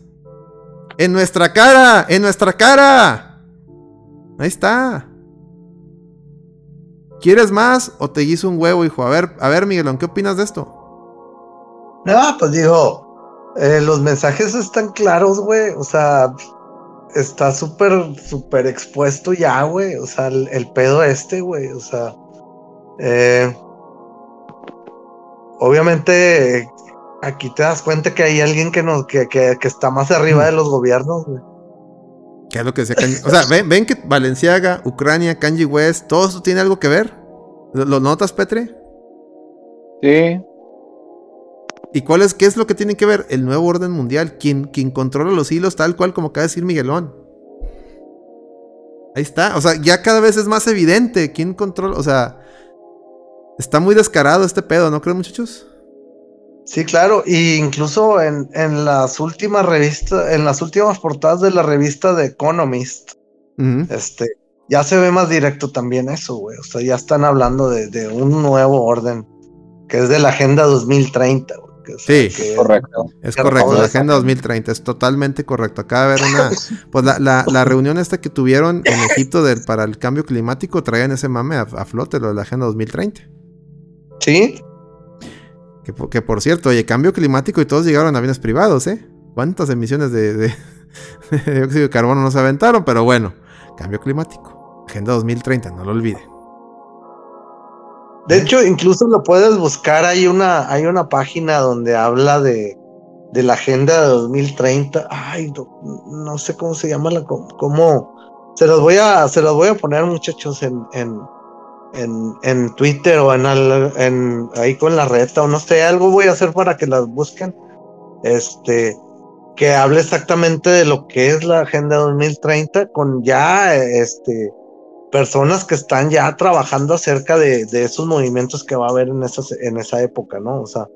En nuestra cara. En nuestra cara. Ahí está. ¿Quieres más o te guiso un huevo, hijo? A ver, a ver, Miguelón, ¿qué opinas de esto? No, pues digo, eh, los mensajes están claros, güey. O sea, está súper, súper expuesto ya, güey. O sea, el, el pedo este, güey. O sea, eh, obviamente eh, aquí te das cuenta que hay alguien que nos, que, que, que está más arriba de los gobiernos, güey. ¿Qué es lo que decía Kanye? O sea, ven, ven que Valenciaga, Ucrania, Kanye West, todo esto tiene algo que ver. ¿Lo, lo notas, Petre? Sí. ¿Y cuál es, qué es lo que tiene que ver? El nuevo orden mundial. Quien, quien controla los hilos tal cual como acaba de decir Miguelón. Ahí está. O sea, ya cada vez es más evidente quién controla. O sea, está muy descarado este pedo, ¿no creen, muchachos? Sí, claro, y incluso en, en las últimas revistas, en las últimas portadas de la revista de Economist, este, ya se ve más directo también eso, güey. O sea, ya están hablando de, de un nuevo orden, que es de la Agenda 2030, güey. Que, o sea, Sí. que- Correcto. Es correcto, la. Agenda 2030 es totalmente correcto. Acaba de haber una. Pues la, la- la reunión esta que tuvieron en Egipto del, para el cambio climático traían ese mame a, a flote, lo de la Agenda 2030. Sí, Que, que por cierto, oye, cambio climático y todos llegaron a aviones privados, ¿eh? ¿Cuántas emisiones de, de- de dióxido de carbono no se aventaron? Pero bueno, cambio climático. Agenda 2030, no lo olviden. De hecho, incluso lo puedes buscar. Hay una, hay una página donde habla de, de la agenda de 2030. Ay, no, sé cómo se llama la cómo. Se los voy a, se los voy a poner, muchachos, en, en, en, en Twitter o en, en ahí con la reta, o no sé, algo voy a hacer para que las busquen. Este, que hable exactamente de lo que es la agenda 2030 con ya este personas que están ya trabajando acerca de, de esos movimientos que va a haber en, esas, en esa época, ¿no? O sea,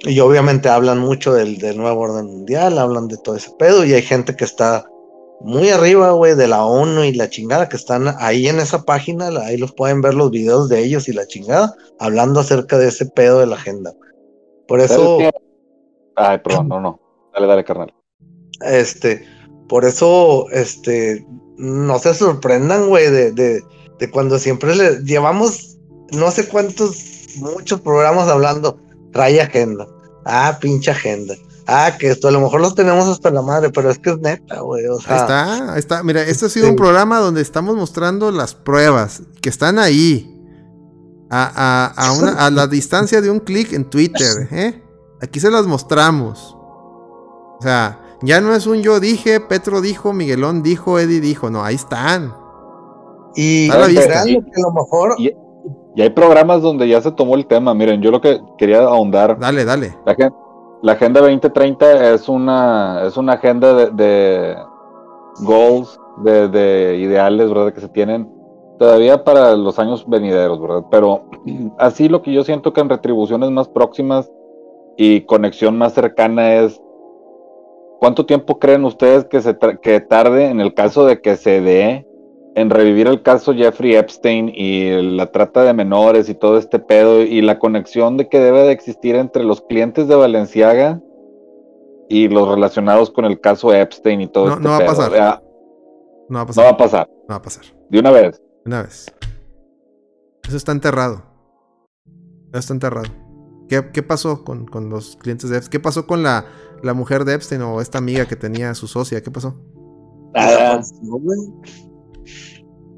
y obviamente hablan mucho del, del nuevo orden mundial, hablan de todo ese pedo, y hay gente que está muy arriba, güey, de la ONU y la chingada, que están ahí en esa página, ahí los pueden ver los videos de ellos y la chingada, hablando acerca de ese pedo de la agenda. Por eso... Ay, perdón, no, no. Dale, dale, carnal. Este, por eso, este, no se sorprendan, güey, de, de, de cuando siempre le llevamos no sé cuántos, muchos programas hablando, trae agenda, ah, pinche agenda, ah, que esto a lo mejor los tenemos hasta la madre, pero es que es neta, güey, o sea, está, ahí está. Mira, este ha sido sí. un programa donde estamos mostrando las pruebas que están ahí. A, a- a una- a la distancia de un clic en Twitter, ¿eh? Aquí se las mostramos. O sea, ya no es un yo dije, Petro dijo, Miguelón dijo, Eddie dijo. No, ahí están. y a la vista. créanme que a lo mejor, Y, y hay programas donde ya se tomó el tema. Miren, yo lo que quería ahondar, Dale, dale. la, la Agenda 2030 es una, es una agenda de, de goals, de, de ideales, ¿verdad? Que se tienen todavía para los años venideros, ¿verdad? Pero así lo que yo siento que en retribuciones más próximas y conexión más cercana es ¿cuánto tiempo creen ustedes que se que tarde en el caso de que se dé en revivir el caso Jeffrey Epstein y la trata de menores y todo este pedo y la conexión de que debe de existir entre los clientes de Valenciaga y los relacionados con el caso Epstein y todo No, este no va a pasar. O sea, No va a no pasar. va a pasar. No va a pasar. De una vez. Una vez. Eso está enterrado. Eso está enterrado. ¿Qué, qué pasó con, con los clientes de Epstein? ¿Qué pasó con la, la mujer de Epstein o esta amiga que tenía su socia? ¿Qué pasó? Ah, No, güey.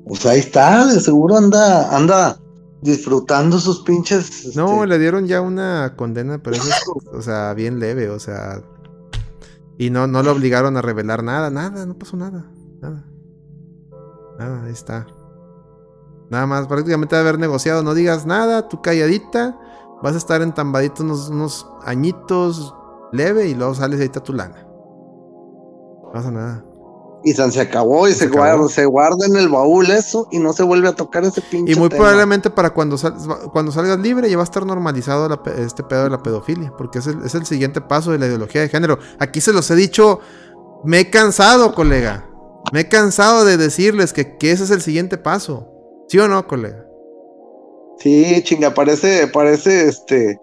O sea, ahí está, de seguro anda, anda disfrutando sus pinches. No, este, le dieron ya una condena, pero eso es, o sea, bien leve, o sea. Y no, no le obligaron a revelar nada, nada, no pasó nada, nada. Nada, ahí está. Nada más, prácticamente de haber negociado, no digas nada, tú calladita, vas a estar entambadito unos, unos añitos leve y luego sales ahí tu lana. No pasa nada. Y se acabó y Se se, acabó. guarda, se guarda en el baúl eso y no se vuelve a tocar ese pinche Y muy tema. probablemente para cuando, sal- cuando salgas libre ya va a estar normalizado la este pedo de la pedofilia, porque es el, es el siguiente paso de la ideología de género. Aquí se los he dicho, me he cansado, colega. Me he cansado de decirles que, que ese es el siguiente paso. ¿Sí o no, colega? Sí, chinga, parece, parece, este,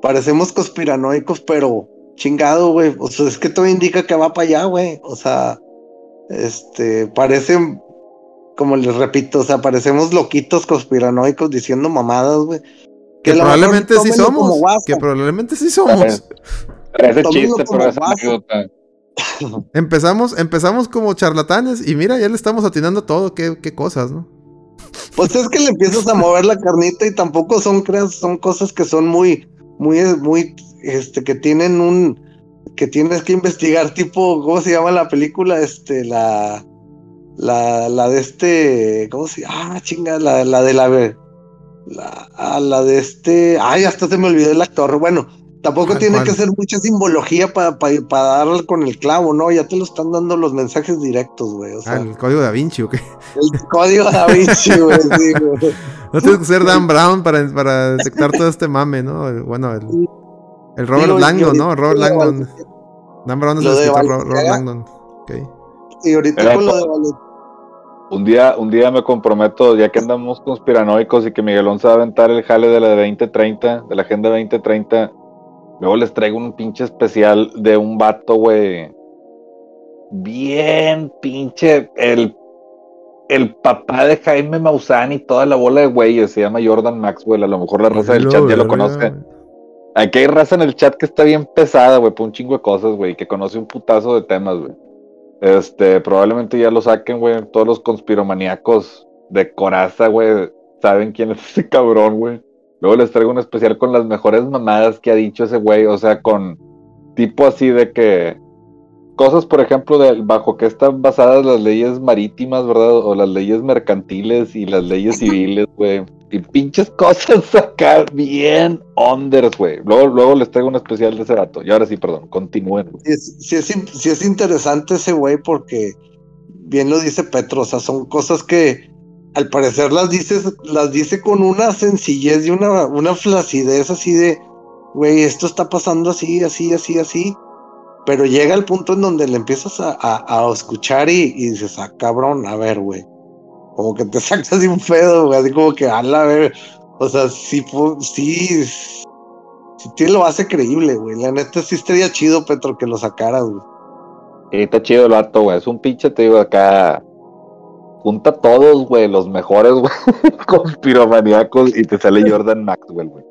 parecemos conspiranoicos, pero chingado, güey. O sea, es que todo indica que va para allá, güey. O sea, este, parecen, como les repito, o sea, parecemos loquitos conspiranoicos diciendo mamadas, güey. Que, probablemente sí somos. Que probablemente sí somos. Ese Tómenlo chiste, pero vaso. anécdota. Empezamos, empezamos como charlatanes y mira, ya le estamos atinando todo. Qué, qué cosas, ¿no? Pues es que le empiezas a mover la carnita y tampoco son, creas, son cosas que son muy, muy, muy, este, que tienen un, que tienes que investigar, tipo, ¿cómo se llama la película? Este, la, la, la de este, ¿cómo se llama? Ah, chinga, la, la de la, la, ah, la de este, ay, hasta se me olvidó el actor. Bueno, Tampoco tiene que ser mucha simbología para darle con el clavo, ¿no? Ya te lo están dando los mensajes directos, güey. O Ah, sea, el código da Vinci, ¿o qué? el código da Vinci, güey. sí, güey. No tienes que ser Dan Brown para, para detectar todo este mame, ¿no? Bueno, el, el Robert Digo, Langdon, ¿no? Robert Langdon. Dan Brown es el escritor Ro- Robert. Langdon. Ok. Y ahorita Era con lo de Un día, un día me comprometo, ya que andamos conspiranoicos y que Miguelón se va a aventar el jale de la de 2030, de la Agenda 2030, luego les traigo un pinche especial de un vato, güey. Bien pinche, el, el papá de Jaime Maussan y toda la bola de güeyes, se llama Jordan Maxwell, a lo mejor la raza del chat ya lo güey. Aquí hay raza en el chat que está bien pesada, güey, por un chingo de cosas, güey, que conoce un putazo de temas, güey. Este, probablemente ya lo saquen, güey. Todos los conspiromaníacos de coraza, güey, saben quién es ese cabrón, güey. Luego les traigo un especial con las mejores mamadas que ha dicho ese güey, o sea, con tipo así de que cosas, por ejemplo, de bajo que están basadas las leyes marítimas, ¿verdad? O las leyes mercantiles y las leyes civiles, güey. Y pinches cosas acá bien unders, güey. Luego, luego les traigo un especial de ese dato. Y ahora sí, perdón, continúen. Sí sí es sí es interesante ese güey porque bien lo dice Petro, o sea, son cosas que al parecer las dices, las dice con una sencillez y una, una flacidez así de, güey, esto está pasando así, así, así, así. Pero llega el punto en donde le empiezas a, a- escuchar y dices, ah, cabrón, a ver, güey. Como que te sacas de un pedo, güey, así como que, a la ver. O sea, sí, sí, sí, te lo hace creíble, güey. La neta sí estaría chido, Petro, que lo sacaras, güey. Sí, está chido el vato, güey. Es un pinche, te digo, acá. Junta a todos, güey, los mejores, güey, conspiromaníacos, y te sale Jordan Maxwell, güey.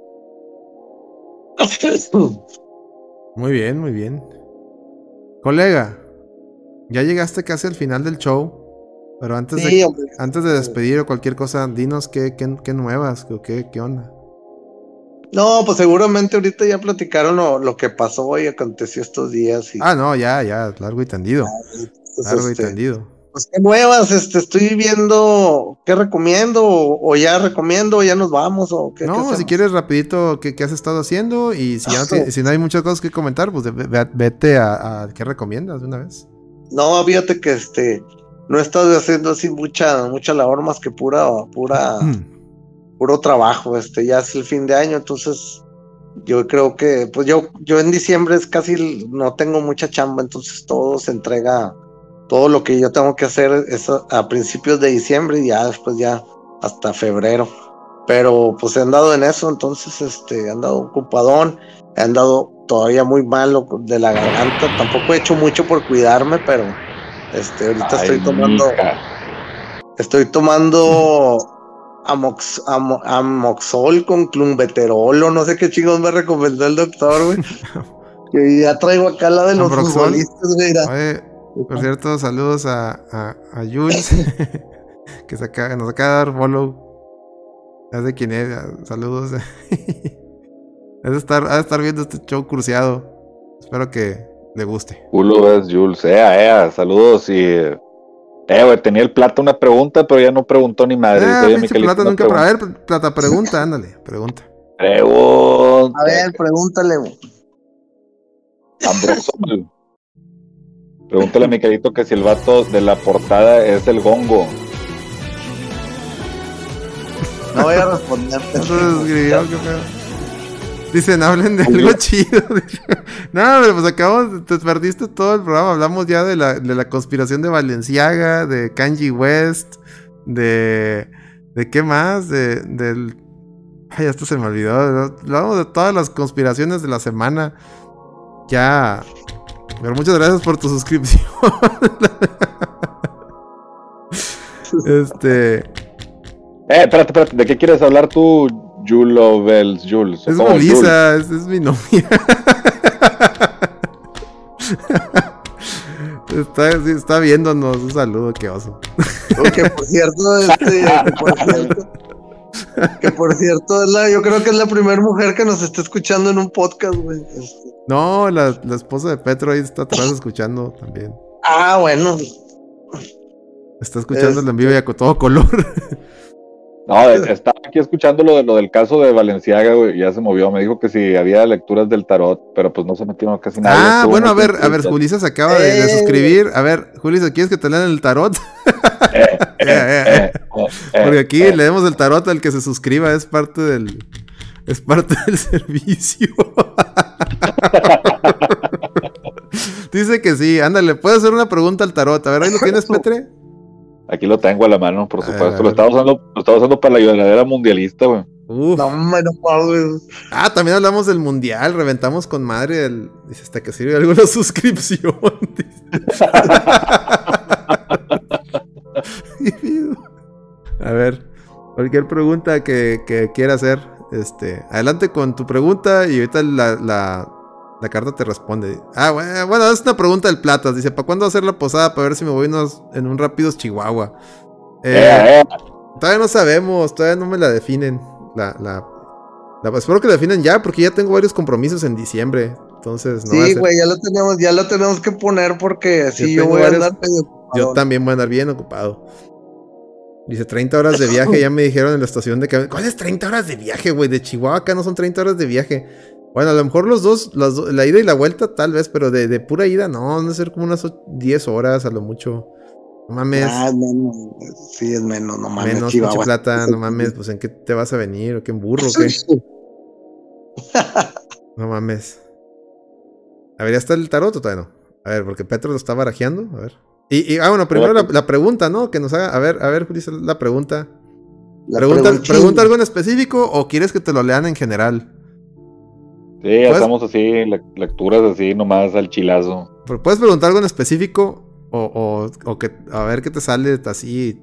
Muy bien, muy bien. Colega, ya llegaste casi al final del show. Pero antes, Sí, de, hombre. antes de despedir o cualquier cosa, dinos qué, qué, qué nuevas, qué, qué onda. No, pues seguramente ahorita ya platicaron lo, lo que pasó y aconteció estos días. Y, Ah, no, ya, ya, largo y tendido. pues, Largo y este, tendido. pues, qué nuevas, este, estoy viendo qué recomiendo, o, o ya recomiendo, o ya nos vamos, o qué. qué No, si hacemos? quieres rapidito qué, qué has estado haciendo y si, ya no, si hay muchas cosas que comentar, pues ve- ve- vete a, a qué recomiendas de una vez. No, fíjate que este, no he estado haciendo así mucha, mucha labor más que pura, pura, puro trabajo, este, ya es el fin de año, entonces yo creo que, pues yo, yo en diciembre es casi, no tengo mucha chamba, entonces todo se entrega, todo lo que yo tengo que hacer es a, a principios de diciembre y ya después ya hasta febrero. Pero pues he andado en eso, entonces este, he andado ocupadón, he andado todavía muy malo de la garganta, tampoco he hecho mucho por cuidarme, pero este, ahorita Ay, estoy tomando, mija. estoy tomando amox, amo- amoxol con clumbeterol o no sé qué chingos me recomendó el doctor, güey. que ya traigo acá la de los futbolistas, güey. Oye, por cierto, saludos a, a, a Jules, que se acaba- nos acaba de dar follow. Ya sé quién es, saludos. ha, de estar, de estar viendo este show cruceado. Espero que le guste. Culo es Jules. Ea, ea, saludos y. Eh, güey, tenía el plata una pregunta, pero ya no preguntó ni madre. Ah, "Oye, Miquelito, plata nunca. pregunta". A ver, plata, pregunta, ándale, pregunta. Pregunta. A ver, pregúntale, güey. Ambrosol. Pregúntale a Miquelito que si el vato de la portada es el gongo. No voy a responder. Entonces escribió, qué pedo. Dicen, hablen de algo chido. no, pero pues acabamos, te perdiste todo el programa. Hablamos ya de la, de la conspiración de Valenciaga, de Kanji West, de. ¿De qué más? De, del. Ay, esto se me olvidó. Hablamos de todas las conspiraciones de la semana. Ya. Pero muchas gracias por tu suscripción. este. Eh, espérate, espérate. ¿De qué quieres hablar tú, Julovels, Jules? Es ¿Cómo, Jules? Melissa, es, es mi novia. está, sí, está viéndonos. Un saludo, qué oso. Que por cierto, este, que por cierto, que por cierto, es la, yo creo que es la primera mujer que nos está escuchando en un podcast, güey. Este, No, la, la esposa de Petro ahí está atrás escuchando también. ah, bueno. Está escuchando el en vivo y a todo color. No, estaba aquí escuchando lo, de, lo del caso de Valenciaga, güey, ya se movió. Me dijo que si había lecturas del tarot, pero pues no se metió casi nada. Ah, bueno, a ver, a ver, Julisa se acaba de, de, suscribir. A ver, Julisa, ¿quieres que te lean el tarot? Eh, eh, eh, Porque aquí leemos el tarot al que se suscriba, es parte del. Es parte del servicio. Dice que sí, ándale, puedes hacer una pregunta al tarot. A ver, ahí lo tienes, Petre. Aquí lo tengo a la mano, por supuesto. Lo estaba usando, lo estaba usando para la lloradera mundialista, güey. Uf. No, Ah, también hablamos del mundial, reventamos con madre el. Dice hasta que sirve alguna suscripción. A ver, cualquier pregunta que, que quiera hacer, este, adelante con tu pregunta y ahorita la, la, la carta te responde. Ah, bueno, es una pregunta del Platas. Dice, ¿para cuándo hacer la posada? Para ver si me voy en un rápidos Chihuahua. Eh, eh, eh. Todavía no sabemos, todavía no me la definen. La, la, espero que la definen ya, porque ya tengo varios compromisos en diciembre. Entonces, no Sí, güey, ya lo tenemos, ya lo tenemos que poner porque así yo, voy a andar Yo también voy a andar bien ocupado. Dice 30 horas de viaje, ya me dijeron en la estación de ¿Cuál ¿Cuáles 30 horas de viaje, güey? De Chihuahua acá no son 30 horas de viaje. Bueno, a lo mejor los dos, la ida y la vuelta, tal vez, pero de, pura ida, no, no ser como unas 10 horas a lo mucho. No mames. Ah, menos. Sí, es menos, no mames. Menos mucha plata, no mames. Pues en qué te vas a venir, o qué en burro, qué. no mames. A ver, ¿ya está el tarot o todavía no? A ver, porque Petro lo está barajeando. A ver. Y, ah, bueno, primero la, pregunta, ¿no? Que nos haga. A ver, a ver, dice la pregunta. pregunta, pregunta algo en específico o quieres que te lo lean en general? Sí, estamos así, lecturas así, nomás al chilazo. ¿Puedes preguntar algo en específico? O, o, que a ver qué te sale así.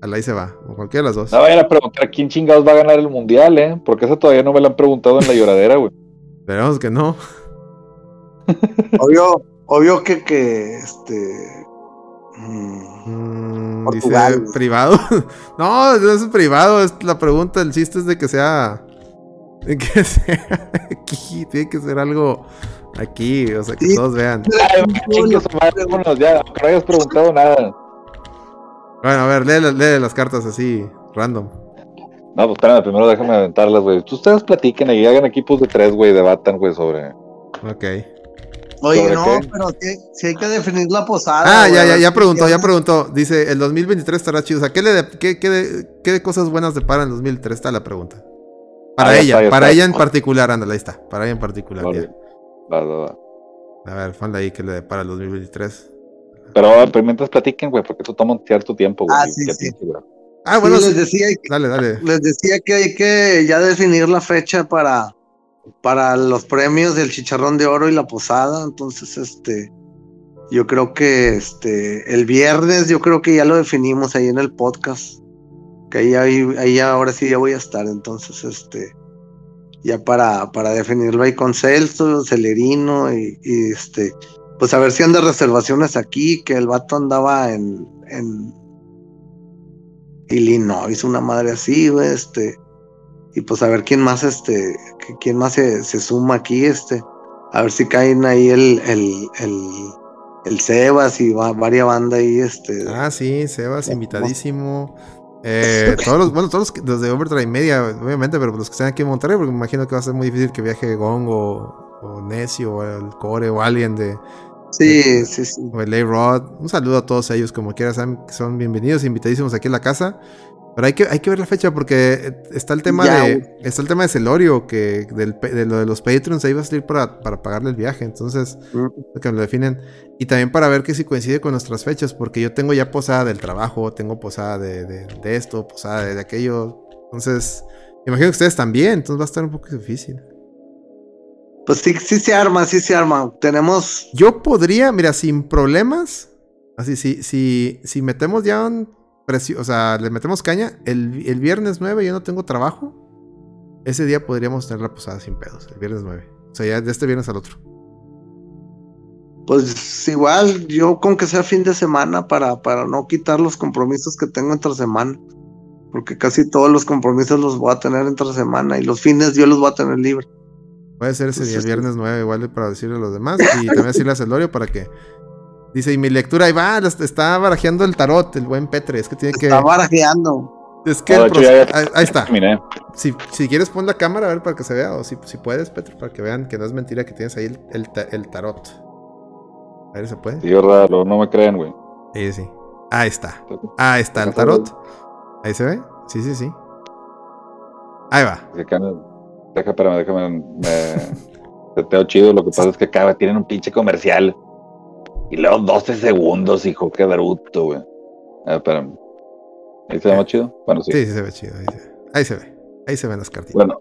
Ahí se va, o cualquiera de las dos. No vayan a preguntar quién chingados va a ganar el mundial, ¿eh? Porque eso todavía no me lo han preguntado en la lloradera, güey. Esperemos que no. obvio, obvio que, que este. Mm, mm dice privado. no, no es privado. Es la pregunta, el chiste es de que sea tiene que ser aquí, tiene que ser algo aquí, o sea, que todos vean. ya, no hayas preguntado nada. Bueno, a ver, lee, las cartas así, random. No, pues espérame, primero déjame aventarlas, güey. Ustedes platiquen y hagan equipos de tres, güey, debatan, güey, sobre. Ok. Oye, no, pero si, hay que definir la posada. Ah, ya, ya, ya preguntó, ya preguntó. Dice, el 2023 estará chido. O sea, ¿qué, le qué, qué, qué cosas buenas deparan el 2023? Está la pregunta. Para ella, para ella en particular, ándale, ahí está. Para ella en particular. A ver, ponle ahí que le para el 2023. Pero mientras platiquen, güey, porque tú tomas cierto tiempo, güey. Ah, sí, sí. ah bueno, les decía, dale, dale. Les decía que hay que ya definir la fecha para, para los premios del chicharrón de oro y la posada. Entonces, este, yo creo que este, el viernes, yo creo que ya lo definimos ahí en el podcast que ahí, ahí, ahora sí ya voy a estar, entonces, este, ya para, para definirlo ahí con Celso, Celerino, y, este, pues a ver si anda reservaciones aquí, que el vato andaba en, en Illinois, una madre así, este, y pues a ver quién más, este, quién más se, suma aquí, este, a ver si caen ahí el, el, el, el Sebas y va, varias bandas ahí, este. Ah, sí, Sebas, invitadísimo. Eh, todos los, bueno, todos los, de Overdrive Media, obviamente, pero los que están aquí en Monterrey, porque me imagino que va a ser muy difícil que viaje Gong o, o Necio o el Core o alguien de. Sí, sí, sí. O el A-Rod. Un saludo a todos ellos, como quieras, son bienvenidos, invitadísimos aquí en la casa. Pero hay que, hay que ver la fecha porque está el tema de. Está el tema de Celorio, que del, de lo de los Patreons ahí va a salir para, para pagarle el viaje. Entonces, que lo definen. Y también para ver que si coincide con nuestras fechas, porque yo tengo ya posada del trabajo, tengo posada de, de, esto, posada de, aquello. Entonces, imagino que ustedes también, entonces va a estar un poco difícil. Pues sí, sí se arma, sí se arma. Tenemos. Yo podría, mira, sin problemas. Así, si, si, si metemos ya un o sea, le metemos caña. El, el, viernes 9 yo no tengo trabajo. Ese día podríamos tener la posada sin pedos, el viernes 9. O sea, ya de este viernes al otro. Pues igual, yo con que sea fin de semana para, para no quitar los compromisos que tengo entre semana. Porque casi todos los compromisos los voy a tener entre semana y los fines yo los voy a tener libre. Puede ser ese día, el viernes 9, igual para decirle a los demás. Y también decirle a Celorio para que Dice, y mi lectura ahí va, está barajeando el tarot, el buen Petre. Es que tiene que. Está barajeando. Es que No, el de hecho, ya- proce- ahí, ahí está. Terminé. Si, si quieres pon la cámara a ver para que se vea. O si, si puedes, Petro, para que vean que no es mentira que tienes ahí el, el ta- el tarot. A ver, ¿se puede? Sí, verdad, luego no me creen, güey. Sí, sí. Ahí está. Ahí está el tarot. Ahí se ve. Sí, sí, sí. Ahí va. Deja, espérame, déjame. Me... Teteo chido. Lo que pasa es que acá tienen un pinche comercial. Y luego 12 segundos, hijo. Qué bruto, güey. Ah, espérame. ¿Ahí se ve más chido? Bueno, sí. Sí, sí se ve chido. Ahí se ve. Ahí se ve. Ahí se ven las cartitas. Bueno,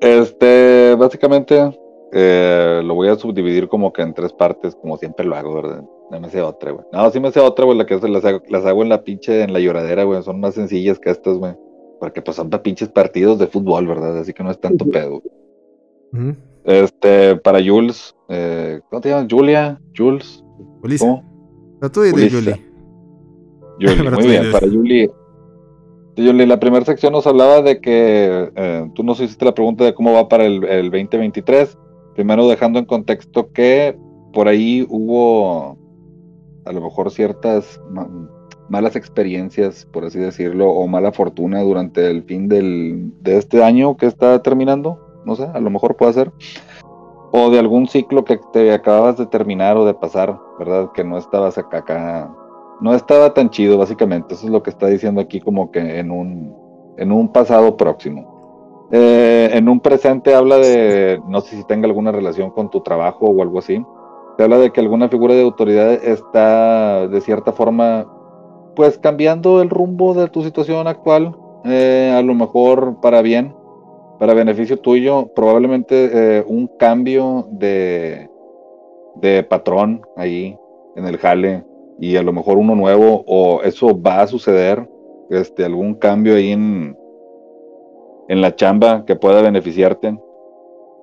este, básicamente eh, lo voy a subdividir como que en tres partes, como siempre lo hago, ¿verdad? No me sé otra, güey. No, sí me sé otra, güey, la que las hago, las hago en la pinche, en la lloradera, güey. Son más sencillas que estas, güey. Porque pues son para pinches partidos de fútbol, ¿verdad? Así que no es tanto pedo. Ujú. Este, para Jules, eh, ¿cómo te llamas? Julia, Jules, Ulisa. tú dile, Ulisa. Julie. Yuli, muy bien, para Yuli. Yuli, la primera sección nos hablaba de que eh, tú nos hiciste la pregunta de cómo va para el, el 2023. Primero dejando en contexto que por ahí hubo a lo mejor ciertas ma- malas experiencias, por así decirlo, o mala fortuna durante el fin del, de este año que está terminando. No sé, a lo mejor puede ser. O de algún ciclo que te acababas de terminar o de pasar, ¿verdad? Que no estabas acá, no estaba tan chido, básicamente. Eso es lo que está diciendo aquí, como que en un, en un pasado próximo. Eh, en un presente habla de, no sé si tenga alguna relación con tu trabajo o algo así. Se habla de que alguna figura de autoridad está de cierta forma, pues cambiando el rumbo de tu situación actual, eh, a lo mejor para bien, para beneficio tuyo, probablemente eh, un cambio de, de patrón ahí en el jale y a lo mejor uno nuevo o eso va a suceder, este, algún cambio ahí en, en la chamba que pueda beneficiarte.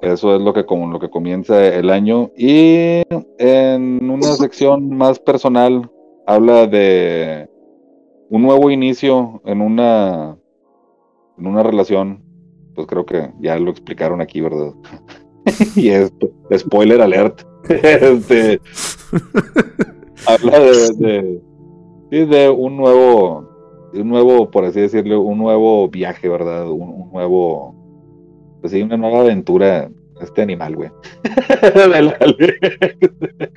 Eso es lo que como lo que comienza el año y en una sección más personal habla de un nuevo inicio en una en una relación, pues creo que ya lo explicaron aquí, ¿verdad? y es spoiler alert. este habla de, de, de un nuevo, un nuevo, por así decirlo, un nuevo viaje, ¿verdad? Un, nuevo, pues sí, una nueva aventura, este animal, güey.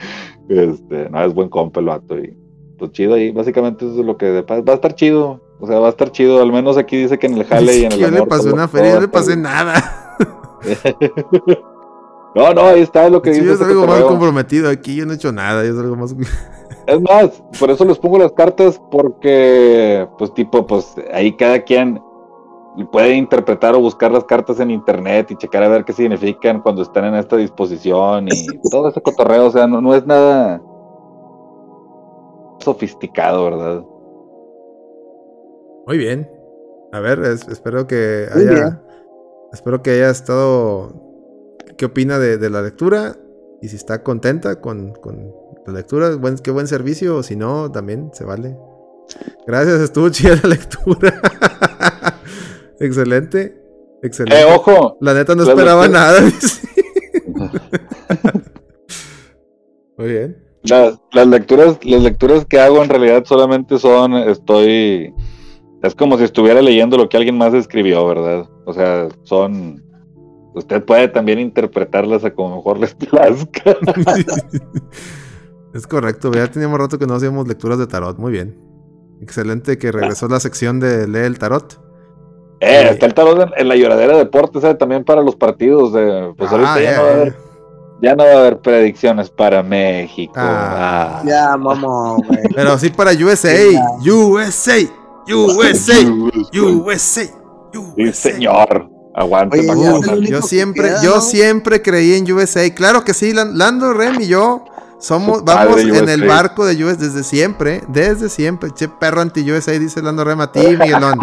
Este, no, es buen compa el vato y pues chido ahí, básicamente eso es lo que va a estar chido, o sea, va a estar chido, al menos aquí dice que en el jale y en el yo le pasé todo- una feria, yo le pasé nada. No, no, ahí está lo que Sí, dice. yo salgo más comprometido aquí, yo no he hecho nada, yo salgo más... Es más, por eso les pongo las cartas, porque, pues, tipo, pues, ahí cada quien puede interpretar o buscar las cartas en internet y checar a ver qué significan cuando están en esta disposición y todo ese cotorreo, o sea, no, no es nada sofisticado, ¿verdad? Muy bien. A ver, es- espero que haya. bien. Espero que haya estado. ¿Qué opina de, de la lectura? Y si está contenta con, con la lectura, buen, qué buen servicio. O si no, también se vale. Gracias, estuvo chida la lectura. Excelente. Excelente. Eh, ojo, La neta no la esperaba lectura- nada. Muy bien. las, las lecturas, las lecturas que hago en realidad solamente son, estoy, es como si estuviera leyendo lo que alguien más escribió, ¿verdad? O sea, son, usted puede también interpretarlas a como mejor les plazca. es correcto, ya teníamos rato que no hacíamos lecturas de tarot. Muy bien. Excelente que regresó la sección de lee el tarot. Eh, está el tarot en, en la lloradera de deportes, ¿eh? también para los partidos de, pues ahorita Ah, ya, no va a haber, ya no va a haber predicciones para México. Ah. Ah. Ya, güey. Pero sí para USA. USA. USA. USA. Sí, señor. Aguante, Oye, Yo que siempre, queda, yo ¿no? siempre creí en USA. Claro que sí, Lan- Lando, Rem y yo somos, vamos en el USA. barco de USA desde siempre, desde siempre. Che perro anti USA, dice Lando Rem a ti, Miguelón.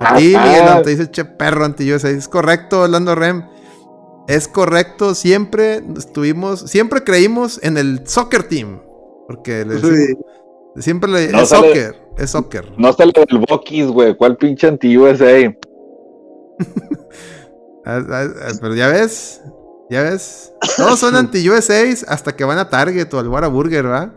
A ti, Miguelón, te dice che perro anti USA. Es correcto, Lando Rem. Es correcto, siempre estuvimos, siempre creímos en el soccer team. Porque le Sí. Siempre le, No es sale- soccer, es soccer. No sale del Bokis, güey. ¿Cuál pinche anti-USA? Ah, ah, ah, Pero ya ves, ya ves. Todos son anti-USAs hasta que van a Target o al Whataburger, ¿va?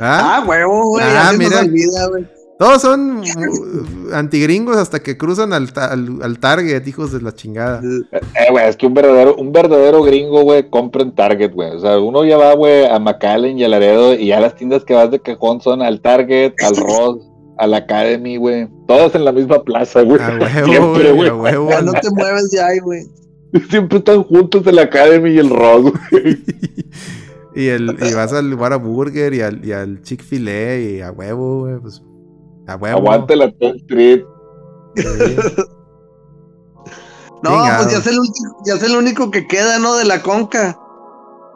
¿Ah? Ah, huevo, güey. Ah, mira. olvida, güey. Todos son uh, antigringos hasta que cruzan al, ta- al, al Target, hijos de la chingada. Eh, güey, es que un verdadero, un verdadero gringo, güey, compra en Target, güey. O sea, uno ya va, güey, a McAllen y a Laredo y ya las tiendas que vas de cajón son al Target, al Ross, al Academy, güey. Todas en la misma plaza, güey. A huevo, Siempre, güey, güey. a huevo. Ya no te mueves de ahí, güey. Siempre están juntos el Academy y el Ross, güey. y, el, y vas al Whataburger y al, y al Chick-fil-A y a huevo, güey. Pues, a huevo. Aguante la 10 Street. Sí. No, Chingado. pues ya es, el último- ya es el único que queda, ¿no? De la conca.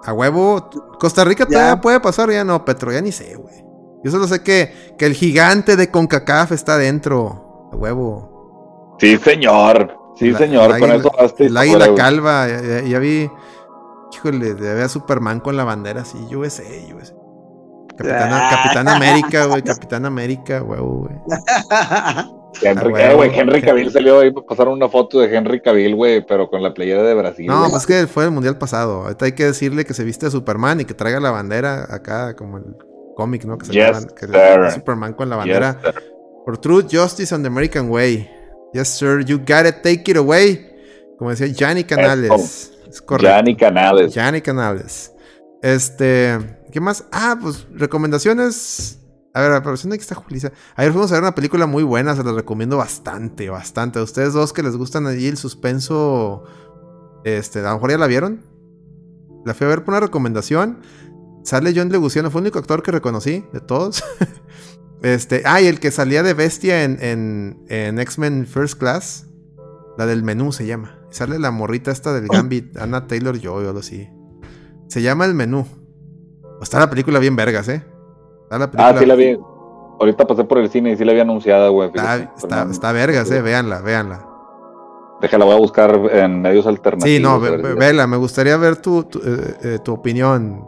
A huevo. Costa Rica Ya. todavía puede pasar, ya no, Petro, ya ni sé, güey. Yo solo sé que, que el gigante de CONCACAF está dentro. A huevo. Sí, señor. Sí, La- señor. el Con águila- eso basta. El águila calva. Ya, ya- ya vi. Híjole, había a Superman con la bandera así. USA, USA. Capitana, Capitán América, güey. Capitán América, huevo, güey. Henry, Ah, güey, huevo. Henry Cavill salió ahí, pasaron una foto de Henry Cavill, güey, pero con la playera de Brasil. No, pues que fue el mundial pasado. Ahorita hay que decirle que se viste de Superman y que traiga la bandera acá, como el cómic, ¿no? Que se Yes, llaman- que sir. Superman con la Yes, bandera. sir. For Truth, Justice and the American Way. Yes, sir, you got it, take it away. Como decía Gianni Canales. Es correcto. Gianni Canales. Gianni Canales. Este, ¿qué más? Ah, pues recomendaciones. A ver, aprovechando que está Julissa. Ayer fuimos a ver una película muy buena, se la recomiendo bastante, bastante. A ustedes dos que les gustan allí el suspenso, este, a lo mejor ya la vieron. La fui a ver por una recomendación. Sale John Leguizamo, fue el único actor que reconocí de todos. este, ah, y el que salía de bestia en, en, en X-Men First Class. La del menú se llama. Sale la morrita esta del Gambit, Anna Taylor Joy o algo así. Se llama El Menú. Está la película bien vergas, ¿eh? Está la película. Ah, sí la vi. Ahorita pasé por el cine y sí la había anunciada, güey. Está, está, pero no- está vergas, ¿eh? Véanla, véanla. Déjala, voy a buscar en medios alternativos. Sí, no, a ve- vela. Me gustaría ver tu, tu, eh, eh, tu opinión,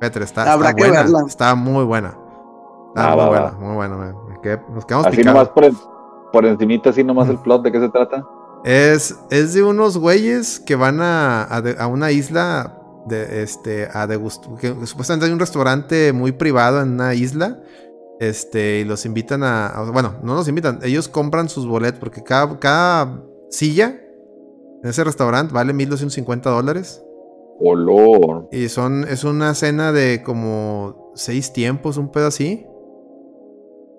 Petre. Está, Habrá está que buena. verla. Está muy buena. Está Ah, muy va, buena, va. muy buena. quedé- nos quedamos Así picados. nomás por, en- por encimita, así nomás el plot, ¿de qué se trata? Es, es de unos güeyes que van a, a de- a una isla de este a degust- que supuestamente hay un restaurante muy privado en una isla. Este, y los invitan a, a- Bueno, no los invitan, ellos compran sus boletos porque cada, cada silla en ese restaurante vale 1250 dólares. Olor. Y son, es una cena de como seis tiempos, un pedo así.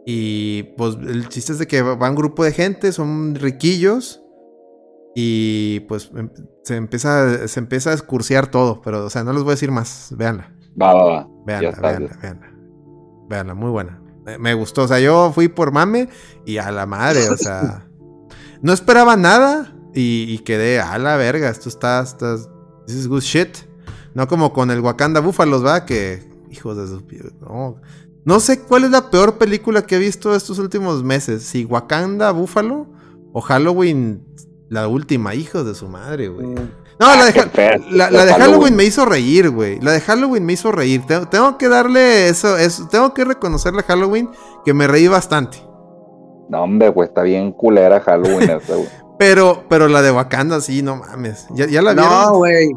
Y pues el chiste es de que va un grupo de gente, son riquillos. Y pues em- se empieza, se empieza a escurciar todo. Pero, o sea, no les voy a decir más. Véanla, Va, va, va. véanla, está, véanla, ya. véanla. Véanla, muy buena. Me, me gustó. O sea, yo fui por mame y a la madre, o sea. no esperaba nada y, y quedé a la verga. Esto está, está. This is good shit. No como con el Wakanda Búfalos, ¿va? Que. Hijos de su. No. No sé cuál es la peor película que he visto estos últimos meses. Si Wakanda Búfalo o Halloween, la última, hijos de su madre, güey. No, la de, Ha- feo. la, la de Halloween me hizo reír, güey. La de Halloween me hizo reír. Tengo, tengo que darle eso, eso. Tengo que reconocerle a Halloween que me reí bastante. No, hombre, güey, está bien culera Halloween esa, güey. Pero, pero la de Wakanda, sí, no mames. ¿Ya, ya la vieron? No, güey.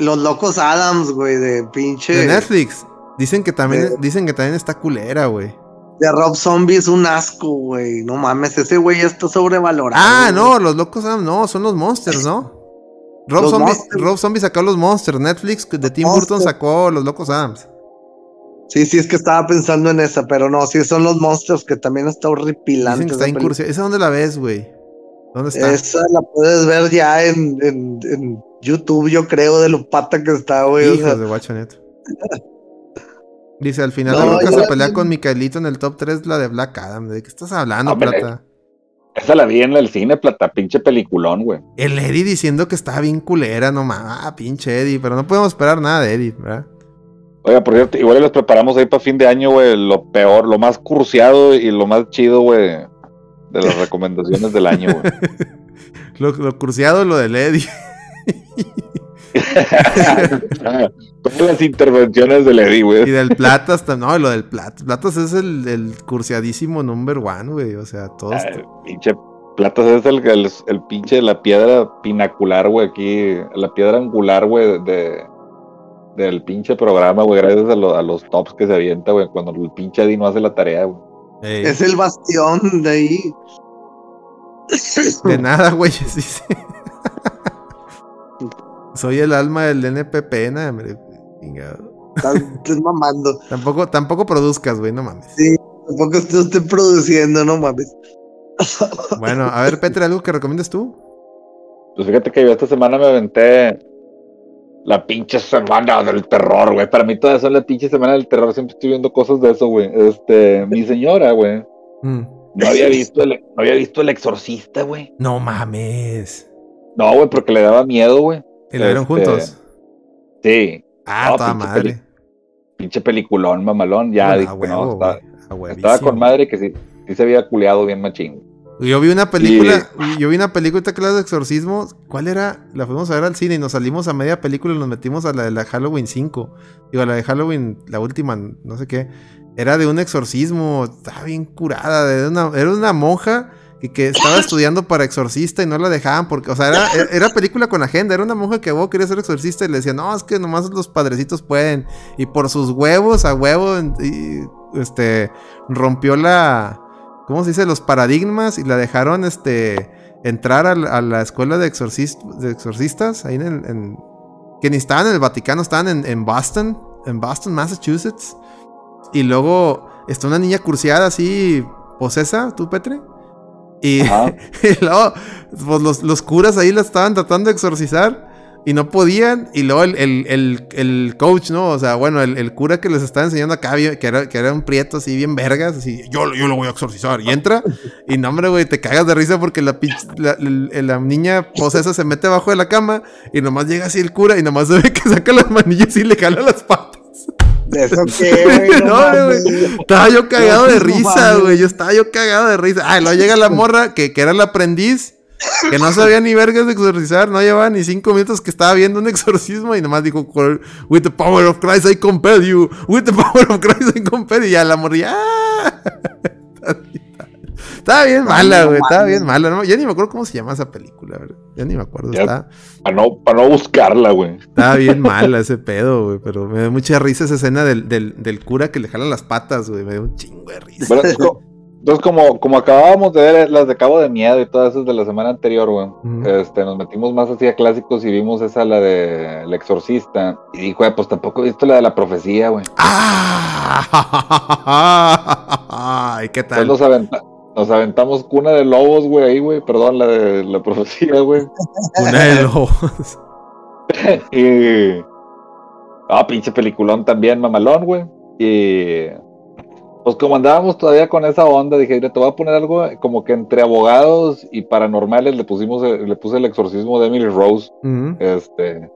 Los locos Adams, güey, de pinche. de Netflix. Dicen que también, De- dicen que también está culera, güey. De Rob Zombie es un asco, güey. No mames, ese güey está sobrevalorado. Ah, no, los locos Adams, no, son los Monsters, ¿no? Rob Los Zombie, Monsters. Rob Zombie sacó los Monsters. Netflix de Tim Burton Monsters. sacó los locos Adams. Sí, sí, es que estaba pensando en esa, pero no, sí son los monstruos que también está horripilante. Dicen que está esa película. incursión. ¿Esa dónde la ves, güey? ¿Dónde está? Esa la puedes ver ya en, en, en YouTube, yo creo, de lo pata que está, güey. o sea, Hijos de Guachonet. Dice, al final No, la se pelea vi- con Micaelito en el top 3, la de Black Adam. ¿De qué estás hablando, Hombre. Plata? Esa la vi en el cine, plata, pinche peliculón, güey. El Eddie diciendo que estaba bien culera, no mames. Ah, pinche Eddie. Pero no podemos esperar nada de Eddie, ¿verdad? Oiga, por cierto, igual les preparamos ahí para fin de año, güey, lo peor, lo más cursiado y lo más chido, güey, de las recomendaciones del año, güey. Lo, lo cruciado lo del Eddie. Todas las intervenciones del Eddie, Y güey. del Platas también. No, lo del Platas. Platas es el, el cursiadísimo number one, güey. O sea, todos. Ah, pinche Platas es el, el, el pinche, la piedra pinacular, güey, aquí, la piedra angular, güey, de, del pinche programa, güey, gracias a, lo- a los tops que se avienta, güey, cuando el pinche Eddie no hace la tarea, güey. Ey, Es el bastión de ahí. de nada, güey. sí, sí. Soy el alma del NPP, nada. Estás mamando. Tampoco, tampoco produzcas, güey, no mames. Tampoco estoy, estoy produciendo, no mames. Bueno, a ver, Petre, ¿algo que recomiendas tú? Pues fíjate que yo esta semana me aventé la pinche semana del terror, güey. Para mí todas son la pinche semana del terror. Siempre estoy viendo cosas de eso, güey. Este, mi señora, güey. Mm. No había visto el, no había visto el exorcista, güey. No mames. No, güey, porque le daba miedo, güey. ¿Y lo vieron Este, juntos? Sí. Ah, toda pinche madre. Pinche peliculón, mamalón. Ya Bueno, dije, a no, huevo, está- güey, a huevísimo. estaba con madre que sí, sí se había culeado bien machín. Yo vi una película, yo vi una película que de exorcismo. ¿Cuál era? La fuimos a ver al cine y nos salimos a media película y nos metimos a la de la Halloween 5. Digo, a la de Halloween, la última, no sé qué. Era de un exorcismo, estaba bien curada. de una- era una monja que, que estaba estudiando para exorcista y no la dejaban porque, o sea, era, era película con agenda. Era una monja que a huevo quería ser exorcista y le decía, no, es que nomás los padrecitos pueden. Y por sus huevos, a huevo, y, este, rompió la, ¿cómo se dice? Los paradigmas y la dejaron, este, entrar a, la- a la escuela de, exorcis- de exorcistas, ahí en, el- en- que ni estaban en el Vaticano, estaban en, en Boston, en Boston, Massachusetts. Y luego está una niña cursiada así, posesa, tú, Petre. Y, luego, pues los, los curas ahí la estaban tratando de exorcizar y no podían. Y luego el, el- el- el coach, ¿no? O sea, bueno, el, el cura que les estaba enseñando acá, que era, que era un prieto así, bien vergas, así, yo, yo lo voy a exorcizar. Y entra, y no, hombre, güey, te cagas de risa porque la, pinche- la, la- la niña posesa se mete abajo de la cama y nomás llega así el cura y nomás se ve que saca las manillas y le jala las patas. ¿De eso qué, güey? No, güey. Estaba yo cagado de risa, güey. Yo estaba yo cagado de risa. Ah, luego llega la morra, que, que era el aprendiz, que no sabía ni vergas de exorcizar, no llevaba ni cinco minutos que estaba viendo un exorcismo y nomás dijo, With the power of Christ I compel you. With the power of Christ I compel you. Y ya la morra, ya. Estaba bien mala, güey. Estaba bien mala. ¿no? Ya ni me acuerdo cómo se llama esa película, güey. Ya ni me acuerdo. Ya. Estaba, Para no, para no buscarla, güey. estaba bien mala ese pedo, güey. Pero me dio mucha risa esa escena del, del, del cura que le jala las patas, güey. Me dio un chingo de risa. Entonces, como, como acabábamos de ver las de Cabo de Miedo y todas esas de la semana anterior, güey, este, nos metimos más así a clásicos y vimos esa, la de El Exorcista. Y dijo, "Eh, pues tampoco he visto la de la profecía, güey. ¡Ah! Ay, ¿qué Entonces tal? nos, aventa- nos aventamos cuna de lobos, güey, ahí, güey, perdón, la de la profecía, güey. Una de lobos. y... Ah, pinche peliculón también, mamalón, güey. Y... Pues como andábamos todavía con esa onda, dije, "Mira, te voy a poner algo como que entre abogados y paranormales le pusimos, le puse el exorcismo de Emily Rose, este,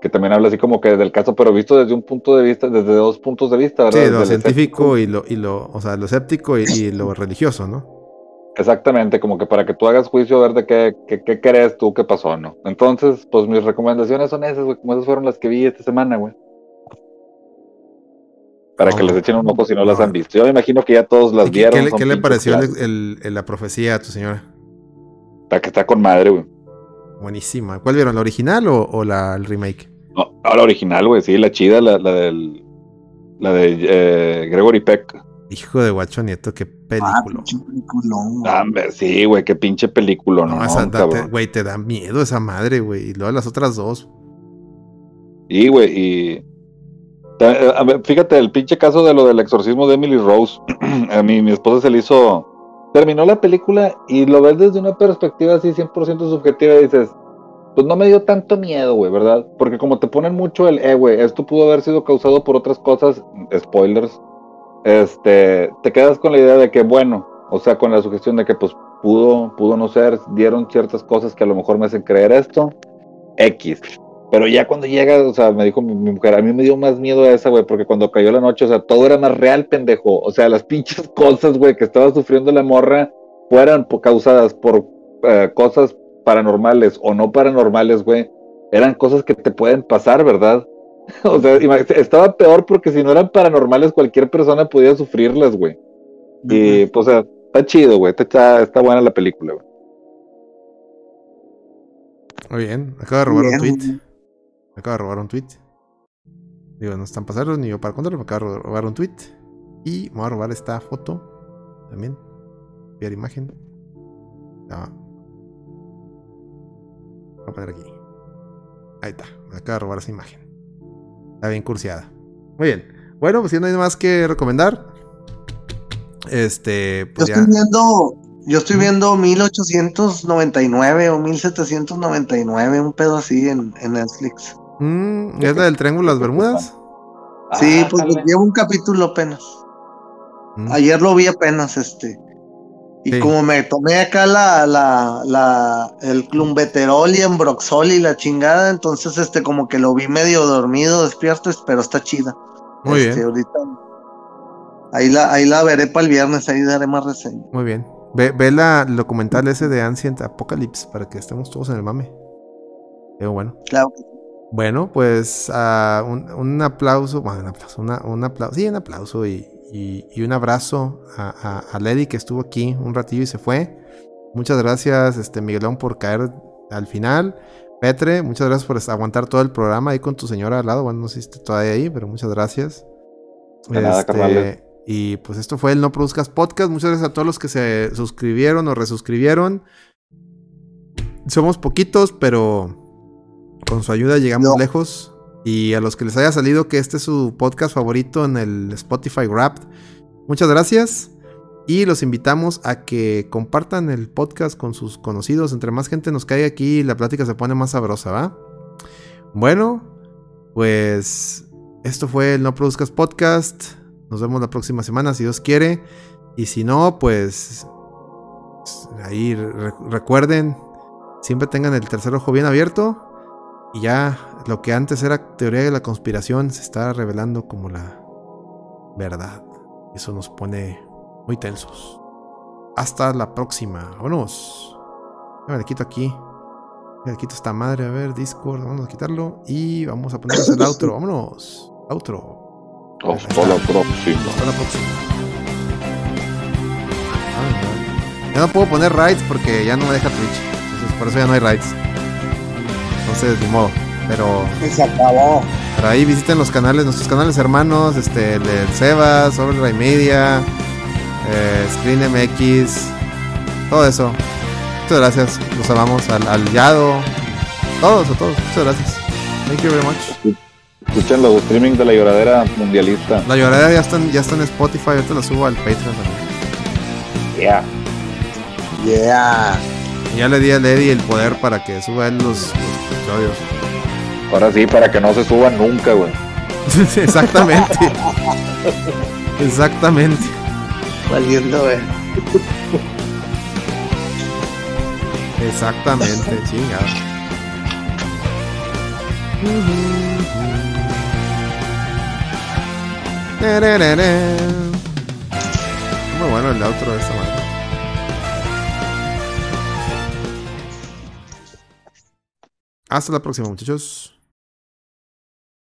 que también habla así como que del caso, pero visto desde un punto de vista, desde dos puntos de vista, ¿verdad? Sí, lo científico y lo, y lo, o sea, lo escéptico y, y lo religioso, ¿no? Exactamente, como que para que tú hagas juicio a ver de qué, qué, qué crees tú que pasó, ¿no? Entonces, pues mis recomendaciones son esas, güey, como esas fueron las que vi esta semana, güey. Para que les echen un ojo si no las han visto. Yo me imagino que ya todos las ¿Y qué, vieron. qué le, qué pareció el- la profecía a tu señora? Está que está con madre, güey. Buenísima. ¿Cuál vieron? ¿La original o, o la, el remake? No, no, la original, güey, sí, la chida, la, la del. La de eh, Gregory Peck. Hijo de guacho nieto, qué Ah, película. peliculón, güey. Ah, hombre, sí, güey, qué pinche película, no, no, da- cabrón. te- güey, te da miedo esa madre, güey. Y luego las otras dos. Sí, güey, y. ta- a ver, Fíjate, el pinche caso de lo del exorcismo de Emily Rose. a mí, mi esposa se le hizo. Terminó la película y lo ves desde una perspectiva así 100% subjetiva y dices, pues no me dio tanto miedo, güey, ¿verdad? Porque como te ponen mucho el, eh, güey, esto pudo haber sido causado por otras cosas, spoilers, este, te quedas con la idea de que, bueno, o sea, con la sugestión de que, pues, pudo, pudo no ser, dieron ciertas cosas que a lo mejor me hacen creer esto, X. Pero ya cuando llega, o sea, me dijo mi, mi mujer, a mí me dio más miedo esa, güey, porque cuando cayó la noche, o sea, todo era más real, pendejo. O sea, las pinches cosas, güey, que estaba sufriendo la morra fueran causadas por eh, cosas paranormales o no paranormales, güey, eran cosas que te pueden pasar, ¿verdad? o sea, estaba peor porque si no eran paranormales, cualquier persona podía sufrirlas, güey. Y, pues, o sea, está chido, güey, está, está buena la película, güey. Muy bien. Acabo de robar un tweet. Me acabo de robar un tweet. Digo, no están pasando ni yo para contarlo. Me acabo de robar un tweet. Y me voy a robar esta foto. también. Copiar imagen. Ah. Voy a poner aquí. Ahí está. Me acaba de robar esa imagen. Está bien cursiada. Muy bien. Bueno, pues si no hay más que recomendar. Este, Yo pues ya. estoy viendo, yo estoy viendo 1899 o 1799, un pedo así en, en Netflix. Mm, ¿Es la del Triángulo de las Bermudas? Sí, pues llevo un capítulo apenas. Mm. Ayer lo vi apenas, este. Y Sí. como me tomé acá la, la, la, el clumbeterol y embroxol y la chingada, entonces este como que lo vi medio dormido, despierto, pero está chida. Muy Este, bien, ahorita. Ahí la, ahí la veré para el viernes, ahí daré más reseña. muy bien. Ve, ve la, el documental ese de Ancient Apocalypse para que estemos todos en el mame. Pero bueno. Claro que Bueno, pues ah, un, un aplauso, bueno, un aplauso, una- un aplauso, sí, un aplauso y, y- y un abrazo a, a, a Lady que estuvo aquí un ratillo y se fue. Muchas gracias, este Miguelón, por caer al final. Petre, muchas gracias por aguantar todo el programa ahí con tu señora al lado. Bueno, no sé si todavía ahí, pero muchas gracias. De nada, carnales. y pues esto fue el No Produzcas Podcast. Muchas gracias a todos los que se suscribieron o resuscribieron. Somos poquitos, pero con su ayuda llegamos No. lejos. Y a los que les haya salido que este es su podcast favorito en el Spotify Wrapped, muchas gracias. Y los invitamos a que compartan el podcast con sus conocidos. Entre más gente nos caiga aquí, la plática se pone más sabrosa, ¿va? Bueno, pues esto fue el No Produzcas Podcast. Nos vemos la próxima semana, si Dios quiere. Y si no, pues ahí re- recuerden, siempre tengan el tercer ojo bien abierto. Y ya lo que antes era teoría de la conspiración se está revelando como la verdad. Eso nos pone muy tensos. Hasta la próxima. Vámonos. Ya me le quito aquí. Ya le quito esta madre. A ver, Discord. Vamos a quitarlo. Y vamos a ponernos el outro. Vámonos. Outro. Hasta la próxima. Hasta la próxima. Ah, Ya no puedo poner raids porque ya no me deja Twitch. Entonces por eso ya no hay raids. Entonces, ni modo. Pero, se acabó. pero ahí visiten los canales, nuestros canales hermanos, este, el del Sebas, sobre Ray Media, eh, Screen MX, todo eso. Muchas gracias, los amamos, al, al Yado, todos, a todos, muchas gracias. Thank you very much. Escuchen los streaming de la lloradera mundialista. La lloradera ya están, ya está en Spotify, ahorita la subo al Patreon también. Yeah. Yeah. Ya le di a Lady el poder para que suba él los, los episodios. Ahora sí, para que no se suban nunca, güey. Exactamente. Exactamente. Valiendo, eh. Exactamente, chingado. Muy bueno el outro de esta madre. Hasta la próxima, muchachos.